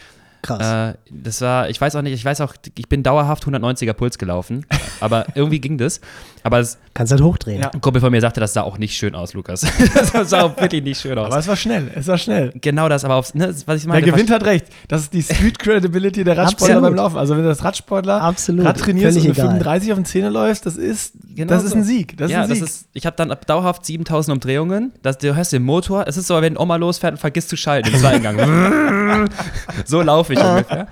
Krass. Äh, das war, ich weiß auch nicht, ich weiß auch, ich bin dauerhaft 190er Puls gelaufen, aber [laughs] irgendwie ging das. Aber es, Kannst halt hochdrehen. Ja. Ein Kumpel von mir sagte, das sah auch nicht schön aus, Lukas. [laughs] das sah auch wirklich nicht schön aus. Aber es war schnell, es war schnell. Genau das, aber aufs, ne, was ich meine. Der gewinnt hat recht. Das ist die Street Credibility der Radsportler beim Laufen. Also wenn du das Radsportler Absolut. Rad trainierst und mit 35 auf den Zähne läufst, das ist, genau das ist ein Sieg. Das ja, ist ein Sieg. Das ist, ich habe dann dauerhaft 7000 Umdrehungen. Das, du hörst den Motor. Es ist so, wenn Oma losfährt und vergisst zu schalten im zweiten Gang. [laughs] so laufe ich ungefähr.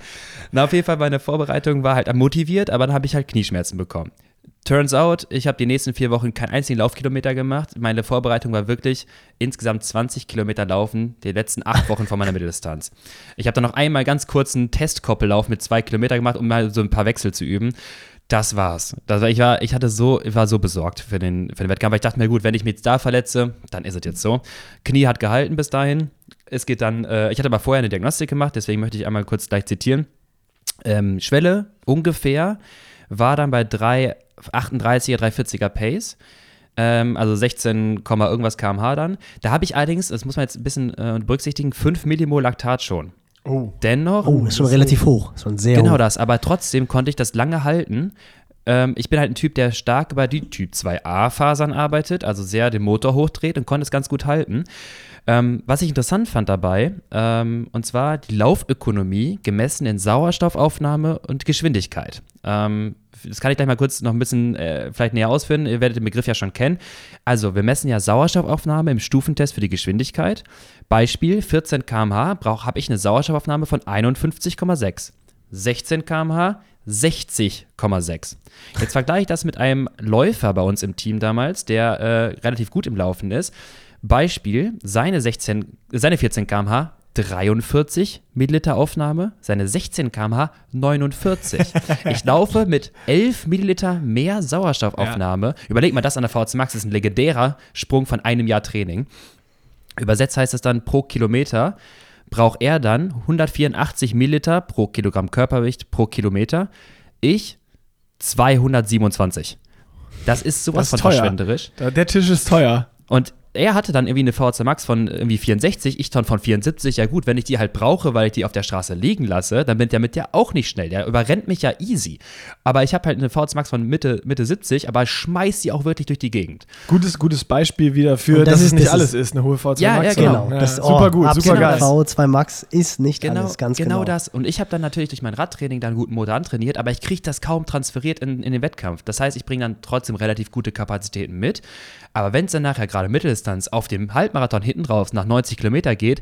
Na, auf jeden Fall, meine Vorbereitung war halt motiviert, aber dann habe ich halt Knieschmerzen bekommen. Turns out, ich habe die nächsten vier Wochen keinen einzigen Laufkilometer gemacht. Meine Vorbereitung war wirklich insgesamt 20 Kilometer laufen, die letzten acht Wochen vor meiner Mitteldistanz. Ich habe dann noch einmal ganz kurz einen Testkoppelllauf mit zwei Kilometer gemacht, um mal so ein paar Wechsel zu üben. Das war's. Das war, ich, war, ich hatte so, ich war so besorgt für den, für den Wettkampf, weil ich dachte mir, gut, wenn ich mich jetzt da verletze, dann ist es jetzt so. Knie hat gehalten bis dahin. Es geht dann, äh, ich hatte aber vorher eine Diagnostik gemacht, deswegen möchte ich einmal kurz gleich zitieren. Ähm, Schwelle ungefähr war dann bei 3,38er, 340er Pace. Ähm, also 16, irgendwas kmh dann. Da habe ich allerdings, das muss man jetzt ein bisschen äh, berücksichtigen, 5 Millimol Laktat schon. Oh. Dennoch. Oh, ist schon relativ hoch. Schon sehr genau hoch. das, aber trotzdem konnte ich das lange halten. Ähm, ich bin halt ein Typ, der stark über die Typ 2a-Fasern arbeitet, also sehr den Motor hochdreht und konnte es ganz gut halten. Ähm, was ich interessant fand dabei, ähm, und zwar die Laufökonomie gemessen in Sauerstoffaufnahme und Geschwindigkeit. Ähm, das kann ich gleich mal kurz noch ein bisschen äh, vielleicht näher ausführen. Ihr werdet den Begriff ja schon kennen. Also, wir messen ja Sauerstoffaufnahme im Stufentest für die Geschwindigkeit. Beispiel: 14 km/h habe ich eine Sauerstoffaufnahme von 51,6. 16 km/h 60,6. Jetzt vergleiche ich das mit einem Läufer bei uns im Team damals, der äh, relativ gut im Laufen ist. Beispiel, seine, 16, seine 14 km/h 43 Milliliter Aufnahme, seine 16 km/h 49. Ich laufe mit 11 Milliliter mehr Sauerstoffaufnahme. Ja. Überleg mal, das an der VC Max ist ein legendärer Sprung von einem Jahr Training. Übersetzt heißt es dann pro Kilometer braucht er dann 184 Milliliter pro Kilogramm Körpergewicht pro Kilometer. Ich 227. Das ist sowas das ist von teuer. verschwenderisch. Der Tisch ist teuer. Und er hatte dann irgendwie eine VHC Max von irgendwie 64, ich dann von 74. Ja gut, wenn ich die halt brauche, weil ich die auf der Straße liegen lasse, dann bin der mit der auch nicht schnell. Der überrennt mich ja easy. Aber ich habe halt eine VHC Max von Mitte, Mitte 70, aber schmeiß die auch wirklich durch die Gegend. Gutes, gutes Beispiel wieder für, das dass ist, es nicht das alles ist, eine hohe VHC ja, Max. Ja, genau. Ja, das, super gut, oh, super geil. VO2 Max ist nicht genau, alles, ganz genau. Genau das. Und ich habe dann natürlich durch mein Radtraining dann guten Motor antrainiert, aber ich kriege das kaum transferiert in, in den Wettkampf. Das heißt, ich bringe dann trotzdem relativ gute Kapazitäten mit. Aber wenn es dann nachher gerade Mitteldistanz auf dem Halbmarathon hinten drauf nach 90 Kilometer geht,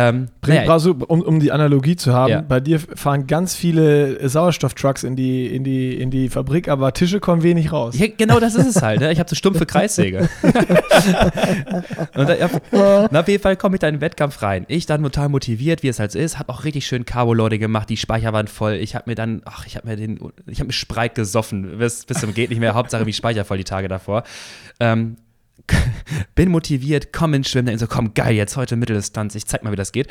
Ähm, Bring, naja, du, um, um die Analogie zu haben, Ja. bei dir fahren ganz viele Sauerstofftrucks in die, in, die, in die Fabrik, aber Tische kommen wenig raus. Ja, genau das ist es halt. Ne? Ich habe so stumpfe [laughs] Kreissäge. und, da, auf jeden Fall komme ich da in den Wettkampf rein. Ich dann total motiviert, wie es halt ist, habe auch richtig schön Carbo-Loading gemacht, die Speicher waren voll. Ich habe mir dann, ach, ich habe mir den, ich habe mir Spreit gesoffen, bis, bis zum geht nicht mehr. Hauptsache wie Speicher voll die Tage davor. Ähm, [laughs] bin motiviert, komm ins Schwimmen, denke so, komm, geil, jetzt heute Mitteldistanz, ich zeig mal, wie das geht.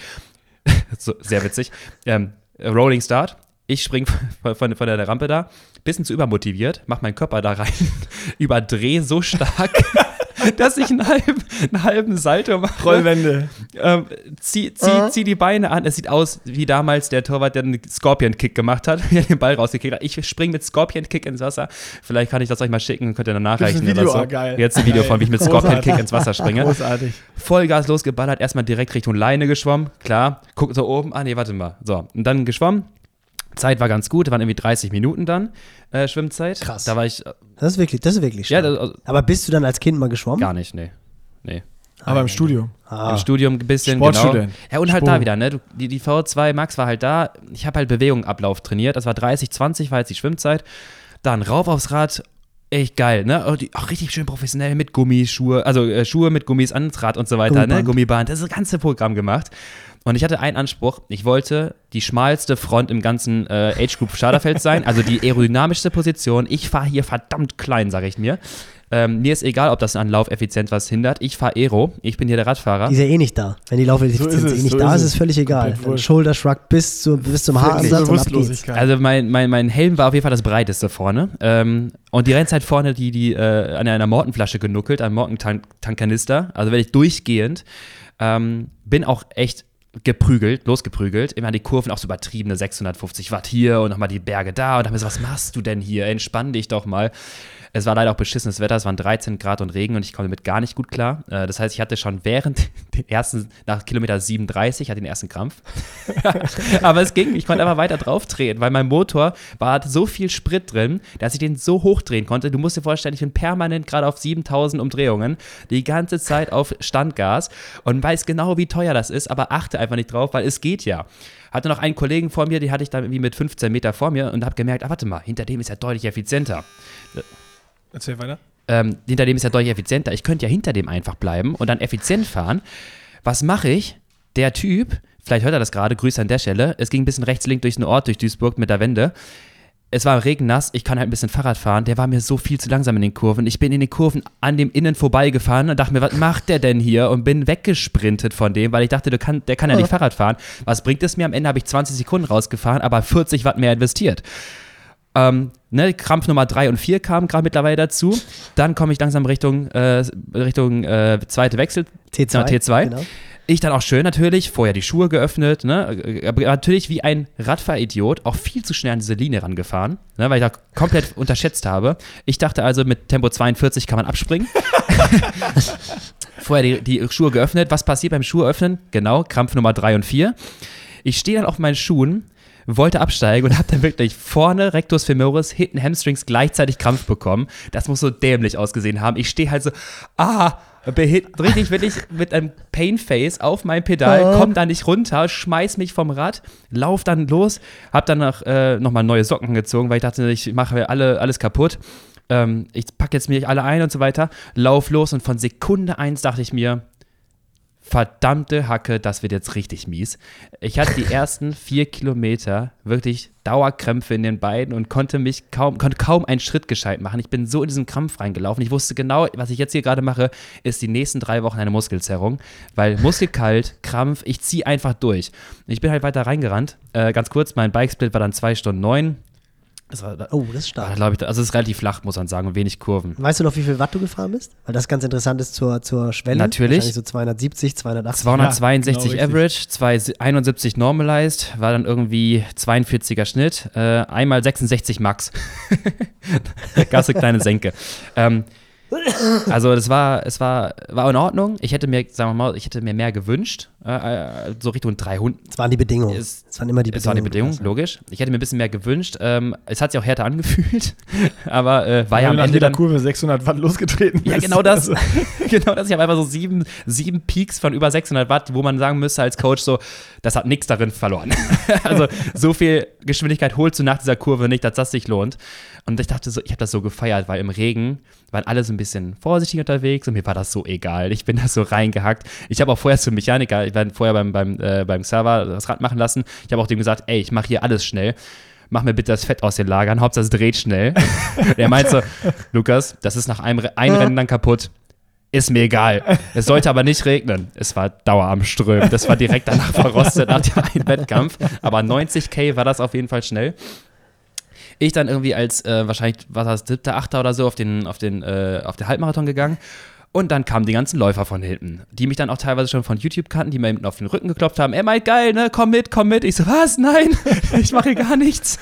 [laughs] so, sehr witzig. Ähm, Rolling Start. Ich spring von, von, von der Rampe da, bisschen zu übermotiviert, mach meinen Körper da rein, [laughs] überdreh so stark, [laughs] dass ich einen halben, einen halben Salto mache. Rollwände. Ähm, zieh, zieh, zieh die Beine an. Es sieht aus wie damals der Torwart, der einen Scorpion-Kick gemacht hat, [laughs] der den Ball rausgekickt hat. Ich spring mit Scorpion-Kick ins Wasser. Vielleicht kann ich das euch mal schicken, könnt ihr dann nachreichen Video? oder so. Ah, geil. Jetzt ein Video Geil. von, wie ich mit Scorpion-Kick ins Wasser springe. Großartig. Vollgas losgeballert, erstmal direkt Richtung Leine geschwommen. Klar, guck so oben, ah nee, warte mal. So, und dann geschwommen. Zeit war ganz gut, waren irgendwie 30 Minuten dann äh, Schwimmzeit. Krass. Da war ich, äh, Das ist wirklich, das ist wirklich ja, das, also, Aber bist du dann als Kind mal geschwommen? gar nicht, nee. Nee. Aber im Studium. Ah. Im Studium ein bisschen, genau. Sportstudent. Ja, und halt Sport. da wieder, ne? Du, die, die V2 Max war halt da. Ich habe halt Bewegungsablauf trainiert. Das war 30, 20, war jetzt die Schwimmzeit. Dann rauf aufs Rad. Echt geil, ne? Oh, auch richtig schön professionell mit Gummischuhe, also äh, Schuhe mit Gummis ans Rad und so weiter, ne? Gummiband. Gummiband. Das ist das ganze Programm gemacht. Und ich hatte einen Anspruch, ich wollte die schmalste Front im ganzen äh, Age Group Starterfeld sein, also die aerodynamischste Position. Ich fahre hier verdammt klein, sage ich mir. Ähm, mir ist egal, ob das an Laufeffizienz was hindert. Ich fahre Aero, ich bin hier der Radfahrer. Die ist ja eh nicht da. Wenn die Laufeffizienz So es, eh nicht so da ist ist, es. völlig egal. Shoulder Shrug bis, zu, bis zum Haaransatz und ab geht's. Also mein, mein, mein Helm war auf jeden Fall das breiteste vorne. Ähm, und die Rennzeit vorne, die, die äh, an einer Mortenflasche genuckelt, an Mortentankanister. Also werde ich durchgehend. Ähm, bin auch echt geprügelt, losgeprügelt. Immer die Kurven auch so übertriebene 650 Watt hier und nochmal die Berge da. Und dann so, was machst du denn hier? Entspann dich doch mal. Es war leider auch beschissenes Wetter, es waren 13 Grad und Regen und ich komme damit gar nicht gut klar. Äh, das heißt, ich hatte schon während [laughs] den ersten, nach Kilometer 37, hatte den ersten Krampf. [laughs] Aber es ging, ich konnte einfach weiter drauf drehen, weil mein Motor war hatte so viel Sprit drin, dass ich den so hochdrehen konnte. Du musst dir vorstellen, ich bin permanent gerade auf 7000 Umdrehungen, die ganze Zeit auf Standgas und weiß genau, wie teuer das ist, aber achte einfach nicht drauf, weil es geht ja. Hatte noch einen Kollegen vor mir, die hatte ich dann irgendwie mit 15 Meter vor mir und habe gemerkt, ah, warte mal, hinter dem ist ja deutlich effizienter Erzähl weiter. ähm, hinter dem ist ja deutlich effizienter. Ich könnte ja hinter dem einfach bleiben und dann effizient fahren. Was mache ich? Der Typ, vielleicht hört er das gerade, Grüße an der Stelle, es ging ein bisschen rechts-links durch den Ort, durch Duisburg mit der Wende. Es war regennass, ich kann halt ein bisschen Fahrrad fahren. Der war mir so viel zu langsam in den Kurven. Ich bin in den Kurven an dem Innen vorbeigefahren und dachte mir, was macht der denn hier? Und bin weggesprintet von dem, weil ich dachte, der kann, der kann ja nicht Fahrrad fahren. Was bringt es mir? Am Ende habe ich 20 Sekunden rausgefahren, aber 40 Watt mehr investiert. Ähm, ne, Krampf Nummer 3 und 4 kamen gerade mittlerweile dazu. Dann komme ich langsam Richtung, äh, Richtung äh, zweite Wechsel. T2. Ja, T2. Genau. Ich dann auch schön natürlich, vorher die Schuhe geöffnet, ne? aber natürlich wie ein Radfahridiot auch viel zu schnell an diese Linie rangefahren, ne? weil ich da komplett [laughs] unterschätzt habe. Ich dachte also, mit Tempo 42 kann man abspringen. [laughs] vorher die, die Schuhe geöffnet. Was passiert beim Schuhe öffnen? Genau, Krampf Nummer 3 und 4. Ich stehe dann auf meinen Schuhen, wollte absteigen und habe dann wirklich vorne Rectus femoris, hinten Hamstrings gleichzeitig Krampf bekommen. Das muss so dämlich ausgesehen haben. Ich stehe halt so, ah, richtig wirklich mit einem Painface auf mein Pedal, komm da nicht runter, schmeiß mich vom Rad, lauf dann los, hab dann noch, äh, noch mal neue Socken angezogen, weil ich dachte, ich mache alle, alles kaputt. Ähm, ich packe jetzt mich alle ein und so weiter, lauf los und von Sekunde eins dachte ich mir, verdammte Hacke, das wird jetzt richtig mies. Ich hatte die ersten [laughs] vier Kilometer wirklich Dauerkrämpfe in den Beinen und konnte mich kaum, konnte kaum einen Schritt gescheit machen. Ich bin so in diesen Krampf reingelaufen. Ich wusste genau, was ich jetzt hier gerade mache, ist die nächsten drei Wochen eine Muskelzerrung, weil [laughs] Muskelkalt, Krampf, ich ziehe einfach durch. Ich bin halt weiter reingerannt. Äh, ganz kurz, mein Bikesplit war dann zwei Stunden neun. Das war, Oh, das ist stark. glaube ich, also es ist relativ flach, muss man sagen, und wenig Kurven. Weißt du noch, wie viel Watt du gefahren bist? Weil das ganz interessant ist zur, zur Schwelle. Natürlich. So 270, 280. 262 genau Average, 271 Normalized, war dann irgendwie 42er Schnitt, äh, einmal 66 Max. [laughs] Gasse kleine Senke. Ähm, also das war, es war, war in Ordnung. Ich hätte mir, sagen wir mal, ich hätte mir mehr gewünscht. äh, so Richtung 300. Es waren die Bedingungen. Es, es waren immer die es waren die Bedingungen. Bedingungen, logisch. Ich hätte mir ein bisschen mehr gewünscht. Ähm, es hat sich auch härter angefühlt, [laughs] aber äh, war ja am nach Ende jeder dann. Kurve 600 Watt losgetreten Ja, genau das. Also, [laughs] genau das. Ich habe einfach so sieben, sieben Peaks von über 600 Watt, wo man sagen müsste als Coach so, das hat nichts darin verloren. [laughs] also so viel Geschwindigkeit holst du nach dieser Kurve nicht, dass das sich lohnt. Und ich dachte so, ich habe das so gefeiert, weil im Regen waren alle so ein bisschen vorsichtig unterwegs und mir war das so egal. Ich bin da so reingehackt. Ich habe auch vorher zum Mechaniker, ich war vorher beim, beim, äh, beim Server das Rad machen lassen. Ich habe auch dem gesagt, ey, ich mache hier alles schnell. Mach mir bitte das Fett aus den Lagern, Hauptsache es dreht schnell. [laughs] er meint so, Lukas, das ist nach einem ein Rennen dann kaputt. Ist mir egal. Es sollte aber nicht regnen. Es war Dauer am Strömen. Das war direkt danach verrostet nach dem einen Wettkampf. Aber 90k war das auf jeden Fall schnell. Ich dann irgendwie als äh, wahrscheinlich, was war das, siebter, achter oder so auf den, auf den, äh, auf den Halbmarathon gegangen. Und dann kamen die ganzen Läufer von hinten, die mich dann auch teilweise schon von YouTube kannten, die mir hinten auf den Rücken geklopft haben. Ey, Mike, geil, ne? Komm mit, komm mit. Ich so, was? Nein, [laughs] ich mache gar nichts.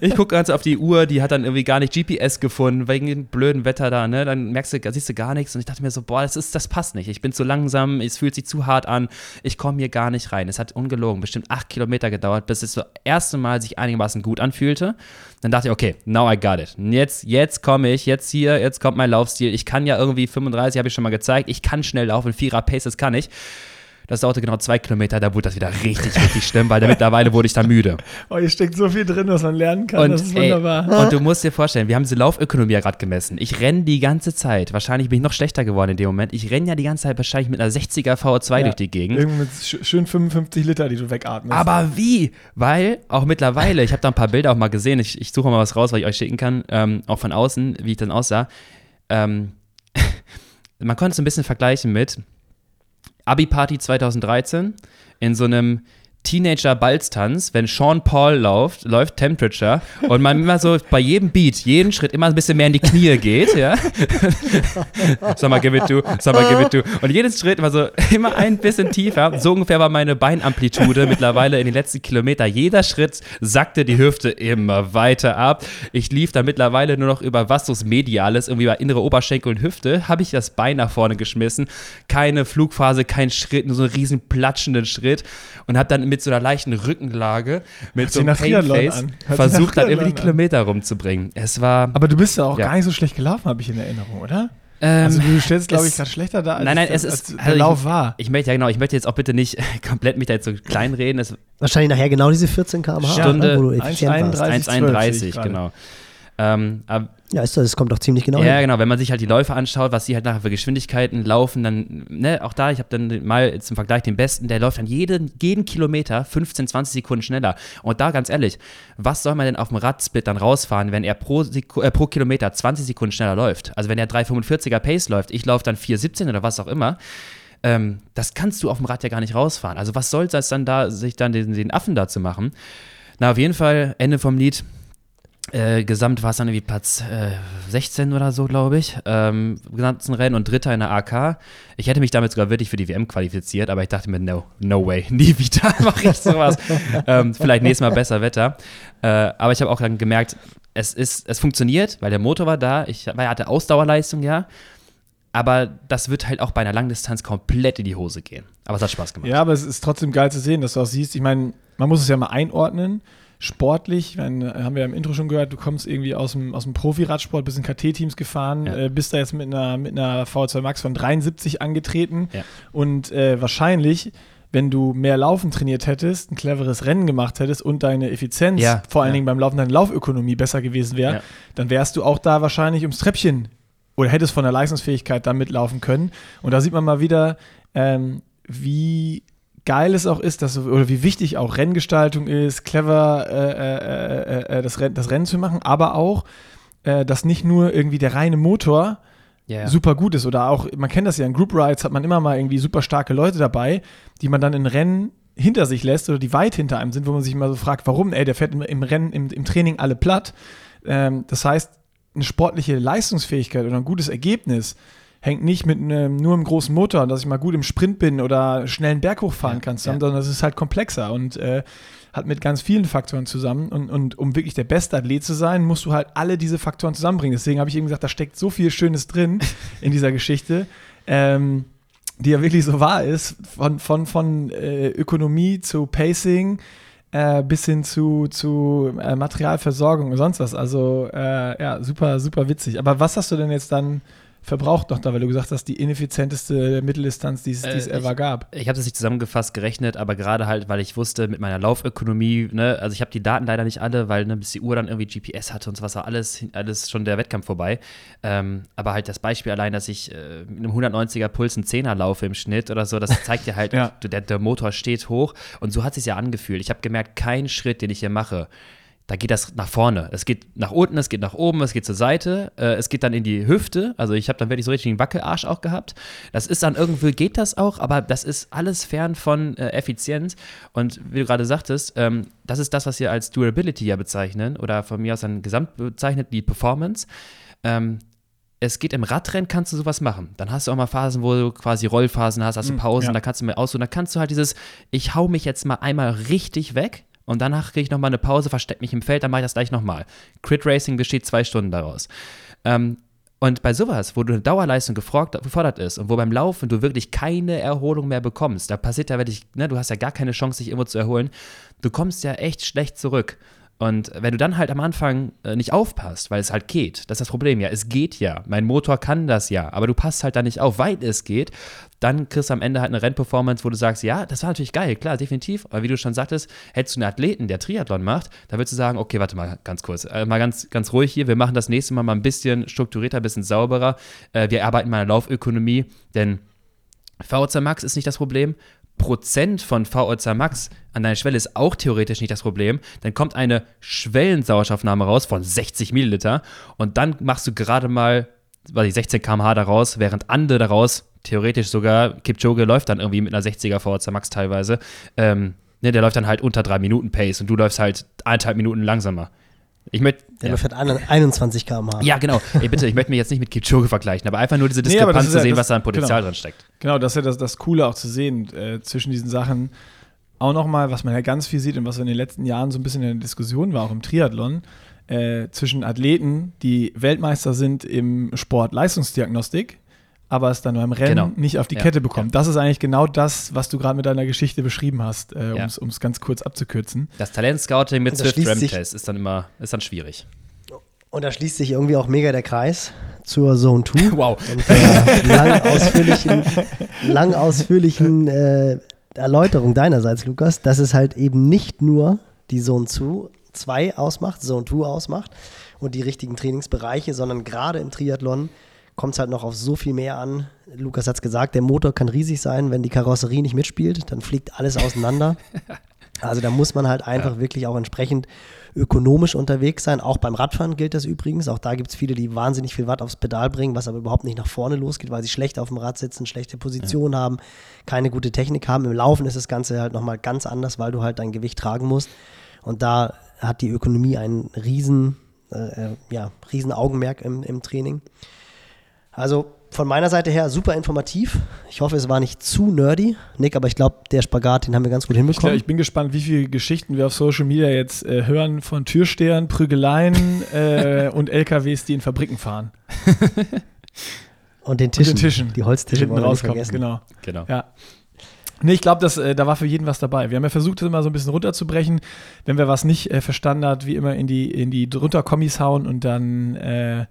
Ich gucke ganz auf die Uhr, die hat dann irgendwie gar nicht GPS gefunden, wegen dem blöden Wetter da, ne? Dann merkst du, siehst du gar nichts. Und ich dachte mir so, boah, das, ist, das passt nicht. Ich bin zu langsam, es fühlt sich zu hart an. Ich komme hier gar nicht rein. Es hat ungelogen bestimmt acht Kilometer gedauert, bis es das erste Mal sich einigermaßen gut anfühlte. Dann dachte ich, okay, now I got it. Jetzt, jetzt komme ich, jetzt hier, jetzt kommt mein Laufstil. Ich kann ja irgendwie 35, habe ich schon mal gezeigt. Ich kann schnell laufen, Vierer Pace, das kann ich. Das dauerte genau zwei Kilometer, da wurde das wieder richtig, richtig schlimm, weil mittlerweile wurde ich da müde. oh, hier steckt so viel drin, was man lernen kann. Und, das ist ey, wunderbar. und du musst dir vorstellen, wir haben diese Laufökonomie ja gerade gemessen. Ich renne die ganze Zeit. Wahrscheinlich bin ich noch schlechter geworden in dem Moment. Ich renne ja die ganze Zeit wahrscheinlich mit einer 60er VO2 Ja, durch die Gegend. Irgendwie mit sch- schön 55 Liter, die du wegatmest. Aber wie? Weil auch mittlerweile, ich habe da ein paar Bilder auch mal gesehen, ich, ich suche mal was raus, was ich euch schicken kann, ähm, auch von außen, wie ich dann aussah. Ähm, [laughs] man konnte es ein bisschen vergleichen mit Abi-Party 2013 in so einem Teenager-Balztanz, wenn Sean Paul läuft, läuft Temperature und man immer so bei jedem Beat, jeden Schritt immer ein bisschen mehr in die Knie geht, ja. [laughs] Mal, give it to, sag mal, give it to. Und jedes Schritt immer so, [laughs] immer ein bisschen tiefer. So ungefähr war meine Beinamplitude mittlerweile in den letzten Kilometer. Jeder Schritt sackte die Hüfte immer weiter ab. Ich lief dann mittlerweile nur noch über Vastus Medialis, irgendwie über innere Oberschenkel und Hüfte, habe ich das Bein nach vorne geschmissen. Keine Flugphase, kein Schritt, nur so einen riesen platschenden Schritt und habe dann mit so einer leichten Rückenlage, mit Hört so einem sich versucht dann irgendwie die. Kilometer rumzubringen. Es war. Aber du bist ja auch Ja. gar nicht so schlecht gelaufen, habe ich in Erinnerung, oder? ähm, Also du stellst, glaube ich, gerade schlechter da, als, Nein, nein, als, es als ist- der also ich- Lauf war. Ich möchte ja genau, ich möchte jetzt auch bitte nicht [laughs] komplett mich da jetzt so kleinreden. Es Wahrscheinlich nachher genau diese 14 km/h, Stunde ne, wo du effizient 1,31. warst. 30, 12 sehe 1,31, ich gerade. genau. Ähm, Ja, ist das, das kommt doch ziemlich genau ja, hin. genau, wenn man sich halt die Läufe anschaut, was sie halt nachher für Geschwindigkeiten laufen, dann, ne, auch da, ich habe dann mal zum Vergleich den Besten, der läuft dann jeden, jeden Kilometer 15, 20 Sekunden schneller. Und da ganz ehrlich, was soll man denn auf dem Radsplit dann rausfahren, wenn er pro, Seku äh, pro Kilometer 20 Sekunden schneller läuft? Also wenn er 3,45er Pace läuft, ich laufe dann 4,17 oder was auch immer. Ähm, das kannst du auf dem Rad ja gar nicht rausfahren. Also was soll es dann da, sich dann den, den Affen da zu machen? Na, auf jeden Fall, Ende vom Lied. Äh, gesamt war es dann irgendwie Platz äh, 16 oder so, glaube ich, ähm, ganzen Rennen und Dritter in der AK. Ich hätte mich damit sogar wirklich für die WM qualifiziert, aber ich dachte mir, no, no way, [laughs] nie wieder mache ich sowas. ähm, vielleicht nächstes Mal besser Wetter. Äh, aber ich habe auch dann gemerkt, es, ist, es funktioniert, weil der Motor war da, ich war- hatte Ausdauerleistung, ja. Aber das wird halt auch bei einer Langdistanz komplett in die Hose gehen. Aber es hat Spaß gemacht. Ja, aber es ist trotzdem geil zu sehen, dass du auch siehst. Ich meine, man muss es ja mal einordnen. Sportlich, ich meine, haben wir ja im Intro schon gehört, du kommst irgendwie aus dem, aus dem Profi-Radsport, bist in KT-Teams gefahren, Ja. äh, bist da jetzt mit einer, mit einer V2 Max von 73 angetreten Ja. und äh, wahrscheinlich, wenn du mehr Laufen trainiert hättest, ein cleveres Rennen gemacht hättest und deine Effizienz, Ja, vor allen ja. Dingen beim Laufen, deine Laufökonomie besser gewesen wäre, Ja. dann wärst du auch da wahrscheinlich ums Treppchen oder hättest von der Leistungsfähigkeit da mitlaufen können. Und da sieht man mal wieder, ähm, wie geil es auch ist, dass, oder wie wichtig auch Renngestaltung ist, clever äh, äh, äh, äh, das, Renn, das Rennen zu machen, aber auch, äh, dass nicht nur irgendwie der reine Motor ja. super gut ist oder auch, man kennt das ja in Group Rides, hat man immer mal irgendwie super starke Leute dabei, die man dann in Rennen hinter sich lässt oder die weit hinter einem sind, wo man sich immer so fragt, warum, ey, der fährt im, im Rennen, im, im Training alle platt. Ähm, das heißt, eine sportliche Leistungsfähigkeit oder ein gutes Ergebnis hängt nicht mit einem, nur einem großen Motor, dass ich mal gut im Sprint bin oder schnell einen Berg hochfahren Ja, kann, ja. sondern es ist halt komplexer und äh, hat mit ganz vielen Faktoren zusammen. Und, und um wirklich der beste Athlet zu sein, musst du halt alle diese Faktoren zusammenbringen. Deswegen habe ich eben gesagt, da steckt so viel Schönes drin [laughs] in dieser Geschichte. Ähm, die ja wirklich so wahr ist, von, von, von äh, Ökonomie zu Pacing äh, bis hin zu, zu äh, Materialversorgung und sonst was. Also äh, ja, super, super witzig. Aber was hast du denn jetzt dann verbraucht noch da, weil du gesagt hast, die ineffizienteste Mitteldistanz, die es, die es äh, ever gab. Ich habe das nicht zusammengefasst gerechnet, aber gerade halt, weil ich wusste, mit meiner Laufökonomie, ne, also ich habe die Daten leider nicht alle, weil ne, bis die Uhr dann irgendwie GPS hatte und so was war alles, alles schon der Wettkampf vorbei. Ähm, aber halt das Beispiel allein, dass ich äh, mit einem 190er Puls einen Zehner laufe im Schnitt oder so, das zeigt dir halt, [laughs] ja. der, der Motor steht hoch und so hat es sich ja angefühlt. Ich habe gemerkt, kein Schritt, den ich hier mache, da geht das nach vorne. Es geht nach unten, es geht nach oben, es geht zur Seite, äh, es geht dann in die Hüfte. Also ich habe dann wirklich so richtig einen Wackelarsch auch gehabt. Das ist dann irgendwie, geht das auch, aber das ist alles fern von äh, Effizienz. Und wie du gerade sagtest, ähm, das ist das, was wir als Durability ja bezeichnen oder von mir aus dann gesamt bezeichnet, die Performance. Ähm, es geht im Radrennen, kannst du sowas machen. Dann hast du auch mal Phasen, wo du quasi Rollphasen hast, hast du hm, Pausen, ja. da kannst du mir aus und da kannst du halt dieses, ich hau mich jetzt mal einmal richtig weg und danach kriege ich nochmal eine Pause, verstecke mich im Feld, dann mache ich das gleich nochmal. Crit Racing besteht zwei Stunden daraus. Ähm, und bei sowas, wo du eine Dauerleistung gefordert ist und wo beim Laufen du wirklich keine Erholung mehr bekommst, da passiert ja wirklich, ne, du hast ja gar keine Chance, dich irgendwo zu erholen, du kommst ja echt schlecht zurück. Und wenn du dann halt am Anfang äh, nicht aufpasst, weil es halt geht, das ist das Problem. Ja, es geht ja, mein Motor kann das ja, aber du passt halt da nicht auf, weil es geht, dann kriegst du am Ende halt eine Rennperformance, wo du sagst, ja, das war natürlich geil, klar, definitiv, aber wie du schon sagtest, hättest du einen Athleten, der Triathlon macht, da würdest du sagen, okay, warte mal ganz kurz, äh, mal ganz, ganz ruhig hier, wir machen das nächste Mal mal ein bisschen strukturierter, ein bisschen sauberer, äh, wir arbeiten mal an Laufökonomie, denn VOC Max ist nicht das Problem, Prozent von VO2 Max an deiner Schwelle ist auch theoretisch nicht das Problem. Dann kommt eine Schwellensauerstoffnahme raus von 60 Milliliter und dann machst du gerade mal weiß ich, 16 km/h daraus, während andere daraus, theoretisch sogar, Kipchoge läuft dann irgendwie mit einer 60er VO2 Max teilweise, ähm, ne, der läuft dann halt unter 3 Minuten Pace und du läufst halt eineinhalb Minuten langsamer. Ich möchte. Der ja. fährt 21 km/h. Ja, genau. Ey, bitte, ich möchte mich jetzt nicht mit Kipchoge vergleichen, aber einfach nur diese Diskrepanz nee, zu sehen, das, was da an Potenzial genau. drin steckt. Genau, das ist ja das, das Coole auch zu sehen äh, zwischen diesen Sachen. Auch nochmal, was man ja ganz viel sieht und was in den letzten Jahren so ein bisschen in der Diskussion war, auch im Triathlon, äh, zwischen Athleten, die Weltmeister sind im Sport Leistungsdiagnostik aber es dann beim Rennen genau. nicht auf die ja. Kette bekommt. Ja. Das ist eigentlich genau das, was du gerade mit deiner Geschichte beschrieben hast, äh, ja. um es ganz kurz abzukürzen. Das Talent-Scouting mit Swift Ram Test ist dann immer ist dann schwierig. Und da schließt sich irgendwie auch mega der Kreis zur Zone 2. [laughs] wow. Und äh, lang ausführlichen, lang ausführlichen äh, Erläuterung deinerseits, Lukas, dass es halt eben nicht nur die Zone 2 ausmacht, Zone 2 ausmacht und die richtigen Trainingsbereiche, sondern gerade im Triathlon kommt es halt noch auf so viel mehr an. Lukas hat es gesagt, der Motor kann riesig sein, wenn die Karosserie nicht mitspielt, dann fliegt alles auseinander. [laughs] Also da muss man halt einfach ja. wirklich auch entsprechend ökonomisch unterwegs sein. Auch beim Radfahren gilt das übrigens. Auch da gibt es viele, die wahnsinnig viel Watt aufs Pedal bringen, was aber überhaupt nicht nach vorne losgeht, weil sie schlecht auf dem Rad sitzen, schlechte Position ja. haben, keine gute Technik haben. Im Laufen ist das Ganze halt nochmal ganz anders, weil du halt dein Gewicht tragen musst. Und da hat die Ökonomie einen riesen, äh, äh ja, riesen Augenmerk im, im Training. Also von meiner Seite her super informativ. Ich hoffe, es war nicht zu nerdy, Nick, aber ich glaube, der Spagat, den haben wir ganz gut hinbekommen. Ich, ich bin gespannt, wie viele Geschichten wir auf Social Media jetzt äh, hören von Türstehern, Prügeleien [laughs] äh, und LKWs, die in Fabriken fahren. [laughs] und den Tischen. Und den Tischen. Die Holztische. Die hinten rauskommen, genau. genau. Ja. Nee, ich glaube, äh, da war für jeden was dabei. Wir haben ja versucht, das immer so ein bisschen runterzubrechen. Wenn wir was nicht äh, verstanden hat, wie immer in die, in die drunter Kommis hauen und dann äh,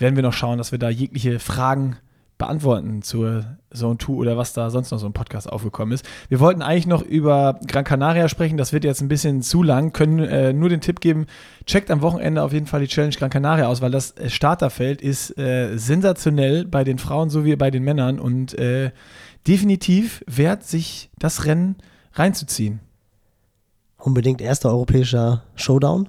werden wir noch schauen, dass wir da jegliche Fragen beantworten zur Zone 2 oder was da sonst noch so im Podcast aufgekommen ist. Wir wollten eigentlich noch über Gran Canaria sprechen, das wird jetzt ein bisschen zu lang, können äh, nur den Tipp geben, checkt am Wochenende auf jeden Fall die Challenge Gran Canaria aus, weil das äh, Starterfeld ist äh, sensationell bei den Frauen sowie bei den Männern und äh, definitiv wert sich das Rennen reinzuziehen. Unbedingt erster europäischer Showdown.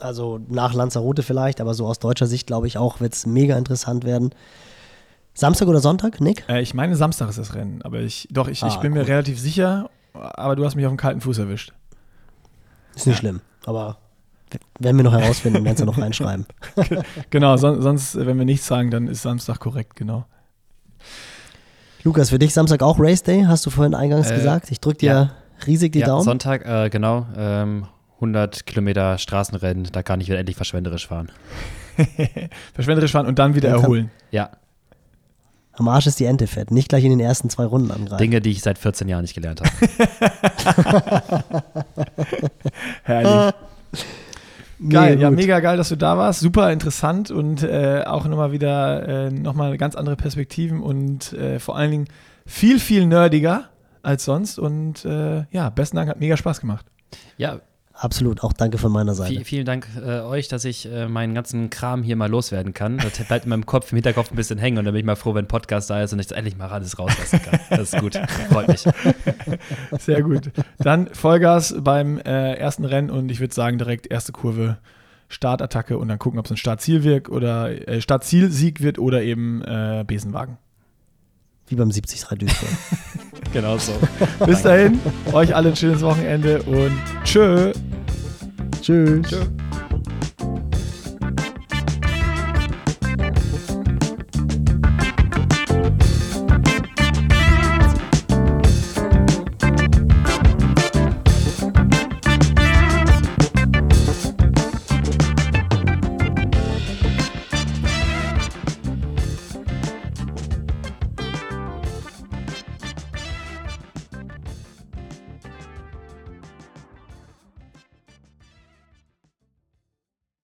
Also nach Lanzarote vielleicht, aber so aus deutscher Sicht glaube ich auch, wird es mega interessant werden. Samstag oder Sonntag, Nick? Äh, ich meine, Samstag ist das Rennen, aber ich, doch, ich, ah, ich bin cool. mir relativ sicher, aber du hast mich auf dem kalten Fuß erwischt. Ist nicht ja. schlimm, aber werden wir noch herausfinden werden es ja noch reinschreiben. [laughs] genau, son sonst, wenn wir nichts sagen, dann ist Samstag korrekt, genau. Lukas, für dich Samstag auch Race Day, hast du vorhin eingangs äh, gesagt. Ich drücke dir ja. riesig die ja, Daumen. Sonntag, äh, genau. Ähm, 100 Kilometer Straßenrennen, da kann ich wieder endlich verschwenderisch fahren. [laughs] verschwenderisch fahren und dann wieder erholen. Ja. Am Arsch ist die Ente fett. Nicht gleich in den ersten zwei Runden angreifen. Dinge, die ich seit 14 Jahren nicht gelernt habe. [laughs] Herrlich. [laughs] Geil, ja, mega geil, dass du da warst. Super interessant und äh, auch nochmal wieder äh, nochmal ganz andere Perspektiven und äh, vor allen Dingen viel, viel nerdiger als sonst. Und äh, ja, besten Dank, hat mega Spaß gemacht. Ja, Absolut, auch danke von meiner Seite. Viel, vielen Dank äh, euch, dass ich äh, meinen ganzen Kram hier mal loswerden kann. Das [laughs] bleibt in meinem Kopf, im Hinterkopf ein bisschen hängen und dann bin ich mal froh, wenn ein Podcast da ist und ich das endlich mal alles rauslassen kann. Das ist gut, [laughs] freut mich. Sehr gut. Dann Vollgas beim äh, ersten Rennen und ich würde sagen direkt erste Kurve, Startattacke und dann gucken, ob es ein Startziel wird oder äh, Startzielsieg wird oder eben äh, Besenwagen. Wie beim 73 Duisburg. [laughs] genau so. [laughs] Bis dahin, euch alle ein schönes Wochenende und tschö. Tschüss. Tschö.